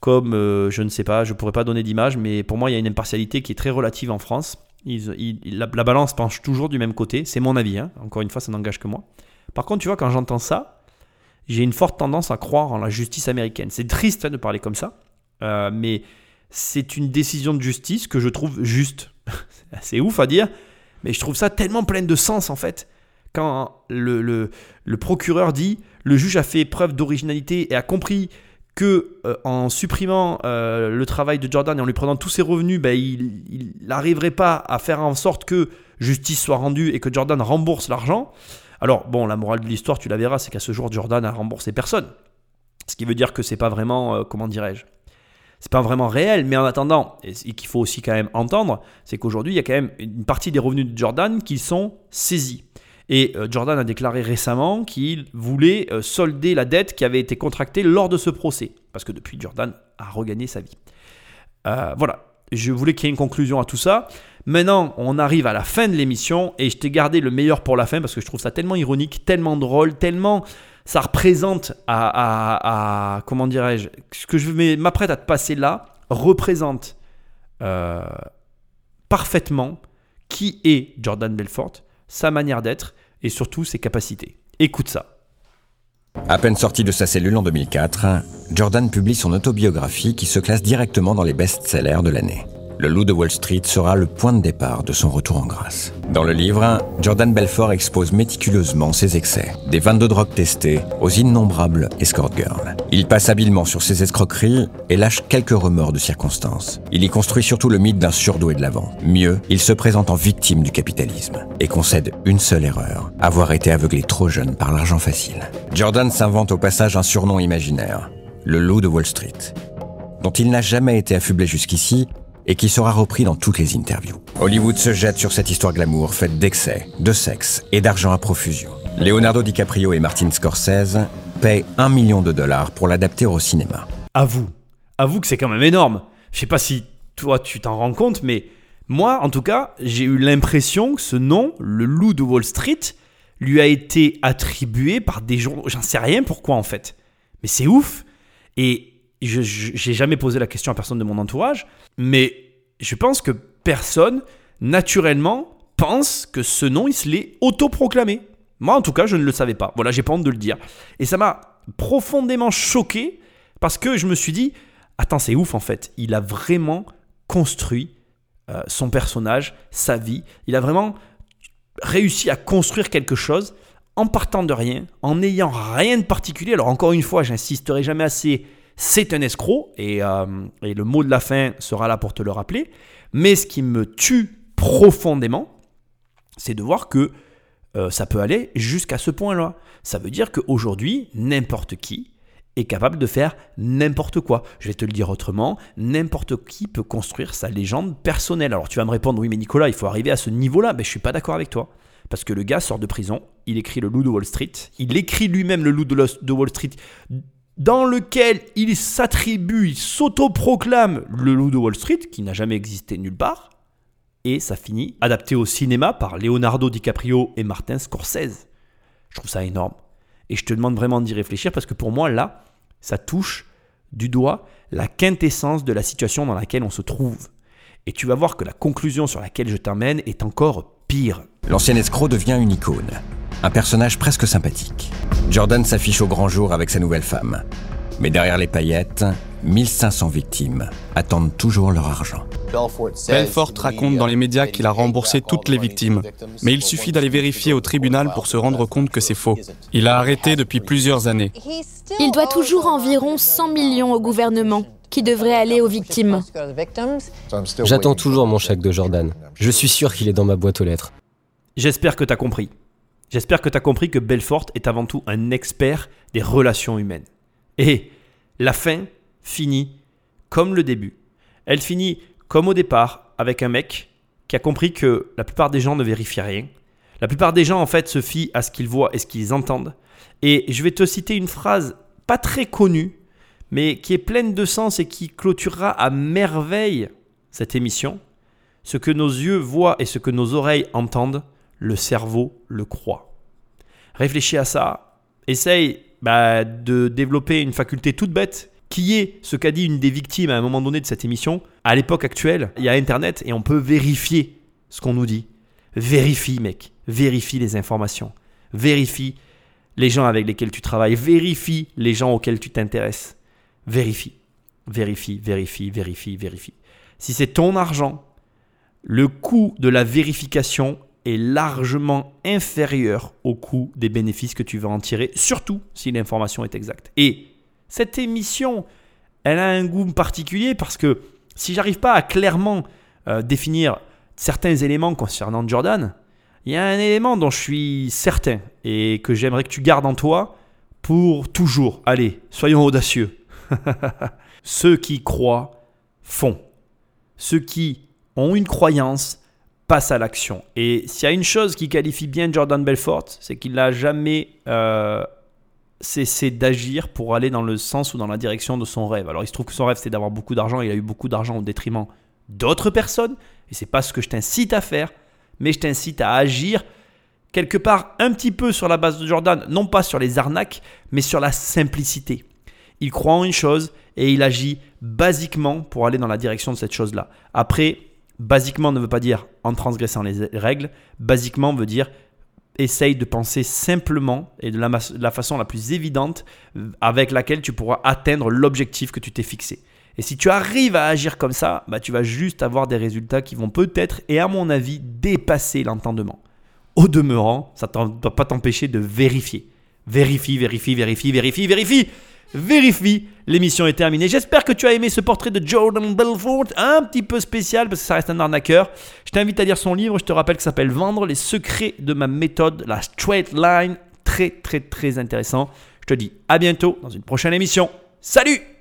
Speaker 2: comme, je ne sais pas, je ne pourrais pas donner d'image, mais pour moi, il y a une impartialité qui est très relative en France. la, balance penche toujours du même côté, c'est mon avis, hein. encore une fois, ça n'engage que moi. Par contre, tu vois, quand j'entends ça, j'ai une forte tendance à croire en la justice américaine. C'est triste hein, de parler comme ça, euh, mais c'est une décision de justice que je trouve juste. c'est ouf à dire, mais je trouve ça tellement plein de sens en fait. Quand le, le, procureur dit le juge a fait preuve d'originalité et a compris que euh, en supprimant euh, le travail de Jordan et en lui prenant tous ses revenus, ben, il n'arriverait pas à faire en sorte que justice soit rendue et que Jordan rembourse l'argent. Alors, bon, la morale de l'histoire, tu la verras, c'est qu'à ce jour, Jordan a remboursé personne. Ce qui veut dire que c'est pas vraiment, euh, comment dirais-je, c'est pas vraiment réel, mais en attendant, et, qu'il faut aussi quand même entendre, c'est qu'aujourd'hui, il y a quand même une partie des revenus de Jordan qui sont saisis. Et euh, Jordan a déclaré récemment qu'il voulait euh, solder la dette qui avait été contractée lors de ce procès, parce que depuis, Jordan a regagné sa vie. voilà, je voulais qu'il y ait une conclusion à tout ça. Maintenant, on arrive à la fin de l'émission et je t'ai gardé le meilleur pour la fin parce que je trouve ça tellement ironique, tellement drôle, tellement ça représente à, comment dirais-je, ce que je m'apprête à te passer là représente euh, parfaitement qui est Jordan Belfort, sa manière d'être et surtout ses capacités. Écoute ça.
Speaker 3: À peine sorti de sa cellule en 2004, Jordan publie son autobiographie qui se classe directement dans les best-sellers de l'année. Le loup de Wall Street sera le point de départ de son retour en grâce. Dans le livre, Jordan Belfort expose méticuleusement ses excès, des 22 drogues testées aux innombrables escort girls. Il passe habilement sur ses escroqueries et lâche quelques remords de circonstances. Il y construit surtout le mythe d'un surdoué de l'avant. Mieux, il se présente en victime du capitalisme et concède une seule erreur, avoir été aveuglé trop jeune par l'argent facile. Jordan s'invente au passage un surnom imaginaire, le loup de Wall Street, dont il n'a jamais été affublé jusqu'ici et qui sera repris dans toutes les interviews. Hollywood se jette sur cette histoire glamour faite d'excès, de sexe et d'argent à profusion. Leonardo DiCaprio et Martin Scorsese paient un million de dollars pour l'adapter au cinéma.
Speaker 2: Avoue, avoue que c'est quand même énorme. Je sais pas si toi tu t'en rends compte, mais moi en tout cas, j'ai eu l'impression que ce nom, le loup de Wall Street, lui a été attribué par des journaux. J'en sais rien pourquoi en fait. Mais c'est ouf. Et je n'ai jamais posé la question à personne de mon entourage, mais je pense que personne, naturellement, pense que ce nom, il se l'est autoproclamé. Moi, en tout cas, je ne le savais pas. Voilà, j'ai pas honte de le dire. Et ça m'a profondément choqué parce que je me suis dit, Attends, c'est ouf en fait. Il a vraiment construit euh, son personnage, sa vie. Il a vraiment réussi à construire quelque chose en partant de rien, en n'ayant rien de particulier. Alors encore une fois, j'insisterai jamais assez, c'est un escroc, et, euh, et, le mot de la fin sera là pour te le rappeler. Mais ce qui me tue profondément, c'est de voir que euh, ça peut aller jusqu'à ce point-là. Ça veut dire qu'aujourd'hui, n'importe qui est capable de faire n'importe quoi. Je vais te le dire autrement, n'importe qui peut construire sa légende personnelle. Alors tu vas me répondre, oui mais Nicolas, il faut arriver à ce niveau-là. Mais je ne suis pas d'accord avec toi. Parce que le gars sort de prison, il écrit le loup de Wall Street, il écrit lui-même le loup de Wall Street, dans lequel il s'attribue, il s'autoproclame le loup de Wall Street, qui n'a jamais existé nulle part, et ça finit adapté au cinéma par Leonardo DiCaprio et Martin Scorsese. Je trouve ça énorme. Et je te demande vraiment d'y réfléchir parce que pour moi, là, ça touche du doigt la quintessence de la situation dans laquelle on se trouve. Et tu vas voir que la conclusion sur laquelle je t'emmène est encore pire.
Speaker 3: L'ancien escroc devient une icône, un personnage presque sympathique. Jordan s'affiche au grand jour avec sa nouvelle femme. Mais derrière les paillettes, 1500 victimes attendent toujours leur argent.
Speaker 9: Belfort raconte dans les médias qu'il a remboursé toutes les victimes, mais il suffit d'aller vérifier au tribunal pour se rendre compte que c'est faux. Il a arrêté depuis plusieurs années.
Speaker 6: Il doit toujours environ 100 millions au gouvernement, qui devrait aller aux victimes.
Speaker 12: J'attends toujours mon chèque de Jordan. Je suis sûr qu'il est dans ma boîte aux lettres.
Speaker 2: J'espère que tu as compris. J'espère que tu as compris que Belfort est avant tout un expert des relations humaines. Et la fin finit comme le début. Elle finit comme au départ avec un mec qui a compris que la plupart des gens ne vérifient rien. La plupart des gens en fait se fient à ce qu'ils voient et ce qu'ils entendent. Et je vais te citer une phrase pas très connue, mais qui est pleine de sens et qui clôturera à merveille cette émission. Ce que nos yeux voient et ce que nos oreilles entendent, le cerveau le croit. Réfléchis à ça. Essaye bah, de développer une faculté toute bête qui est ce qu'a dit une des victimes à un moment donné de cette émission. À l'époque actuelle, il y a Internet et on peut vérifier ce qu'on nous dit. Vérifie, mec. Vérifie les informations. Vérifie les gens avec lesquels tu travailles. Vérifie les gens auxquels tu t'intéresses. Vérifie. Vérifie, vérifie, vérifie, vérifie. Si c'est ton argent, le coût de la vérification est largement inférieur au coût des bénéfices que tu vas en tirer, surtout si l'information est exacte. Et cette émission, elle a un goût particulier parce que si j'arrive pas à clairement euh, définir certains éléments concernant Jordan, il y a un élément dont je suis certain et que j'aimerais que tu gardes en toi pour toujours. Allez, soyons audacieux. Ceux qui croient font. Ceux qui ont une croyance passe à l'action. Et s'il y a une chose qui qualifie bien Jordan Belfort, c'est qu'il n'a jamais euh, cessé d'agir pour aller dans le sens ou dans la direction de son rêve. Alors il se trouve que son rêve c'est d'avoir beaucoup d'argent, il a eu beaucoup d'argent au détriment d'autres personnes, et c'est pas ce que je t'incite à faire, mais je t'incite à agir quelque part un petit peu sur la base de Jordan, non pas sur les arnaques, mais sur la simplicité. Il croit en une chose et il agit basiquement pour aller dans la direction de cette chose-là. Après, Basiquement ne veut pas dire en transgressant les règles. Basiquement veut dire essaye de penser simplement et de la, façon la plus évidente euh, avec laquelle tu pourras atteindre l'objectif que tu t'es fixé. Et si tu arrives à agir comme ça, bah, tu vas juste avoir des résultats qui vont peut-être, et à mon avis, dépasser l'entendement. Au demeurant, ça ne doit pas t'empêcher de vérifier. Vérifie, vérifie, vérifie, vérifie, vérifie vérifie. L'émission est terminée. J'espère que tu as aimé ce portrait de Jordan Belfort, un petit peu spécial parce que ça reste un arnaqueur. Je t'invite à lire son livre. Je te rappelle que ça s'appelle Vendre les secrets de ma méthode, la straight line. Très, très, très intéressant. Je te dis à bientôt dans une prochaine émission. Salut